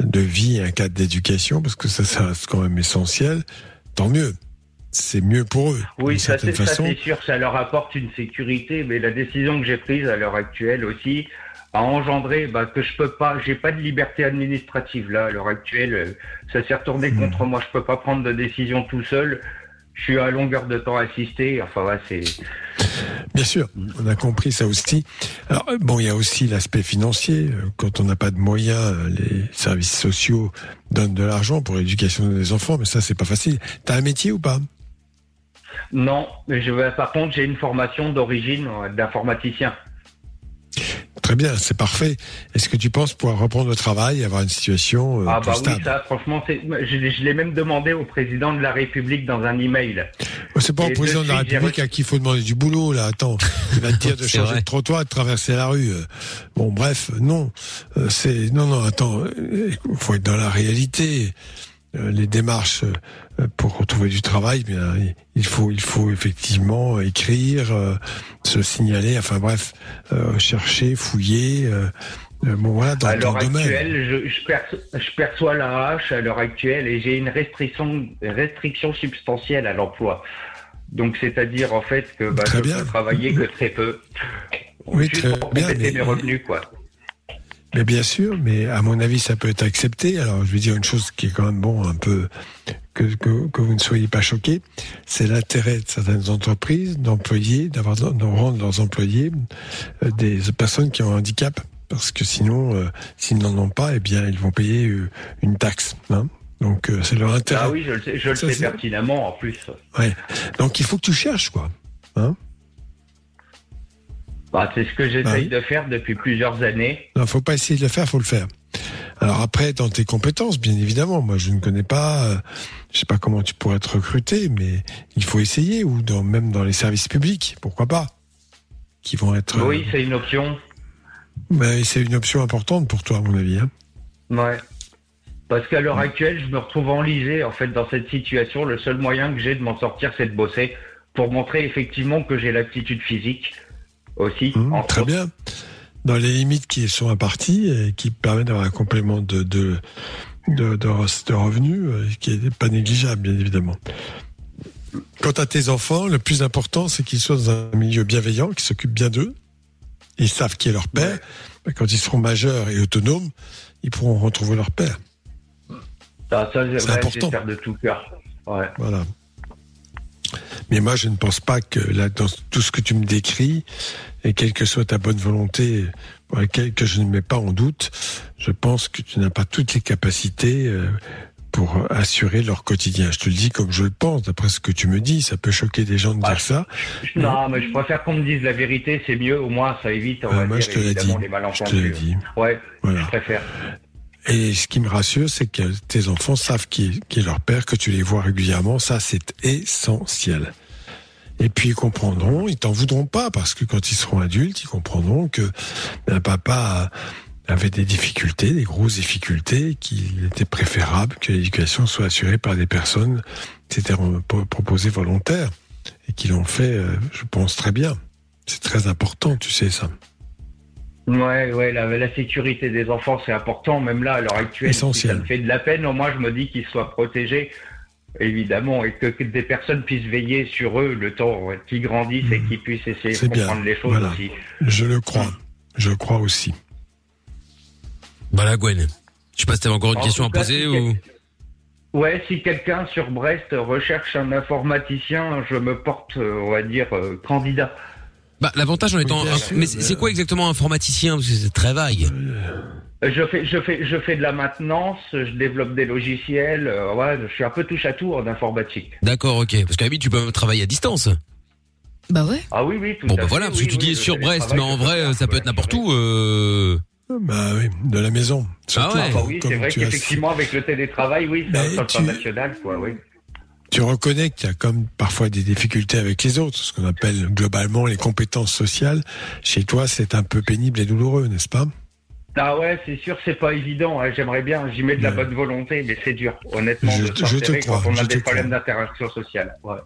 de vie, un cadre d'éducation, parce que ça, ça reste quand même essentiel, tant mieux. C'est mieux pour eux. Oui, ça c'est sûr, ça leur apporte une sécurité, mais la décision que j'ai prise à l'heure actuelle aussi a engendré bah, que je peux pas, j'ai pas de liberté administrative là à l'heure actuelle. euh, Ça s'est retourné Hmm. contre moi, je peux pas prendre de décision tout seul. Je suis à longueur de temps assisté. Enfin, ouais, c'est. Bien sûr, on a compris ça aussi. Alors bon, il y a aussi l'aspect financier. Quand on n'a pas de moyens, les services sociaux donnent de l'argent pour l'éducation des enfants, mais ça c'est pas facile. T'as un métier ou pas? Non, mais je par contre, j'ai une formation d'origine euh, d'informaticien. Très bien, c'est parfait. Est-ce que tu penses pouvoir reprendre le travail et avoir une situation euh, Ah bah oui, ça, franchement, c'est, je, l'ai- je l'ai même demandé au président de la République dans un email. C'est pas au président de la République à qui il faut demander du boulot, là. Attends, il va te dire de changer vrai. de trottoir, de traverser la rue. Bon, bref, non. Euh, C'est non, non. Attends, il faut être dans la réalité. Euh, Les démarches pour retrouver du travail, bien, il faut, il faut effectivement écrire, euh, se signaler. Enfin bref, euh, chercher, fouiller. euh, euh, bon voilà, dans à l'heure actuelle, je, je, perçois, je perçois la hache à l'heure actuelle et j'ai une restriction, restriction substantielle à l'emploi. Donc, c'est-à-dire en fait que bah, Très je bien. peux travailler que très peu. Oui, Juste très pour bien, mais- mes revenus, quoi. Mais bien sûr, mais à mon avis, ça peut être accepté. Alors, je vais dire une chose qui est quand même bon, un peu que, que, que vous ne soyez pas choqués. C'est l'intérêt de certaines entreprises d'employer, d'avoir, de rendre leurs employés euh, des personnes qui ont un handicap, parce que sinon, euh, s'ils n'en ont pas, eh bien, ils vont payer euh, une taxe. Hein Donc, euh, c'est leur intérêt. Ah oui, je le sais, je le sais pertinemment en plus. Ouais. Donc, il faut que tu cherches, quoi. Hein Bah, c'est ce que j'essaye Ah de faire depuis plusieurs années. Non, faut pas essayer de le faire, faut le faire. Alors après, dans tes compétences, bien évidemment, moi je ne connais pas, euh, je sais pas comment tu pourrais être recruté, mais il faut essayer, ou dans, même dans les services publics, pourquoi pas, qui vont être. Oui, c'est une option. Mais c'est une option importante pour toi, à mon avis. Hein. Ouais. Parce qu'à l'heure actuelle, je me retrouve enlisé en fait dans cette situation. Le seul moyen que j'ai de m'en sortir, c'est de bosser pour montrer effectivement que j'ai l'aptitude physique aussi. Mmh, très autres. bien. Dans les limites qui sont imparties et qui permettent d'avoir un complément de de de, de, de revenus euh, qui est pas négligeable, bien évidemment. Quant à tes enfants, le plus important, c'est qu'ils soient dans un milieu bienveillant, qu'ils s'occupent bien d'eux. Ils savent qui est leur père. Quand ils seront majeurs et autonomes, ils pourront retrouver leur père. Ça, ça, C'est important. de tout cœur. Ouais. Voilà. Mais moi, je ne pense pas que là, dans tout ce que tu me décris, et quelle que soit ta bonne volonté, pour laquelle que je ne mets pas en doute, je pense que tu n'as pas toutes les capacités euh, pour assurer leur quotidien. Je te le dis comme je le pense, d'après ce que tu me dis. Ça peut choquer des gens de dire ça. Non, mais je préfère qu'on me dise la vérité, c'est mieux. Au moins, ça évite, on Ah, va moi, dire, je te l'ai évidemment, dit. les malentendus. Je te. Ouais, Voilà. je préfère. Et ce qui me rassure, c'est que tes enfants savent qui est, leur père, que tu les vois régulièrement. Ça, c'est essentiel. Et puis ils comprendront, ils t'en voudront pas parce que quand ils seront adultes, ils comprendront que un papa avait des difficultés, des grosses difficultés, qu'il était préférable que l'éducation soit assurée par des personnes qui s'étaient pro- proposées volontaires et qui l'ont fait, euh, je pense très bien. C'est très important, tu sais ça. Ouais, ouais, la, la sécurité des enfants, c'est important. Même là, à l'heure actuelle, si Essentiel. ça me fait de la peine. Au moins, je me dis qu'ils soient protégés, évidemment, et que, que des personnes puissent veiller sur eux le temps ouais, qu'ils grandissent et qu'ils puissent essayer de bien. comprendre les choses Voilà. aussi. Je le crois. Je crois aussi. Voilà, Gwen. Je sais pas si t'avais encore une En question à poser si ou. Ouais, si quelqu'un sur Brest recherche un informaticien, je me porte, euh, on va dire, euh, candidat. Bah, l'avantage en étant. mais c'est quoi exactement informaticien? Parce que c'est très vague. Euh, Je fais, je fais, je fais de la maintenance, je développe des logiciels. euh, ouais, je suis un peu touche à tout en informatique. D'accord, ok. Parce qu'à la limite, tu peux même travailler à distance. Bah ouais. Ah oui, oui, tout Bon, à bah fait, voilà, parce que tu oui, dis le sur Brest, mais télétravail, en vrai, faire, ça peut être n'importe où. Euh... Bah oui, de la maison. Surtout ouais. Ah bah oui, c'est vrai qu'effectivement, avec le télétravail, oui, c'est Mais un tu- international, quoi, oui. Tu reconnais qu'il y a comme parfois des difficultés avec les autres, ce qu'on appelle globalement les compétences sociales. Chez toi, c'est un peu pénible et douloureux, n'est-ce pas? Ah ouais, c'est sûr, c'est pas évident. hein, J'aimerais bien, j'y mets de la bonne volonté, mais c'est dur, honnêtement, Je de te- je te crois, quand on a des problèmes d'interaction sociale. Ouais.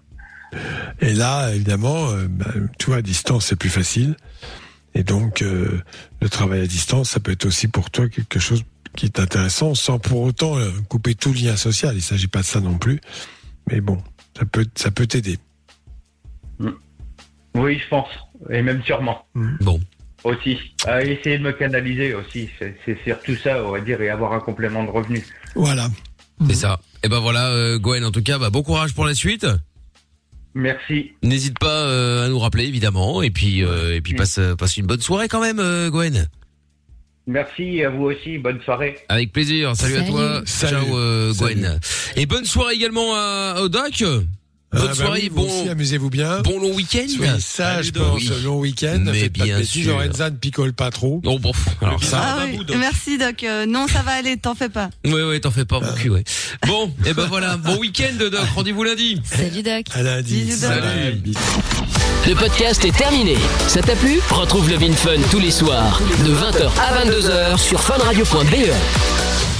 Et là, évidemment, euh, bah, tu vois, à distance, c'est plus facile. Et donc, euh, le travail à distance, ça peut être aussi pour toi quelque chose qui est intéressant, sans pour autant euh, couper tout lien social. Il s'agit pas de ça non plus. Mais bon, ça peut, ça peut t'aider. Oui, je pense, et même sûrement. Bon. Aussi, à essayer de me canaliser aussi, c'est surtout ça, on va dire, et avoir un complément de revenu. Voilà. C'est ça. Et ben voilà, euh, Gwen, en tout cas, bah, bon courage pour la suite. Merci. N'hésite pas euh, à nous rappeler, évidemment. Et puis, euh, et puis passe, euh, passe une bonne soirée quand même, Gwen. Merci à vous aussi, bonne soirée. Avec plaisir. Salut, à toi. Salut. Ciao, euh, Salut. Gwen. Et bonne soirée également à, Doc. Bonne Ah, bah soirée, oui, vous bon, aussi, amusez-vous bien. bon long week-end. Soyez Salut, pendant Doc. ce long week-end. Mais Faites pas de bien bêtises. sûr. Lorenza ne picole pas trop. Non, bon, alors ça. Ah oui, merci Doc. Euh, non, ça va aller, t'en fais pas. Ouais, ouais, t'en fais pas, mon cul, ouais. Bon, et ben voilà, bon week-end, Doc. Rendez-vous lundi. Salut Doc. À lundi. Bisous, Doc. Salut. Le podcast est terminé. Ça t'a plu? Retrouve le Vin Fun tous les soirs de 20h à 22h sur funradio.be.